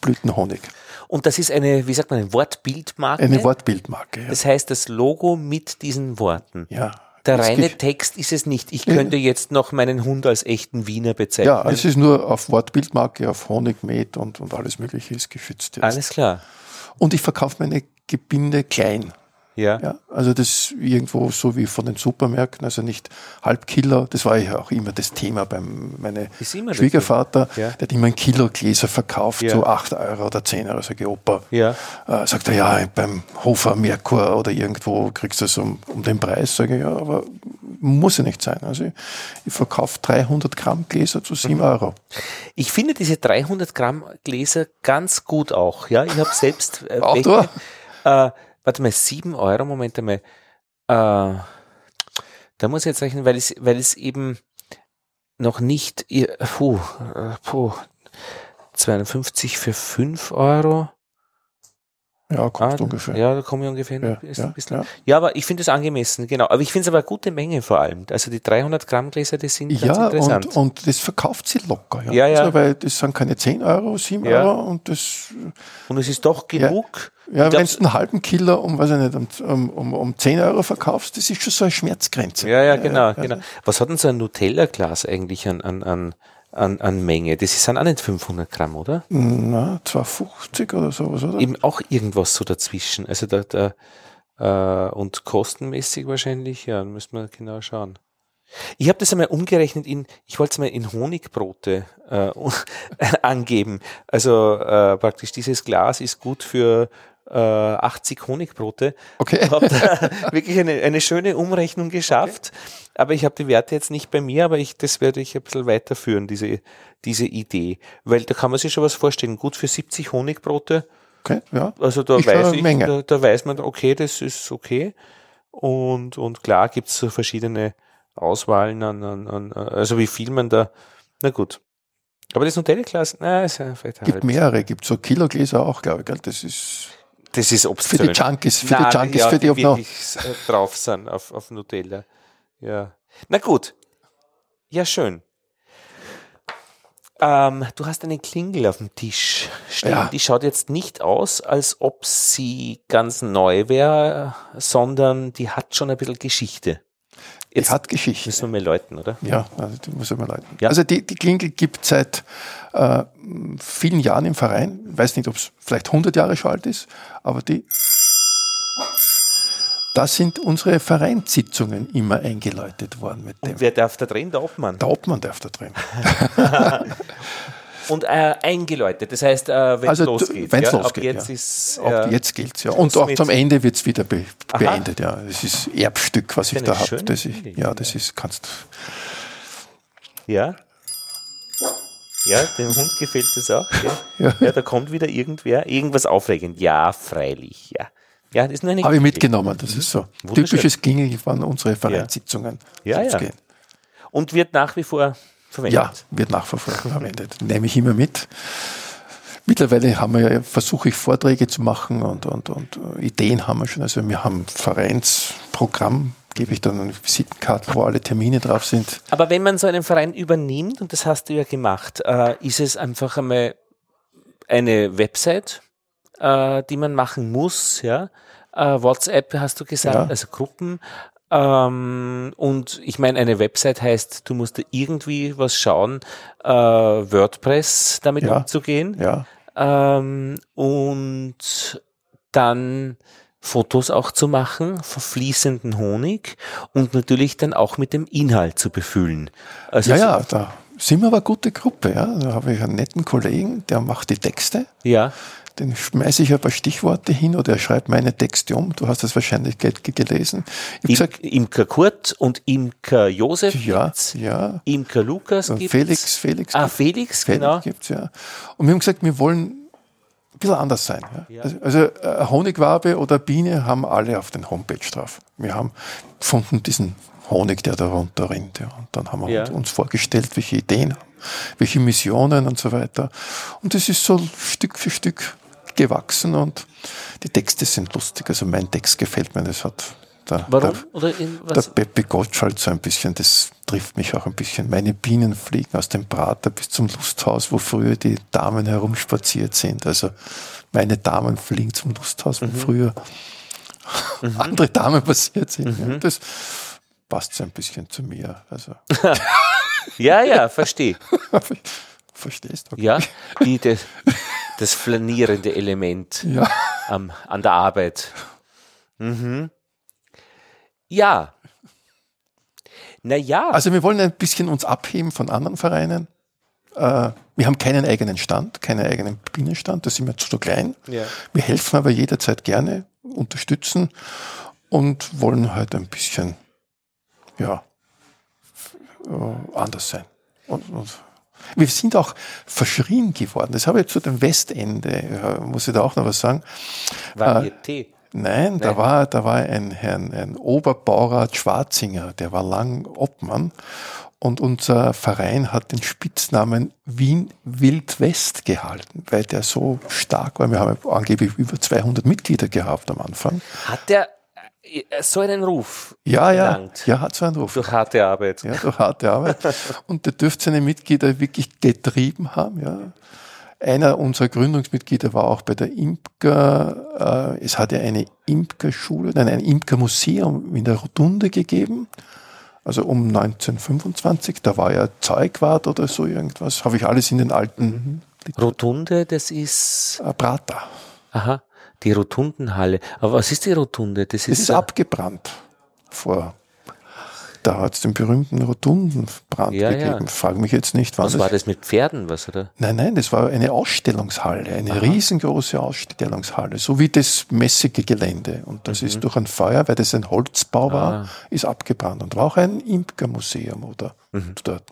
Blütenhonig. Und das ist eine, wie sagt man, eine Wortbildmarke. Eine Wortbildmarke. Ja. Das heißt, das Logo mit diesen Worten. ja. Der Es reine Text ist es nicht. Ich Ja. könnte jetzt noch meinen Hund als echten Wiener bezeichnen. Ja, es ist nur auf Wortbildmarke, auf Honig, Met und, und alles Mögliche ist geschützt jetzt. Alles klar. Und ich verkaufe meine Gebinde klein. Ja. Ja, also das irgendwo so wie von den Supermärkten, also nicht Halbkiller. Das war ja auch immer das Thema beim meine Ist immer das Schwiegervater, Ja. der hat immer ein Kilo Gläser verkauft, Ja. so 8 Euro oder 10 Euro, sag ich, Opa. Ja. Äh, sagt er, ja, beim Hofer Merkur oder irgendwo kriegst du es um, um den Preis. Sage ich, ja, aber muss ja nicht sein. Also ich, ich verkaufe 300 Gramm Gläser zu Mhm. 7 Euro. Ich finde diese 300 Gramm Gläser ganz gut auch. Ja, ich habe selbst äh, Auch welche, du? äh, warte mal, 7 Euro, Moment einmal. Äh, da muss ich jetzt rechnen, weil es, weil es eben noch nicht, puh, äh, puh, 250 für 5 Euro. Ja, kommt Ah, ungefähr. Ja, da komme ich ungefähr Ja, ein bisschen. ja, ein bisschen. ja. Ja, aber ich finde es angemessen, genau. Aber ich finde es aber eine gute Menge vor allem. Also die 300 Gramm Gläser, die sind ganz Ja, interessant. und, und das verkauft sie locker. Ja, Ja, ja. Also, weil das sind keine 10 Euro, 7 Ja. Euro und das, Und es ist doch genug. ja, wenn du einen halben Kilo um, weiß ich nicht, um, um, um 10 Euro verkaufst, das ist schon so eine Schmerzgrenze. Ja, ja, genau, genau. Was hat denn so ein Nutella-Glas eigentlich an, an, an, an, an Menge? Das sind auch nicht 500 Gramm, oder? Na, 250 oder sowas, oder? Eben auch irgendwas so dazwischen. Also da, da äh, und kostenmäßig wahrscheinlich, ja, müssen wir genau schauen. Ich habe das einmal umgerechnet in, ich wollte es mal in Honigbrote äh, angeben. Also äh, praktisch dieses Glas ist gut für äh, 80 Honigbrote. Okay. habe da wirklich eine, eine schöne Umrechnung geschafft. Aber ich habe die Werte jetzt nicht bei mir, aber ich, das werde ich ein bisschen weiterführen, diese, diese Idee. Weil da kann man sich schon was vorstellen. Gut für 70 Honigbrote. okay, ja. Also da schon weiß ich, da, da weiß man, okay, das ist okay. Und, und klar gibt's so verschiedene Auswahlen an, an, an, also wie viel man da, na gut. Aber das Nutella-Glas, na, ist ja vielleicht Gibt halt, mehrere, gibt so Kilogläser auch, glaube ich. Gell? Das ist das ist für obszön. die Junkies, für Nein, die Junkies, ja, für die, die ob noch. äh, drauf sind auf, auf Nutella. Ja. Na gut. Ja, schön. Ähm, du hast eine Klingel auf dem Tisch stehen. Ja. Die schaut jetzt nicht aus, als ob sie ganz neu wäre, sondern die hat schon ein bisschen Geschichte. Die Jetzt hat Geschichte. müssen wir mal läuten, oder? Ja, also die muss ich mal leiten. Ja. Also die, die Klingel gibt seit äh, vielen Jahren im Verein. Ich weiß nicht, ob es vielleicht 100 Jahre schon alt ist, aber die, da sind unsere Vereinssitzungen immer eingeläutet worden mit dem. Und wer darf da drin? Der Obmann. Der Obmann darf da drin. Und äh, eingeläutet, das heißt, äh, wenn Also, es losgeht. ja, losgeht, Ab jetzt ja. ist. Äh, jetzt gilt's ja. Und auch zum Ende wird's wieder be Aha. beendet. Ja, das ist Erbstück, was ich da habe. Das ja, das ist kannst. Ja. Ja, dem Hund gefällt das auch. Ja. Ja. ja, da kommt wieder irgendwer, irgendwas aufregend. Ja, freilich, ja. Ja, das ist nur eine Habe ich mitgenommen. Das ist so Wunderschön. typisches Klingel waren unsere Vereinssitzungen. Ja, ja. gehen. Und wird nach wie vor verwendet. Ja, wird nachverfolgt verwendet. Nehme ich immer mit. Mittlerweile haben wir ja, versuche ich Vorträge zu machen und, und, und äh, Ideen haben wir schon. Also wir haben ein Vereinsprogramm, gebe ich dann eine Visitenkarte, wo alle Termine drauf sind. Aber wenn man so einen Verein übernimmt, und das hast du ja gemacht, äh, ist es einfach einmal eine Website, äh, die man machen muss, ja. Äh, WhatsApp hast du gesagt, Ja. also Gruppen. Ähm, und ich meine, eine Website heißt, du musst da irgendwie was schauen, äh, WordPress damit Ja. umzugehen. Ja, Ähm, und dann Fotos auch zu machen von fließenden Honig und natürlich dann auch mit dem Inhalt zu befüllen. Also ja, so- ja, da sind wir aber eine gute Gruppe. Ja. Da habe ich einen netten Kollegen, der macht die Texte. ja, den schmeiße ich ein paar Stichworte hin oder er schreibt meine Texte um. Du hast das wahrscheinlich ge gelesen. Ich Im, gesagt, Imker Kurt und Imker Josef. Ja, ja. Imker Lukas gibt's. Felix, Felix. Ah, Felix, Felix genau. gibt's, ja. Und wir haben gesagt, wir wollen ein bisschen anders sein. Ja. Ja. Also, also äh, Honigwabe oder Biene haben alle auf den Homepage drauf. Wir haben gefunden diesen Honig, der da runter rinnt. Ja. Und dann haben wir ja. uns vorgestellt, welche Ideen haben, welche Missionen und so weiter. Und das ist so Stück für Stück gewachsen und die Texte sind lustig. Also mein Text gefällt mir, das hat der, Warum? Der, Oder in was? der Peppi Gottschalk so ein bisschen, das trifft mich auch ein bisschen. Meine Bienen fliegen aus dem Prater bis zum Lusthaus, wo früher die Damen herumspaziert sind. Also meine Damen fliegen zum Lusthaus, wo mhm. früher mhm. andere Damen passiert sind. Mhm. Ja, das passt so ein bisschen zu mir. Also. ja, ja, verstehe. Verstehst du? Okay. Ja, die, das, das flanierende Element ja. am, an der Arbeit. Mhm. Ja. Naja. Also wir wollen ein bisschen uns abheben von anderen Vereinen. Äh, wir haben keinen eigenen Stand, keinen eigenen Bienenstand, da sind wir zu klein. Ja. Wir helfen aber jederzeit gerne, unterstützen und wollen halt ein bisschen, ja, äh, anders sein. Und, und wir sind auch verschrien geworden. Das habe ich zu dem Westende, muss ich da auch noch was sagen. Varieté. Äh, Nein, da war, da war ein Herrn, ein Oberbaurat Schwarzinger, der war lang Obmann. Und unser Verein hat den Spitznamen Wien Wildwest gehalten, weil der so stark war. Wir haben angeblich über 200 Mitglieder gehabt am Anfang. Hat der äh, so einen Ruf? Ja, ja, gelangt. ja, hat so einen Ruf. Durch harte Arbeit. Ja, durch harte Arbeit. Und der dürfte seine Mitglieder wirklich getrieben haben, ja. Einer unserer Gründungsmitglieder war auch bei der Imker, äh, es hat ja eine Imkerschule, nein, ein Imkermuseum in der Rotunde gegeben. Also um 1925, da war ja Zeugwart oder so irgendwas, habe ich alles in den alten. Mhm. Rotunde, das ist. Äh, Prater. Aha, die Rotundenhalle. Aber was ist die Rotunde? Das ist, ist abgebrannt vor da hat es den berühmten Rotundenbrand ja, gegeben. Ja. Frag mich jetzt nicht, was. Was war das mit Pferden, was oder? Nein, nein, das war eine Ausstellungshalle, eine Aha. riesengroße Ausstellungshalle, so wie das mäßige Gelände. Und das mhm. ist durch ein Feuer, weil das ein Holzbau war, ah. ist abgebrannt und war auch ein Imkermuseum oder mhm. dort.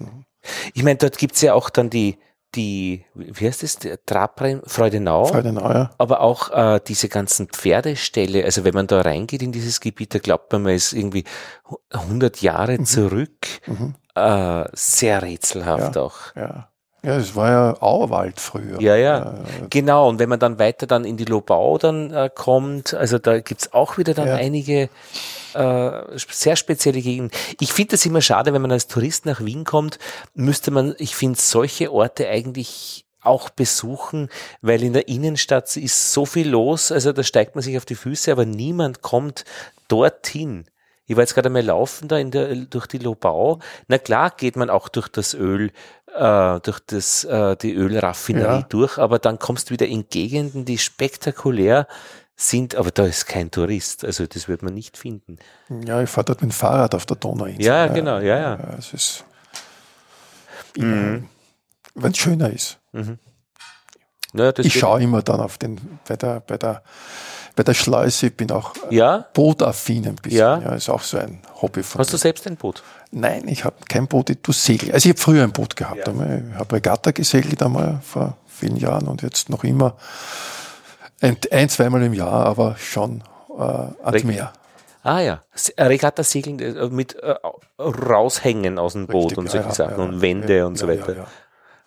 Ich meine, dort gibt's ja auch dann die, die, wie heißt das, Trabrein, Freudenau. Freudenau, ja. Aber auch äh, diese ganzen Pferdeställe, also wenn man da reingeht in dieses Gebiet, da glaubt man, man ist irgendwie 100 Jahre mhm. zurück. Mhm. Äh, sehr rätselhaft ja, auch. Ja. Ja, es war ja Auerwald früher. Ja, ja, genau. Und wenn man dann weiter dann in die Lobau dann äh, kommt, also da gibt's auch wieder dann ja. einige äh, sehr spezielle Gegenden. Ich finde das immer schade, wenn man als Tourist nach Wien kommt, müsste man, ich finde solche Orte eigentlich auch besuchen, weil in der Innenstadt ist so viel los, also da steigt man sich auf die Füße, aber niemand kommt dorthin. Ich war jetzt gerade einmal laufen da in der, durch die Lobau. Na klar geht man auch durch das Öl, äh, durch das, äh, die Ölraffinerie ja. durch, aber dann kommst du wieder in Gegenden, die spektakulär sind, aber da ist kein Tourist, also das wird man nicht finden. Ja, ich fahre dort mit dem Fahrrad auf der Donauinsel. Ja, genau, ja, ja. ja es ist, mhm. wenn es schöner ist. Mhm. Ja, ich schaue immer dann auf den, bei der, bei der, bei der Schleuse, ich bin auch ja? bootaffin ein bisschen. Ja? ja, ist auch so ein Hobby von Hast mir. du selbst ein Boot? Nein, ich habe kein Boot, ich tue Segel. Also ich habe früher ein Boot gehabt. Ja. Ich habe Regatta gesegelt einmal vor vielen Jahren und jetzt noch immer ein, ein zweimal im Jahr, aber schon äh, ans Meer. Ah ja, Regatta segeln äh, mit äh, raushängen aus dem Boot Richtig, und solche ja, Sachen ja, und Wände und so weiter.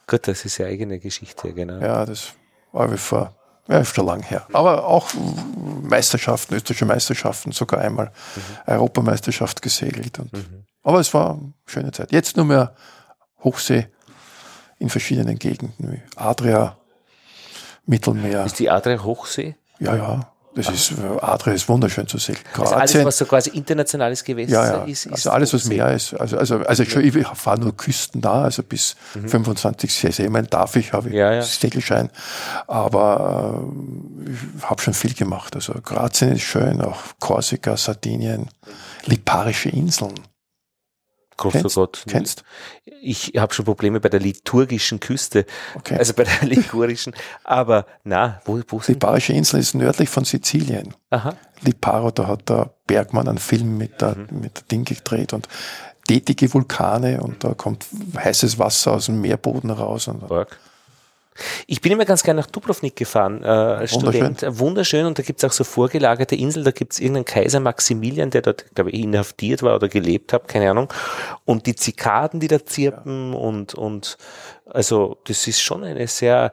Gut, das ist ja eigene Geschichte, genau. Ja, das war wie vor, ja, ist schon lang her. Aber auch Meisterschaften, österreichische Meisterschaften, sogar einmal mhm. Europameisterschaft gesegelt. Und, mhm. Aber es war eine schöne Zeit. Jetzt nur mehr Hochsee in verschiedenen Gegenden, wie Adria, Mittelmeer. Ist die Adria Hochsee? Ja, ja. Das ist, Adria ist wunderschön zu sehen. Kroatien, also alles, was so quasi internationales Gewässer ja, ja. ist, ist. Also alles, was Meer ist. Also, also, also schon, ich fahre nur küstennah, also bis mhm. 25 Seemeilen darf ich, habe ich ja, ja. Segelschein. Aber äh, ich habe schon viel gemacht. Also Kroatien ist schön, auch Korsika, Sardinien, liparische Inseln. Großer Kennst- Gott. kennst? Ich habe schon Probleme bei der liturgischen Küste, Okay. also bei der ligurischen. Aber na, wo, wo Die sind? Bayerische Insel ist nördlich von Sizilien. Aha. Liparo, da hat der Bergmann einen Film mit der, mit der Ding gedreht und tätige Vulkane und da kommt heißes Wasser aus dem Meerboden raus. Und Org. Ich bin immer ganz gerne nach Dubrovnik gefahren, äh, als Wunderschön. Student. Wunderschön. Und da gibt's auch so vorgelagerte Inseln. Da gibt's irgendeinen Kaiser Maximilian, der dort, glaube ich, inhaftiert war oder gelebt hat, keine Ahnung. Und die Zikaden, die da zirpen und, und also das ist schon eine sehr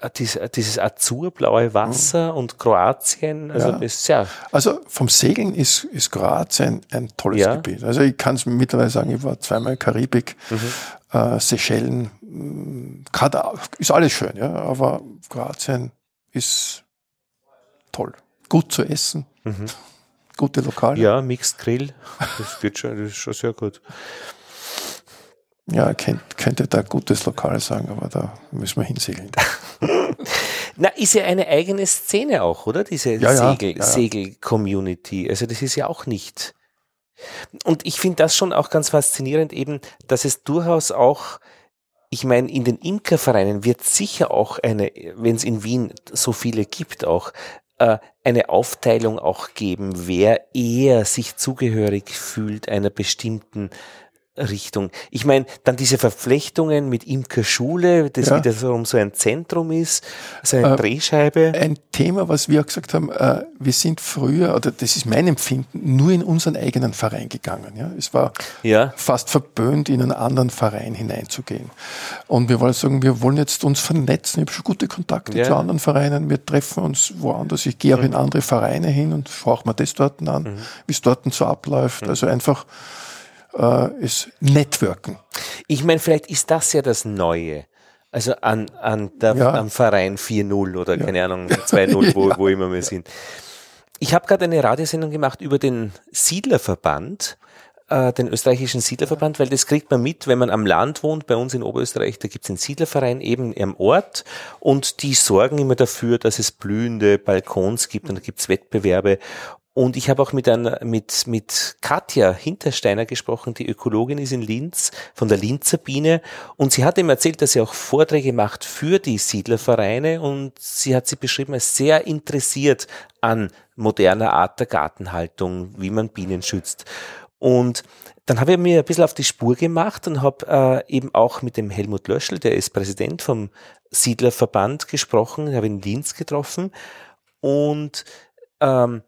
äh, dies- äh, dieses azurblaue Wasser und Kroatien, also Ja. das ist sehr Also vom Segeln ist, ist Kroatien ein tolles Ja. Gebiet. Also ich kann es mittlerweile sagen, ich war zweimal Karibik, Mhm. äh, Seychellen, Katar, ist alles schön, ja, aber Kroatien ist toll. Gut zu essen, gute Lokale. Mhm. ja Mixed Grill. Das wird schon, das ist schon sehr gut. Ja, könnt, könnte da gutes Lokal sagen, aber da müssen wir hinsegeln. Na, ist ja eine eigene Szene auch, oder? Diese Ja, Segel, ja. Segel-Community. Also das ist ja auch nicht. Und ich finde das schon auch ganz faszinierend eben, dass es durchaus auch, ich meine, in den Imkervereinen wird sicher auch eine, wenn es in Wien so viele gibt auch, äh, eine Aufteilung auch geben, wer eher sich zugehörig fühlt einer bestimmten Richtung. Ich meine, dann diese Verflechtungen mit Imkerschule, das Ja. wiederum so ein Zentrum ist, so eine Äh, Drehscheibe. Ein Thema, was wir auch gesagt haben, äh, wir sind früher, oder das ist mein Empfinden, nur in unseren eigenen Verein gegangen. Ja? Es war Ja. fast verböhnt, in einen anderen Verein hineinzugehen. Und wir wollen sagen, wir wollen jetzt uns vernetzen. Ich habe schon gute Kontakte Ja. zu anderen Vereinen. Wir treffen uns woanders. Ich gehe auch in andere Vereine hin und schaue mir das dort an, wie es dort so abläuft. Also einfach äh, ist Networken. Ich meine, vielleicht ist das ja das Neue. Also an, an der, Ja. am Verein 4.0 oder keine Ahnung, 2.0, wo, wo immer wir sind. Ich habe gerade eine Radiosendung gemacht über den Siedlerverband, äh, den österreichischen Siedlerverband, weil das kriegt man mit, wenn man am Land wohnt, bei uns in Oberösterreich, da gibt es einen Siedlerverein eben am Ort und die sorgen immer dafür, dass es blühende Balkons gibt und da gibt es Wettbewerbe. Und ich habe auch mit einer, mit, mit Katja Hintersteiner gesprochen, die Ökologin ist in Linz, von der Linzer Biene. Und sie hat ihm erzählt, dass sie auch Vorträge macht für die Siedlervereine und sie hat sie beschrieben als sehr interessiert an moderner Art der Gartenhaltung, wie man Bienen schützt. Und dann habe ich mir ein bisschen auf die Spur gemacht und habe äh, eben auch mit dem Helmut Löschel, der ist Präsident vom Siedlerverband, gesprochen, habe ihn in Linz getroffen und ähm,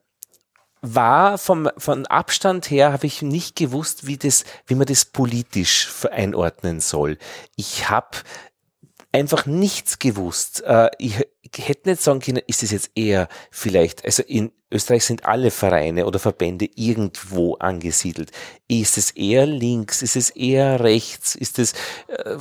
war vom, von Abstand her habe ich nicht gewusst, wie das, wie man das politisch einordnen soll. Ich habe einfach nichts gewusst. Äh, ich, hätte nicht sagen können, ist es jetzt eher vielleicht, also in Österreich sind alle Vereine oder Verbände irgendwo angesiedelt. Ist es eher links? Ist es eher rechts? Ist es äh,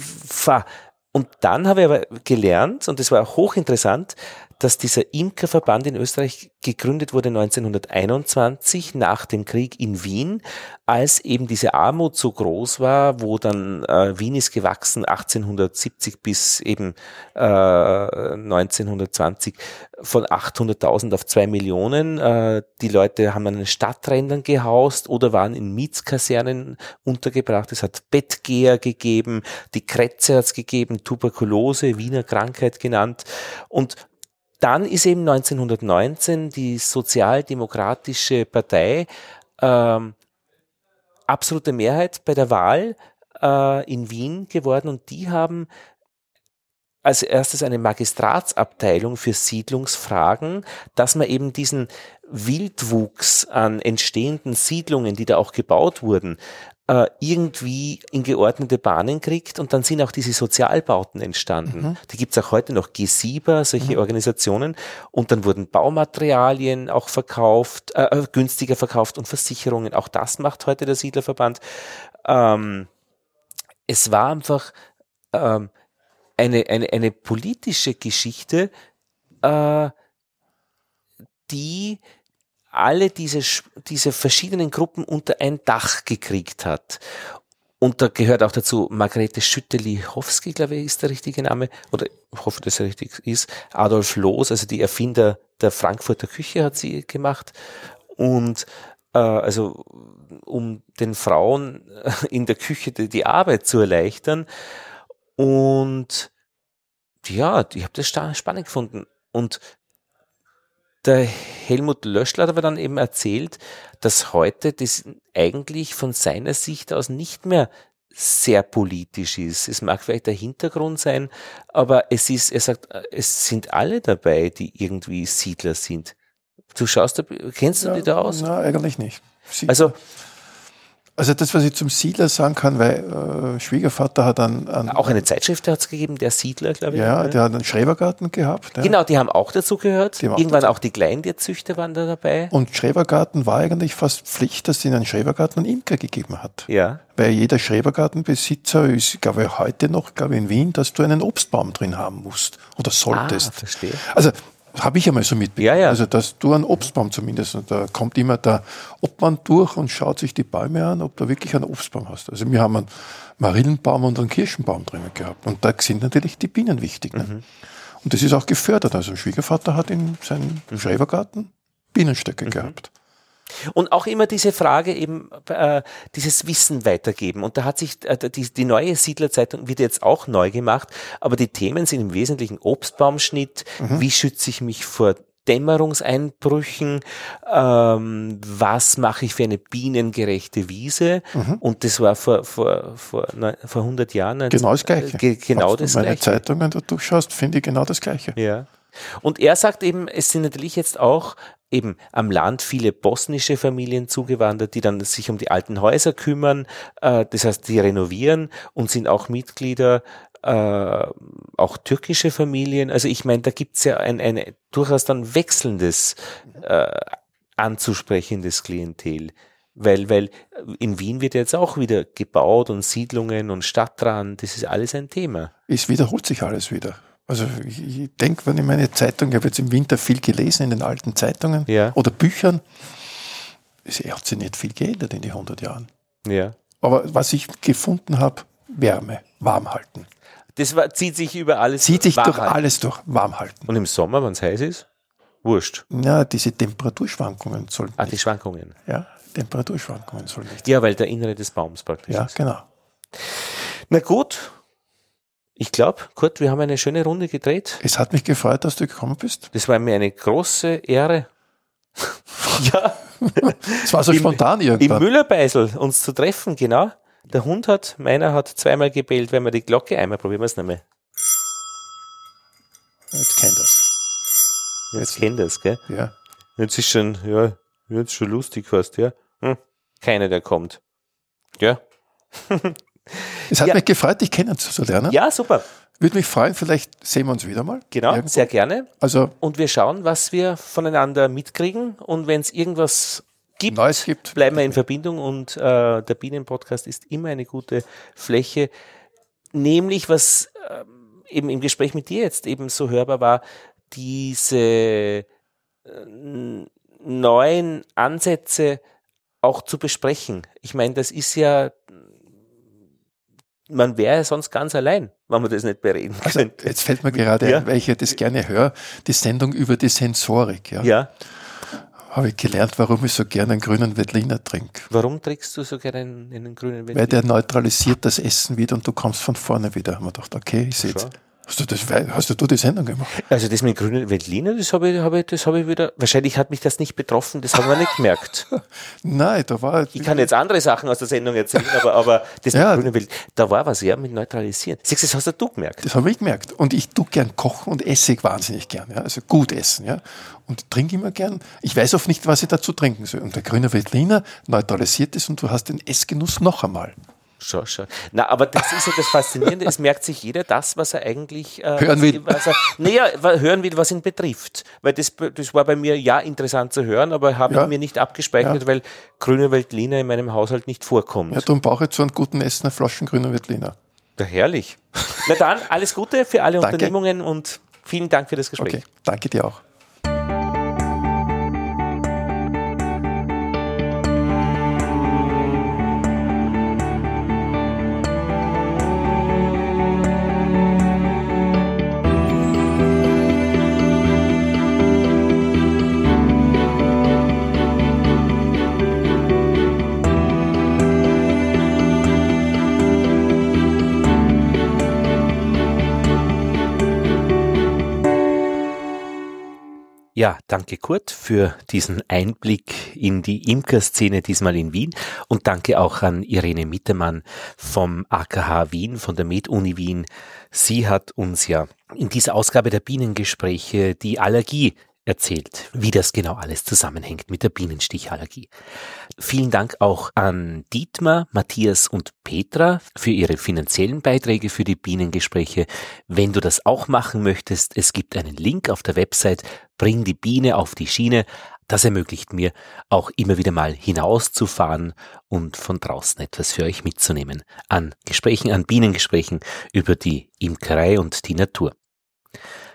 und dann habe ich aber gelernt, und das war auch hochinteressant, dass dieser Imkerverband in Österreich gegründet wurde 1921 nach dem Krieg in Wien, als eben diese Armut so groß war, wo dann äh, Wien ist gewachsen 1870 bis eben äh, 1920 von 800.000 auf zwei Millionen. Äh, die Leute haben an den Stadträndern gehaust oder waren in Mietskasernen untergebracht. Es hat Bettgeher gegeben, die Krätze hat es gegeben, Tuberkulose, Wiener Krankheit genannt und dann ist eben 1919 die Sozialdemokratische Partei ähm, absolute Mehrheit bei der Wahl äh, in Wien geworden und die haben als erstes eine Magistratsabteilung für Siedlungsfragen, dass man eben diesen Wildwuchs an entstehenden Siedlungen, die da auch gebaut wurden, äh, irgendwie in geordnete Bahnen kriegt und dann sind auch diese Sozialbauten entstanden. Die gibt's auch heute noch, G7, solche Organisationen und dann wurden Baumaterialien auch verkauft, äh, äh, günstiger verkauft und Versicherungen, auch das macht heute der Siedlerverband. Ähm, es war einfach ähm, eine, eine, eine politische Geschichte, äh, die alle diese, diese verschiedenen Gruppen unter ein Dach gekriegt hat. Und da gehört auch dazu Margarete Schütte-Lichowski, glaube ich, ist der richtige Name, oder ich hoffe, dass er richtig ist. Adolf Loos, also die Erfinder der Frankfurter Küche hat sie gemacht. Und äh, also um den Frauen in der Küche die, die Arbeit zu erleichtern. Und ja, ich habe das spannend gefunden. Und der Helmut Löschler hat aber dann eben erzählt, dass heute das eigentlich von seiner Sicht aus nicht mehr sehr politisch ist. Es mag vielleicht der Hintergrund sein, aber es ist, er sagt, es sind alle dabei, die irgendwie Siedler sind. Du schaust, kennst du ja, die da aus? Nein, eigentlich nicht. Siedler. Also also das, was ich zum Siedler sagen kann, weil äh, Schwiegervater hat einen, einen Auch eine Zeitschrift hat es gegeben, der Siedler, glaube ich. Ja, der hat einen Schrebergarten gehabt. Ja. Genau, die haben auch dazu gehört. Irgendwann auch, auch die Kleintierzüchter waren da dabei. Und Schrebergarten war eigentlich fast Pflicht, dass es in einen Schrebergarten einen Imker gegeben hat. Ja. Weil jeder Schrebergartenbesitzer ist, glaube ich, heute noch, glaube ich, in Wien, dass du einen Obstbaum drin haben musst oder solltest. Ah, verstehe. Also habe ich einmal so mitbekommen. Ja, ja. Also, dass du einen Obstbaum zumindest, und da kommt immer der Obmann durch und schaut sich die Bäume an, ob du wirklich einen Obstbaum hast. Also, wir haben einen Marillenbaum und einen Kirschenbaum drinnen gehabt. Und da sind natürlich die Bienen wichtig. Ne? Mhm. Und das ist auch gefördert. Also, Schwiegervater hat in seinem mhm. Schrebergarten Bienenstöcke mhm. gehabt. Und auch immer diese Frage eben, äh, dieses Wissen weitergeben. Und da hat sich äh, die, die neue Siedlerzeitung wird jetzt auch neu gemacht, aber die Themen sind im Wesentlichen Obstbaumschnitt, mhm. wie schütze ich mich vor Dämmerungseinbrüchen, ähm, was mache ich für eine bienengerechte Wiese? Mhm. Und das war vor, vor, vor, vor 100 Jahren. Genau das Gleiche. Äh, genau das meine Gleiche. Zeitungen da durchschaust, finde ich genau das Gleiche. Ja. Und er sagt eben, es sind natürlich jetzt auch eben am Land viele bosnische Familien zugewandert, die dann sich um die alten Häuser kümmern, äh, das heißt, die renovieren und sind auch Mitglieder, äh, auch türkische Familien. Also ich meine, da gibt's ja ein, ein durchaus dann wechselndes, äh, anzusprechendes Klientel. Weil, weil in Wien wird jetzt auch wieder gebaut und Siedlungen und Stadtrand, das ist alles ein Thema. Es wiederholt sich alles wieder. Also ich, denke, wenn ich meine Zeitung, ich habe jetzt im Winter viel gelesen in den alten Zeitungen ja. oder Büchern, es hat sich nicht viel geändert in den 100 Jahren. Ja. Aber was ich gefunden habe, Wärme, warm halten. Das war, zieht sich über alles Zieht sich durch halten. alles durch, warm halten. Und im Sommer, wenn es heiß ist? Wurscht. Ja, diese Temperaturschwankungen sollen. Ah, die Schwankungen. Ja, Temperaturschwankungen sollen nicht. Ja, weil der Innere des Baums praktisch ja, ist. Ja, genau. Na gut, ich glaube, Kurt, wir haben eine schöne Runde gedreht. Es hat mich gefreut, dass du gekommen bist. Das war mir eine große Ehre. ja. Es war so Im, spontan irgendwann. Im Müllerbeisel uns zu treffen, genau. Der Hund hat, meiner hat zweimal gebellt, wenn wir die Glocke einmal probieren wir es nochmal. Jetzt kennt das. Jetzt, jetzt kennt das, gell? Ja. Jetzt ist schon, ja, jetzt schon lustig fast, ja. Hm. Keiner, der kommt. Ja. Es hat ja. mich gefreut, dich kennenzulernen. Ja, super. Würde mich freuen, vielleicht sehen wir uns wieder mal. Genau, irgendwo. sehr gerne. Also, und wir schauen, was wir voneinander mitkriegen. Und wenn es irgendwas gibt, Neues gibt, bleiben wir in Verbindung. Und äh, der Bienenpodcast ist immer eine gute Fläche. Nämlich, was äh, eben im Gespräch mit dir jetzt eben so hörbar war, diese äh, neuen Ansätze auch zu besprechen. Ich meine, das ist ja man wäre sonst ganz allein, wenn man das nicht bereden also, könnte. Jetzt fällt mir gerade ja. ein, weil ich ja das gerne höre, die Sendung über die Sensorik. Ja. ja. Habe ich gelernt, warum ich so gerne einen grünen Veltliner trinke. Warum trinkst du so gerne einen, einen grünen Veltliner? Weil der neutralisiert das Essen wieder und du kommst von vorne wieder. Haben wir gedacht, okay, ich sehe. Hast du, das, hast du die Sendung gemacht? Also das mit grünen Veltliner, das habe ich, hab ich, das habe ich wieder, wahrscheinlich hat mich das nicht betroffen, das haben wir nicht gemerkt. Nein, da war... Ich kann jetzt andere Sachen aus der Sendung erzählen, aber, aber das ja, mit grünen Veltliner, da war was, ja, mit Neutralisieren. Siehst du, das hast du gemerkt. Das habe ich gemerkt. Und ich tue gern kochen und esse wahnsinnig gern, ja, also gut essen, ja. Und trinke immer gern. Ich weiß oft nicht, was ich dazu trinken soll. Und der grüne Veltliner neutralisiert es und du hast den Essgenuss noch einmal. Schau, schau. Na, aber das ist ja das Faszinierende. es merkt sich jeder das, was er eigentlich äh, hören will. Was er, naja, hören will, was ihn betrifft. Weil das, das war bei mir ja interessant zu hören, aber habe ja. ich mir nicht abgespeichert, ja. weil grüne Veltliner in meinem Haushalt nicht vorkommt. Ja, darum brauche ich zu einem guten Essen eine Flasche grüner Veltliner. Ja, herrlich. Na dann, alles Gute für alle Danke. Unternehmungen und vielen Dank für das Gespräch. Okay, danke dir auch. Ja, danke Kurt für diesen Einblick in die Imkerszene diesmal in Wien und danke auch an Irene Mittermann vom AKH Wien, von der Med-Uni Wien. Sie hat uns ja in dieser Ausgabe der Bienengespräche die Allergie erzählt, wie das genau alles zusammenhängt mit der Bienenstichallergie. Vielen Dank auch an Dietmar, Matthias und Petra für ihre finanziellen Beiträge für die Bienengespräche. Wenn du das auch machen möchtest, es gibt einen Link auf der Website Bring die Biene auf die Schiene. Das ermöglicht mir auch immer wieder mal hinauszufahren und von draußen etwas für euch mitzunehmen an Gesprächen, an Bienengesprächen über die Imkerei und die Natur.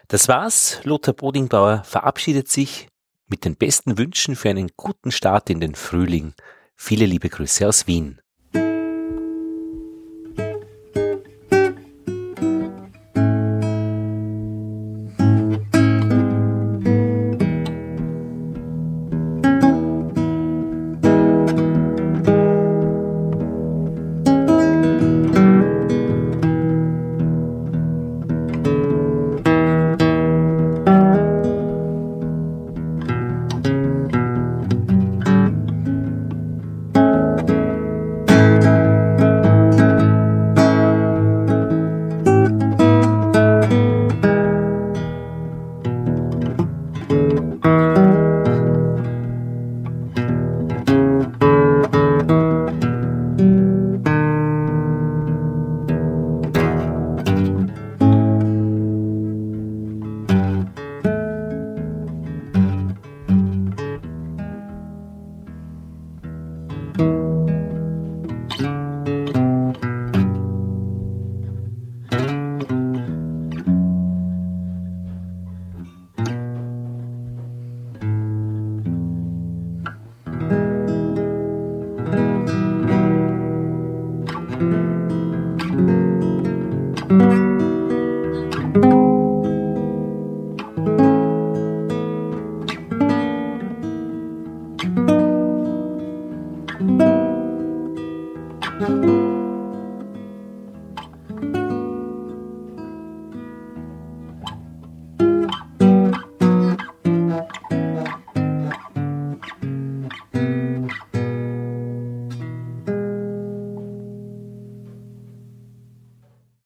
Das war's. Lothar Bodingbauer verabschiedet sich mit den besten Wünschen für einen guten Start in den Frühling. Viele liebe Grüße aus Wien.